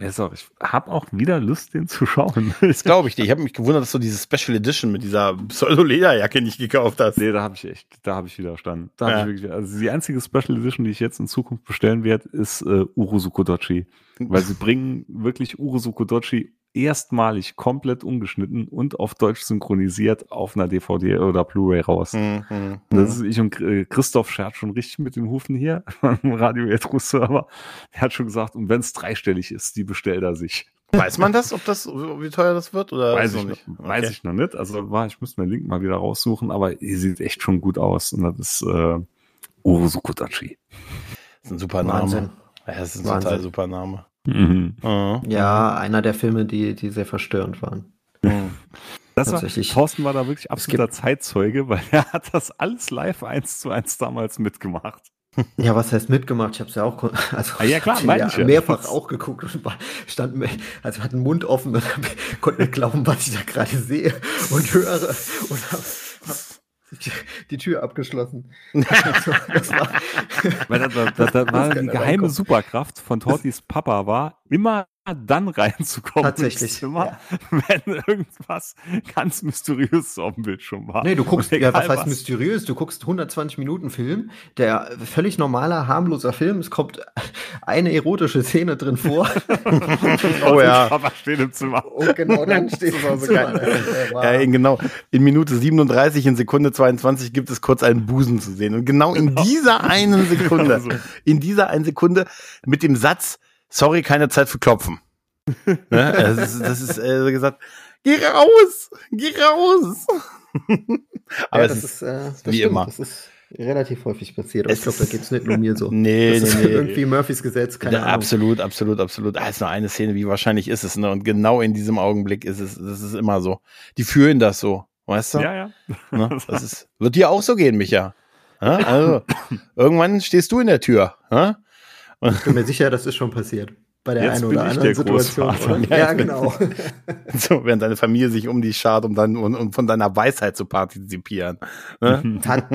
Ja, so, ich habe auch wieder Lust, den zu schauen. Das glaube ich dir. Ich habe mich gewundert, dass du diese Special Edition mit dieser Pseudo-Lederjacke nicht gekauft hast. Nee, da habe ich echt, da habe ich widerstanden. Da Ja. hab ich wirklich, also die einzige Special Edition, die ich jetzt in Zukunft bestellen werde, ist äh, Uruzuko Dochi. Weil sie bringen wirklich Uruzuko Dochi erstmalig komplett umgeschnitten und auf Deutsch synchronisiert auf einer DVD oder Blu-ray raus. Hm, hm, Das ist ich und äh, Christoph schert schon richtig mit den Hufen hier am Radio Retro Server. Er hat schon gesagt, und wenn es dreistellig ist, die bestellt er sich. Weiß man das, ob das, wie teuer das wird? Oder Weiß ich, noch nicht. weiß ich noch nicht. Also war, ich müsste mir den Link mal wieder raussuchen, aber die sieht echt schon gut aus. Und das ist äh, Dachi. Das ist ein super Name. Wahnsinn. Ja, das ist ein Wahnsinn. total super Name. Mhm. Ja, einer der Filme, die, die sehr verstörend waren. Das war. Thorsten war da wirklich absoluter Zeitzeuge, weil er hat das alles live eins zu eins damals mitgemacht. Ja, was heißt mitgemacht? Ich habe es ja auch, also Ah, ja, klar, ich hab's meine ich ja. mehrfach auch geguckt und war, stand mir, also hatte den Mund offen und konnte nicht glauben, was ich da gerade sehe und höre und hab, hab die, Tür abgeschlossen. Das war, Weil da, da, da, da war die geheime reinkommen. Superkraft von Tortis Papa war, immer dann reinzukommen Tatsächlich, ins Zimmer, wenn irgendwas ganz mysteriöses auf dem Bildschirm war. Nee, du guckst, ja, was heißt mysteriös? Du guckst 120 Minuten Film, der völlig normaler, harmloser Film. Es kommt eine erotische Szene drin vor. Oh ja. Papa steht im Zimmer. Und genau dann steht so geil. Ja, in genau. In Minute 37, in Sekunde 22 gibt es kurz einen Busen zu sehen. Und genau in dieser einen Sekunde, Genau so. in dieser einen Sekunde mit dem Satz, sorry, keine Zeit für Klopfen. ne? Das ist, das ist äh, gesagt, geh raus, geh raus. Aber ja, es das ist, ist, äh, das wie stimmt. immer. Das ist relativ häufig passiert. Ich glaube, da geht es nicht nur mir so. nee, das nee, ist nee. irgendwie Murphys Gesetz, keine Ja, Ahnung. absolut, absolut, absolut. Ah, ist nur eine Szene, wie wahrscheinlich ist es, ne? Und genau in diesem Augenblick ist es, das ist immer so. Die fühlen das so, weißt du? Ja, ja. Ne? Das ist, wird dir auch so gehen, Micha. Ja? Also, irgendwann stehst du in der Tür. Ja? Ich bin mir sicher, das ist schon passiert. Bei der Jetzt einen oder anderen der Situation. Oder? Ja, genau. So, während deine Familie sich um dich schart, um dann und, und von deiner Weisheit zu partizipieren. Ne? Tat,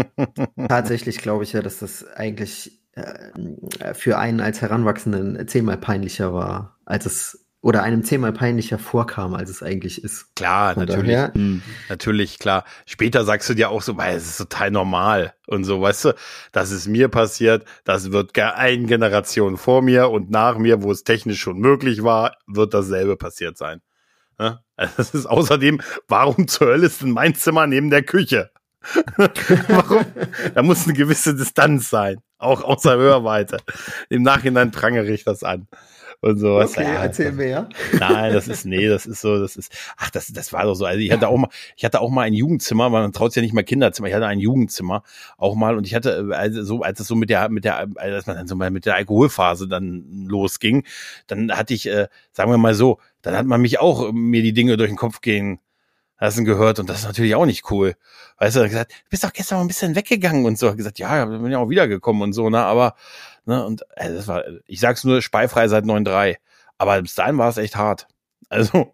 tatsächlich glaube ich ja, dass das eigentlich äh, für einen als Heranwachsenden zehnmal peinlicher war als es oder einem zehnmal peinlicher vorkam, als es eigentlich ist. Klar, Von natürlich. daher- Hm. Natürlich, klar. Später sagst du dir auch so, weil es ist total normal und so, weißt du, das ist mir passiert, das wird gar eine Generation vor mir und nach mir, wo es technisch schon möglich war, wird dasselbe passiert sein. Ja? Also Das ist außerdem, warum zur Hölle ist denn mein Zimmer neben der Küche? warum? Da muss eine gewisse Distanz sein, auch außer Hörweite. Im Nachhinein prangere ich das an. Und so. weißt du, Okay, ja, erzähl mehr. Nein, das ist, nee, das ist so, das ist, ach, das, das war doch so. Also ich hatte auch mal, ich hatte auch mal ein Jugendzimmer, weil man traut ja nicht mal Kinderzimmer. Ich hatte ein Jugendzimmer auch mal und ich hatte, also so, als es so mit der, mit der, als man dann so mal mit der Alkoholphase dann losging, dann hatte ich, äh, sagen wir mal so, dann hat man mich auch äh, mir die Dinge durch den Kopf gehen lassen gehört und das ist natürlich auch nicht cool. Weißt du, gesagt, du bist doch gestern mal ein bisschen weggegangen und so. Hat gesagt, ja, bin ja auch wiedergekommen und so, ne, aber, ne, und äh, das war, ich sag's nur, speifrei seit 9.3. Aber bis dahin war es echt hart. Also,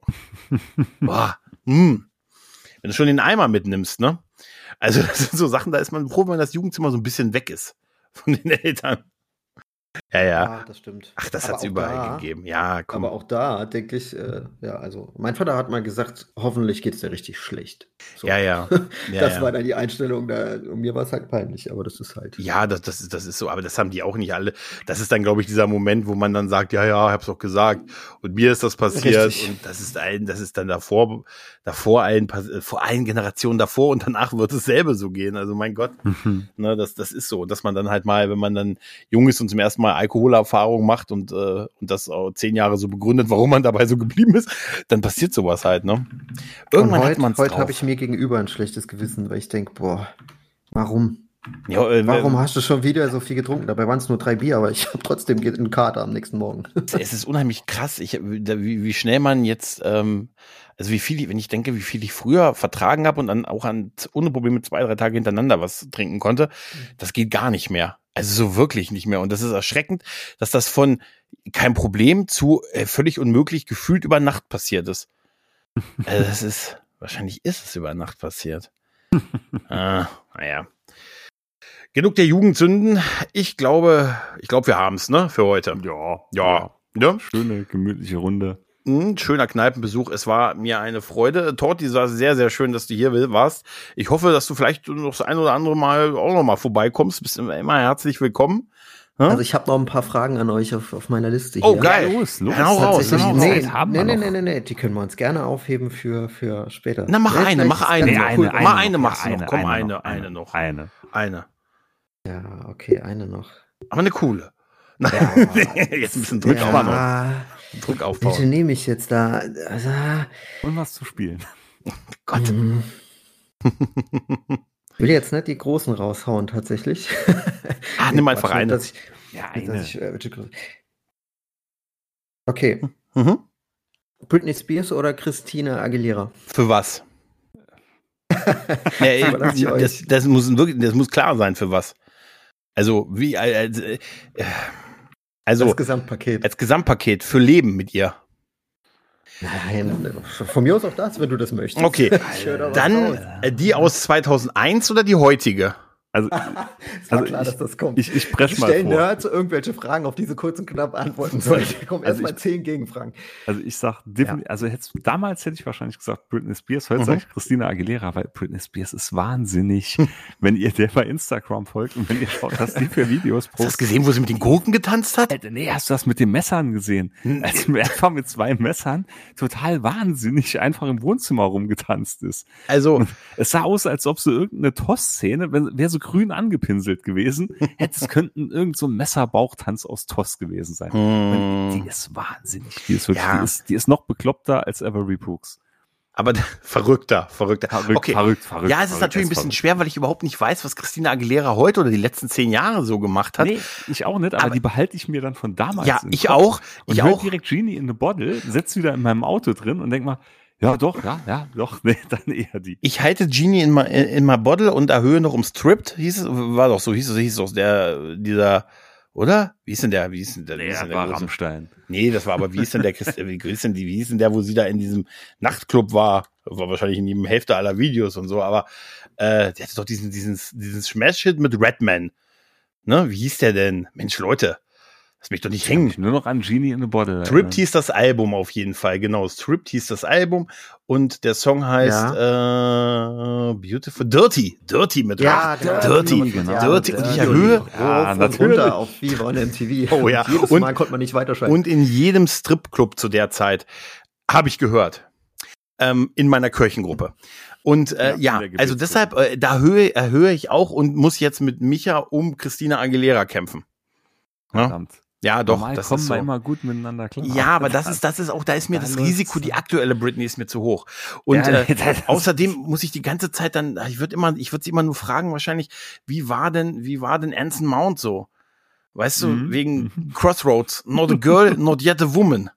boah, mh. wenn du schon den Eimer mitnimmst, ne? Also, das sind so Sachen, da ist man froh, wenn das Jugendzimmer so ein bisschen weg ist von den Eltern. Ja, ja. das stimmt. Ach, das hat's auch überall da- gegeben. Ja, komm. Aber auch da denke ich, äh, ja, also mein Vater hat mal gesagt, hoffentlich geht's dir richtig schlecht. So. ja, ja. ja das ja. war dann die Einstellung, da, und mir war es halt peinlich, aber das ist halt. Ja, das, das, ist, das ist so, aber das haben die auch nicht alle. Das ist dann, glaube ich, dieser Moment, wo man dann sagt, ja, ja, hab's doch gesagt. Und mir ist das passiert. Richtig. Und das ist ein, das ist dann davor, davor allen, äh, vor allen Generationen davor und danach wird es selber so gehen. Also mein Gott, Mhm. ne, das, das ist so. Dass man dann halt mal, wenn man dann jung ist und zum ersten Mal Alkoholerfahrung macht und, äh, und das auch zehn Jahre so begründet, warum man dabei so geblieben ist, dann passiert sowas halt, ne? Irgendwann und hat heute, man's heute habe ich mir gegenüber ein schlechtes Gewissen, weil ich denke, boah, warum? ja, äh, Warum hast du schon wieder so viel getrunken? Dabei waren es nur drei Bier, aber ich habe trotzdem einen Kater am nächsten Morgen. es ist unheimlich krass, ich, wie, wie schnell man jetzt, ähm, also wie viel, ich- wenn ich denke, wie viel ich früher vertragen habe und dann auch an, ohne Probleme zwei, drei Tage hintereinander was trinken konnte, das geht gar nicht mehr. Also so wirklich nicht mehr. Und das ist erschreckend, dass das von kein Problem zu äh, völlig unmöglich gefühlt über Nacht passiert ist. Also das ist, wahrscheinlich ist es über Nacht passiert. ah, naja. Genug der Jugendsünden. Ich glaube, ich glaube, wir haben's, ne, für heute. Ja, Ja. Ja. Schöne, gemütliche Runde. Ein schöner Kneipenbesuch. Es war mir eine Freude. Torti, es war sehr, sehr schön, dass du hier warst. Ich hoffe, dass du vielleicht noch das ein oder andere Mal auch noch mal vorbeikommst. Bist immer, immer herzlich willkommen. Ja? Also ich habe noch ein paar Fragen an euch auf, auf meiner Liste Oh, hier. geil. Ja, los, los. Hau raus, raus. nee, nee, wir nee, noch. nee, nee, nee, die können wir uns gerne aufheben für, für später. Na, mach Ja, eine, mach eine. Nee, cool. eine, Mal eine noch, machst du ja, noch. Komm, eine, eine noch. Eine. Eine. Ja, okay, eine noch. Aber eine coole. Ja. Jetzt ein bisschen Druck, ja, aufbauen. Druck welche aufbauen. nehme ich jetzt da? Also, Und was zu spielen. Gott. hm. will jetzt nicht die großen raushauen, tatsächlich. Ah, nimm einfach eine. dass ich- Ja, dass ich, äh, Okay, Mhm. Britney Spears oder Christina Aguilera? Für was? ich euch. das, das muss wirklich, das muss klar sein, für was. Also, wie, äh, äh, also, das Gesamtpaket. als Gesamtpaket für Leben mit ihr. Nein, von mir aus auch das, wenn du das möchtest. Okay, dann äh, die aus 2001 oder die heutige? Also, Es war also klar, ich- dass das kommt. ich, ich presche mal Stellen vor. Nerds irgendwelche Fragen, auf diese kurz und knapp antworten soll. Da kommen Also erstmal zehn Gegenfragen. Also ich sag definitiv, also hätt's, damals hätte ich wahrscheinlich gesagt Britney Spears, heute Mhm. sage ich Christina Aguilera, weil Britney Spears ist wahnsinnig, wenn ihr der bei Instagram folgt und wenn ihr schaut, was die für Videos Hast du das postet. gesehen, wo sie mit den Gurken getanzt hat? Alter, nee, hast du das mit den Messern gesehen? Als sie einfach mit zwei Messern total wahnsinnig einfach im Wohnzimmer rumgetanzt ist. Also, Es sah aus, als ob so irgendeine Toss-Szene, wenn- wäre so grün angepinselt gewesen, hätte es könnten irgend so ein Messerbauchtanz aus Toss gewesen sein. Und Die ist wahnsinnig. Die ist wirklich, Ja. die, ist, die ist noch bekloppter als Avery Brooks. aber verrückter, verrückter. Verrückt, okay. verrückt, verrückt. Ja, es ist natürlich ein bisschen verrückt. schwer, weil ich überhaupt nicht weiß, was Christina Aguilera heute oder die letzten zehn Jahre so gemacht hat. Nee, ich auch nicht, aber, Aber- die behalte ich mir dann von damals. ja, ich Kopf auch. Und Ich auch. direkt Genie in the Bottle, setz wieder in meinem Auto drin und denk mal, ja, doch, ja, ja, doch, nee, dann eher die. Ich halte Genie in my, in my bottle und erhöhe noch um Stripped, hieß es, war doch so, hieß es, hieß es doch der, dieser, oder? Wie ist denn der, wie ist denn der, wie ist Der denn der war große? Nee, Nee, das war aber, wie ist denn der, Christ- wie ist denn die, wie ist denn der, wo sie da in diesem Nachtclub war? War wahrscheinlich in jedem Hälfte aller Videos und so, aber, äh, der hatte doch diesen, diesen, diesen Smash-Hit mit Redman. Ne, wie hieß der denn? Mensch, Leute. Lass mich doch nicht hängen. mich nur noch an Genie in a Bottle. Trip hieß das Album auf jeden Fall, genau. Trip hieß das Album und der Song heißt äh, Beautiful Dirty. Dirty mit Ach, der- Dirty, genau. Dirty. Und ich erhöhe. Ja, und runter auf Viva und MTV. Oh ja. Und jedes Und- Mal konnte man nicht weiterschalten. Und in jedem Stripclub zu der Zeit habe ich gehört. Ähm, in meiner Kirchengruppe. Und äh, Ja, ja, also deshalb, äh, da höhe, erhöhe ich auch und muss jetzt mit Micha um Christina Aguilera kämpfen. Ja, Verdammt. ja doch, Normal das kommen ist wir so. immer gut miteinander klar. Ja, aber das ist, das ist auch, da ist mir Da das. Risiko, die aktuelle Britney ist mir zu hoch. Und Ja, äh, außerdem muss ich die ganze Zeit dann, ich würde immer, ich würde sie immer nur fragen, wahrscheinlich, wie war denn, wie war denn Anson Mount so? Weißt du, Mhm. wegen Crossroads, not a girl, not yet a woman.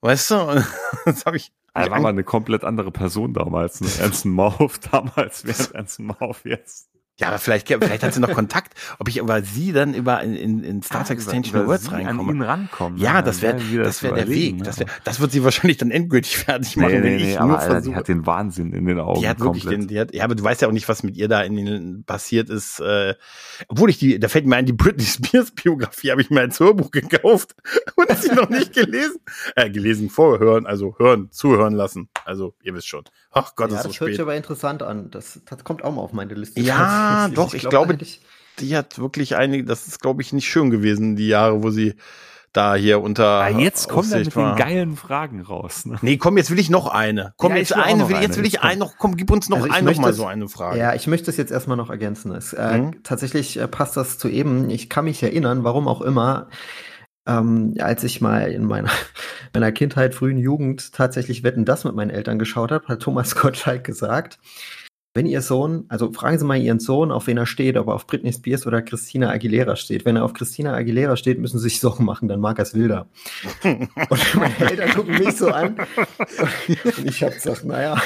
Weißt du? Das habe ich. Er war mal eine komplett andere Person damals. Ne? Ernst Mauf damals während Ernst Mauf jetzt. Ja, aber vielleicht, vielleicht hat sie noch Kontakt, ob ich über sie dann über in, in, in Star Trek Strange New Worlds An ihn reinkomme. rankommen. Ja, das wäre das zu wär der Weg. ne? Das, wär, das wird sie wahrscheinlich dann endgültig fertig machen, nee, nee, wenn nee, ich aber nur Alter, die versuche. hat den Wahnsinn in den Augen. Die hat wirklich komplett. den, die hat, ja, aber du weißt ja auch nicht, was mit ihr da in den passiert ist. Äh, obwohl ich die, da fällt mir ein, die Britney Spears Biografie habe ich mir als Hörbuch gekauft und sie noch nicht gelesen. Äh, gelesen vorhören, also hören, zuhören lassen. Also ihr wisst schon. Ach Gott, ja, ist so das hört sich spät. aber interessant an. Das, das kommt auch mal auf meine Liste. Ja, tatsächlich. doch, ich glaub, glaube, ich- Die hat wirklich einige, das ist glaube ich nicht schön gewesen, die Jahre, wo sie da hier unter Ah, jetzt kommt er mit den war. geilen Fragen raus. Ne? Nee, komm, jetzt will ich noch eine. Komm, Ja, jetzt ich will eine, will, jetzt eine. will ich einen noch, komm, gib uns noch Also ich einen, noch mal es- so eine Frage. Ja, ich möchte es jetzt erstmal noch ergänzen. Es, äh, Mhm. Tatsächlich äh, passt das zu eben. Ich kann mich erinnern, warum auch immer, ähm, als ich mal in meiner, meiner Kindheit, frühen Jugend tatsächlich Wetten, das mit meinen Eltern geschaut habe, hat Thomas Gottschalk gesagt, wenn Ihr Sohn, also fragen Sie mal Ihren Sohn, auf wen er steht, ob er auf Britney Spears oder Christina Aguilera steht. Wenn er auf Christina Aguilera steht, müssen Sie sich Sorgen machen, dann mag er es wilder. Und meine Eltern gucken mich so an und ich habe gesagt, naja,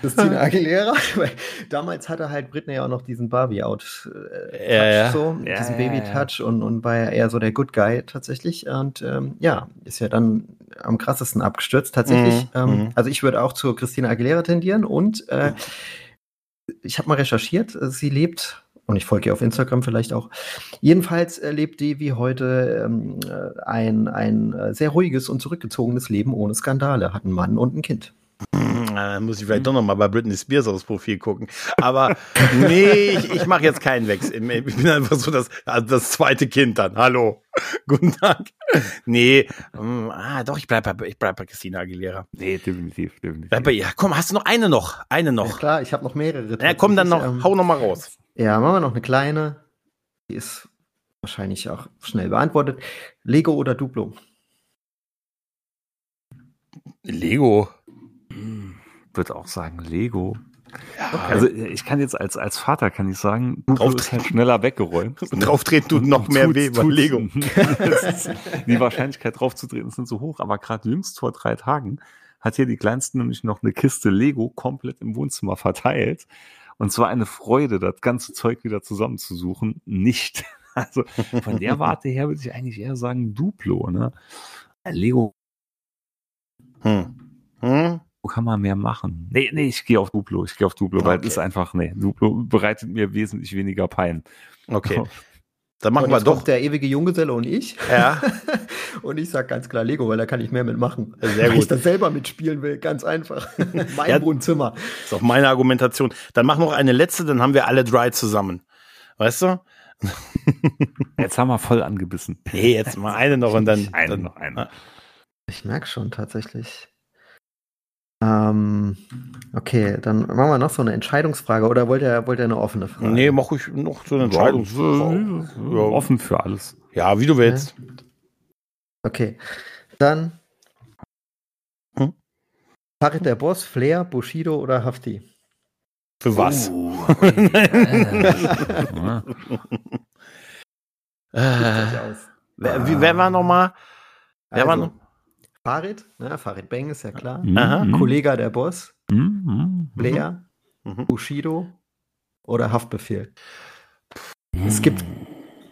Christina Aguilera, weil damals hatte halt Britney auch noch diesen Barbie-Out, äh, Ja, ja. so, Ja, diesen Baby-Touch und, und war ja eher so der Good Guy tatsächlich. Und ähm, ja, ist ja dann am krassesten abgestürzt. Tatsächlich, Mhm, ähm, mhm. also ich würde auch zu Christina Aguilera tendieren und äh, ich habe mal recherchiert, äh, sie lebt, und ich folge ihr auf Instagram vielleicht auch, jedenfalls äh, lebt die wie heute ähm, äh, ein, ein sehr ruhiges und zurückgezogenes Leben ohne Skandale, hat einen Mann und ein Kind. Äh, muss ich vielleicht doch noch mal bei Britney Spears aufs Profil gucken. Aber nee, ich, ich mache jetzt keinen Wechsel. Ich bin einfach so das, also das zweite Kind dann. Hallo. Guten Tag. Nee, ähm, ah, doch, ich bleib bei, ich bleib bei Christina Aguilera. Nee, definitiv, definitiv. Bleib bei ihr. Komm, hast du noch eine noch? Eine Ja, noch. klar, ich habe noch mehrere. Ja, komm dann noch, ähm, hau noch mal raus. Ja, machen wir noch eine kleine. Die ist wahrscheinlich auch schnell beantwortet. Lego oder Duplo? Lego. Würde auch sagen Lego. Ja, Also ich kann jetzt als, als Vater kann ich sagen, Duplo Drauf ist halt schneller weggeräumt. drauf treten tut noch mehr weh bei Lego. Die Wahrscheinlichkeit draufzutreten ist nicht so hoch, aber gerade jüngst vor drei Tagen hat hier die Kleinsten nämlich noch eine Kiste Lego komplett im Wohnzimmer verteilt. Und zwar eine Freude, das ganze Zeug wieder zusammenzusuchen. Nicht. Also von der Warte her würde ich eigentlich eher sagen Duplo. Ne? Lego Hm. Hm? Kann man mehr machen. Nee, nee, ich gehe auf Duplo. Ich gehe auf Duplo, weil es Okay. ist einfach, nee, Duplo bereitet mir wesentlich weniger Pein. Okay. Dann machen und wir jetzt doch. kommt der ewige Junggeselle und ich. Ja. und ich sag ganz klar Lego, weil da kann ich mehr mitmachen. Sehr Weil gut. ich das selber mitspielen will, ganz einfach. mein Ja. Wohnzimmer. ist auch meine Argumentation. Dann mach noch eine letzte, dann haben wir alle drei zusammen. Weißt du? Jetzt haben wir voll angebissen. Nee, jetzt mal eine noch und dann. Eine dann noch, eine. Ich merke schon tatsächlich. Ähm, okay, dann machen wir noch so eine Entscheidungsfrage oder wollt ihr, wollt ihr eine offene Frage? Nee, mach ich noch so eine Entscheidung. Ja, offen für alles. Ja, wie du willst. Okay, dann Hm? Farid der Boss, Flair, Bushido oder Hafti? Für was? Oh. Äh, wer, wer war noch mal? Wer war Also, noch? Farid, ne, Farid Bang ist ja klar. Aha. Mhm. Kollege der Boss, Mhm, mhm. Mhm. Bushido oder Haftbefehl. Es gibt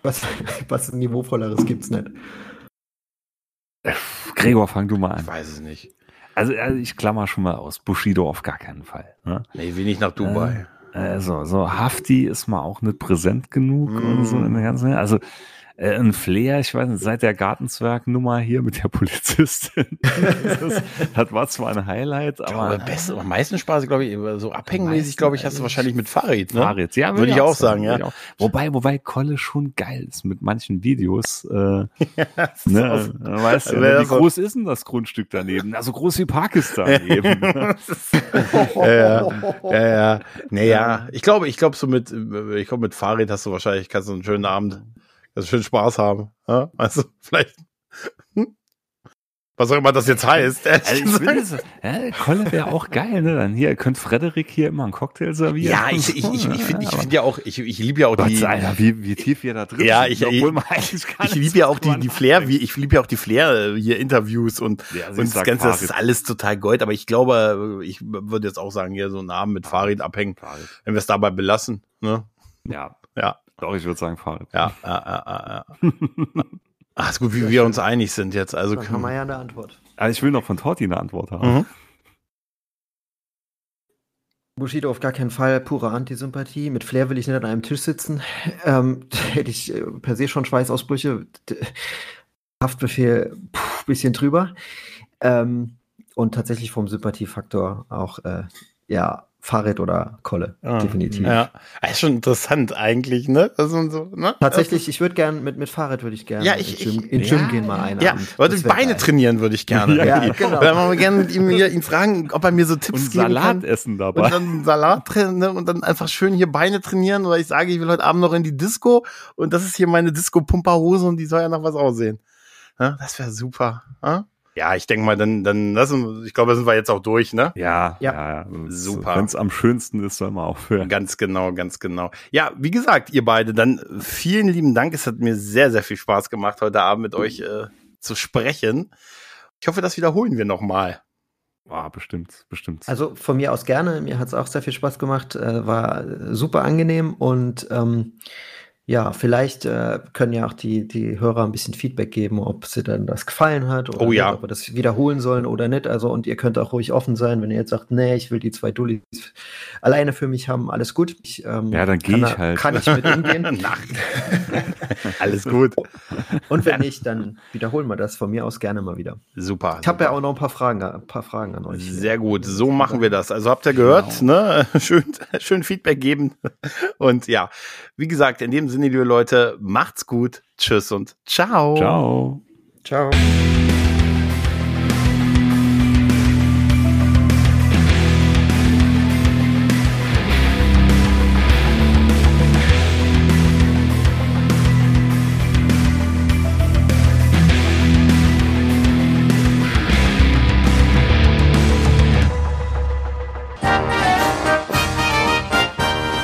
was, was niveauvolleres gibt's nicht. Gregor, fang du mal Ich an. weiß es nicht. Also, also ich klammer schon mal aus. Bushido auf gar keinen Fall. Ne? Nee, will nicht nach Dubai. Also, so Hafti ist mal auch nicht präsent genug Mhm. und so in der ganzen, also Äh, ein Flair, ich weiß nicht, seit der Gartenzwerg-Nummer hier mit der Polizistin. das, das, war zwar ein Highlight, aber. aber best, am meisten Spaß, glaube ich, so abhängmäßig, glaube ich, hast du wahrscheinlich mit Fahrrad, ne? Fahrrad, ja, würde ich auch sagen, sagen ja. Wobei, wobei Kolle schon geil ist mit manchen Videos. Äh, ja, ne, weißt du, wie groß ist denn das Grundstück daneben? Also groß wie Pakistan eben. ja, ja, ja, ja. Naja, ich glaube, ich glaube so mit, ich glaube mit Fahrrad hast du wahrscheinlich, kannst du einen schönen Abend also schön Spaß haben. Ja? Also vielleicht. Hm? Was auch immer das jetzt heißt. Also ich finde, so, ja, Kolle wäre auch geil, ne? Dann hier, könnt Frederik hier immer einen Cocktail servieren. Ja, ich, ich, ich, ich finde ich find ja auch, ich, ich liebe ja auch Gott die. Alter, wie, wie tief wir da drin ja, ich, sind, obwohl man eigentlich gar Ich liebe ja auch die, die Flair, wie, ich liebe ja auch die Flair hier Interviews und, ja, also und das Ganze, Farid. das ist alles total Gold, aber ich glaube, ich würde jetzt auch sagen, hier so einen Abend mit Farid abhängen, Farid. wenn wir es dabei belassen, ne? Ja. Ja. Doch, ich würde sagen Fahrrad. Ja, ja, ja, ja. ja. Ach, ist gut, wie wir uns einig sind jetzt. Also Dann haben wir ja eine Antwort. Also ich will noch von Torti eine Antwort haben. Mhm. Bushido auf gar keinen Fall, pure Antisympathie. Mit Flair will ich nicht an einem Tisch sitzen. Ähm, hätte ich äh, per se schon Schweißausbrüche. Haftbefehl, puh, bisschen drüber. Ähm, und tatsächlich vom Sympathiefaktor auch, äh, ja, Fahrrad oder Kolle, ah, definitiv. Ja, das ist schon interessant eigentlich, ne? Also so, ne? Tatsächlich, ich würde gern mit mit Fahrrad würde ich gerne ja, ich, in Gym, in Gym ja, gehen mal einen Ja, weil ich Beine geil. trainieren würde ich gerne. ja, genau. Dann machen wir gerne ihn, ihn fragen, ob er mir so Tipps und geben Salat kann. essen dabei. Und dann Salat trainieren ne? und dann einfach schön hier Beine trainieren, weil ich sage, ich will heute Abend noch in die Disco und das ist hier meine Disco-Pumperhose und die soll ja noch was aussehen. Ja, das wäre super. Ja? Ja, ich denke mal, dann, dann lassen, ich glaube, da sind wir jetzt auch durch, ne? Ja, ja, ja super. Wenn es am schönsten ist, soll man auch hören. Ganz genau, ganz genau. Ja, wie gesagt, ihr beide, dann vielen lieben Dank. Es hat mir sehr, sehr viel Spaß gemacht, heute Abend mit euch äh, zu sprechen. Ich hoffe, das wiederholen wir nochmal. War bestimmt, bestimmt. Also von mir aus gerne. Mir hat es auch sehr viel Spaß gemacht. Äh, war super angenehm und ähm, ja, vielleicht äh, können ja auch die, die Hörer ein bisschen Feedback geben, ob sie dann das gefallen hat oder oh, nicht, ja. ob wir das wiederholen sollen oder nicht. Also, und ihr könnt auch ruhig offen sein, wenn ihr jetzt sagt, nee, ich will die zwei Dullis alleine für mich haben, alles gut. Ich, ähm, ja, dann gehe ich halt. Kann ich mit umgehen. alles gut. Und wenn nicht, dann wiederholen wir das von mir aus gerne mal wieder. Super. Ich habe ja auch noch ein paar Fragen, ein paar Fragen an euch. Sehr gut. So machen wir das. Also habt ihr gehört, genau. ne? Schön, schön Feedback geben. Und ja, wie gesagt, in dem Sinne, liebe Leute, macht's gut. Tschüss und ciao. Ciao. Ciao.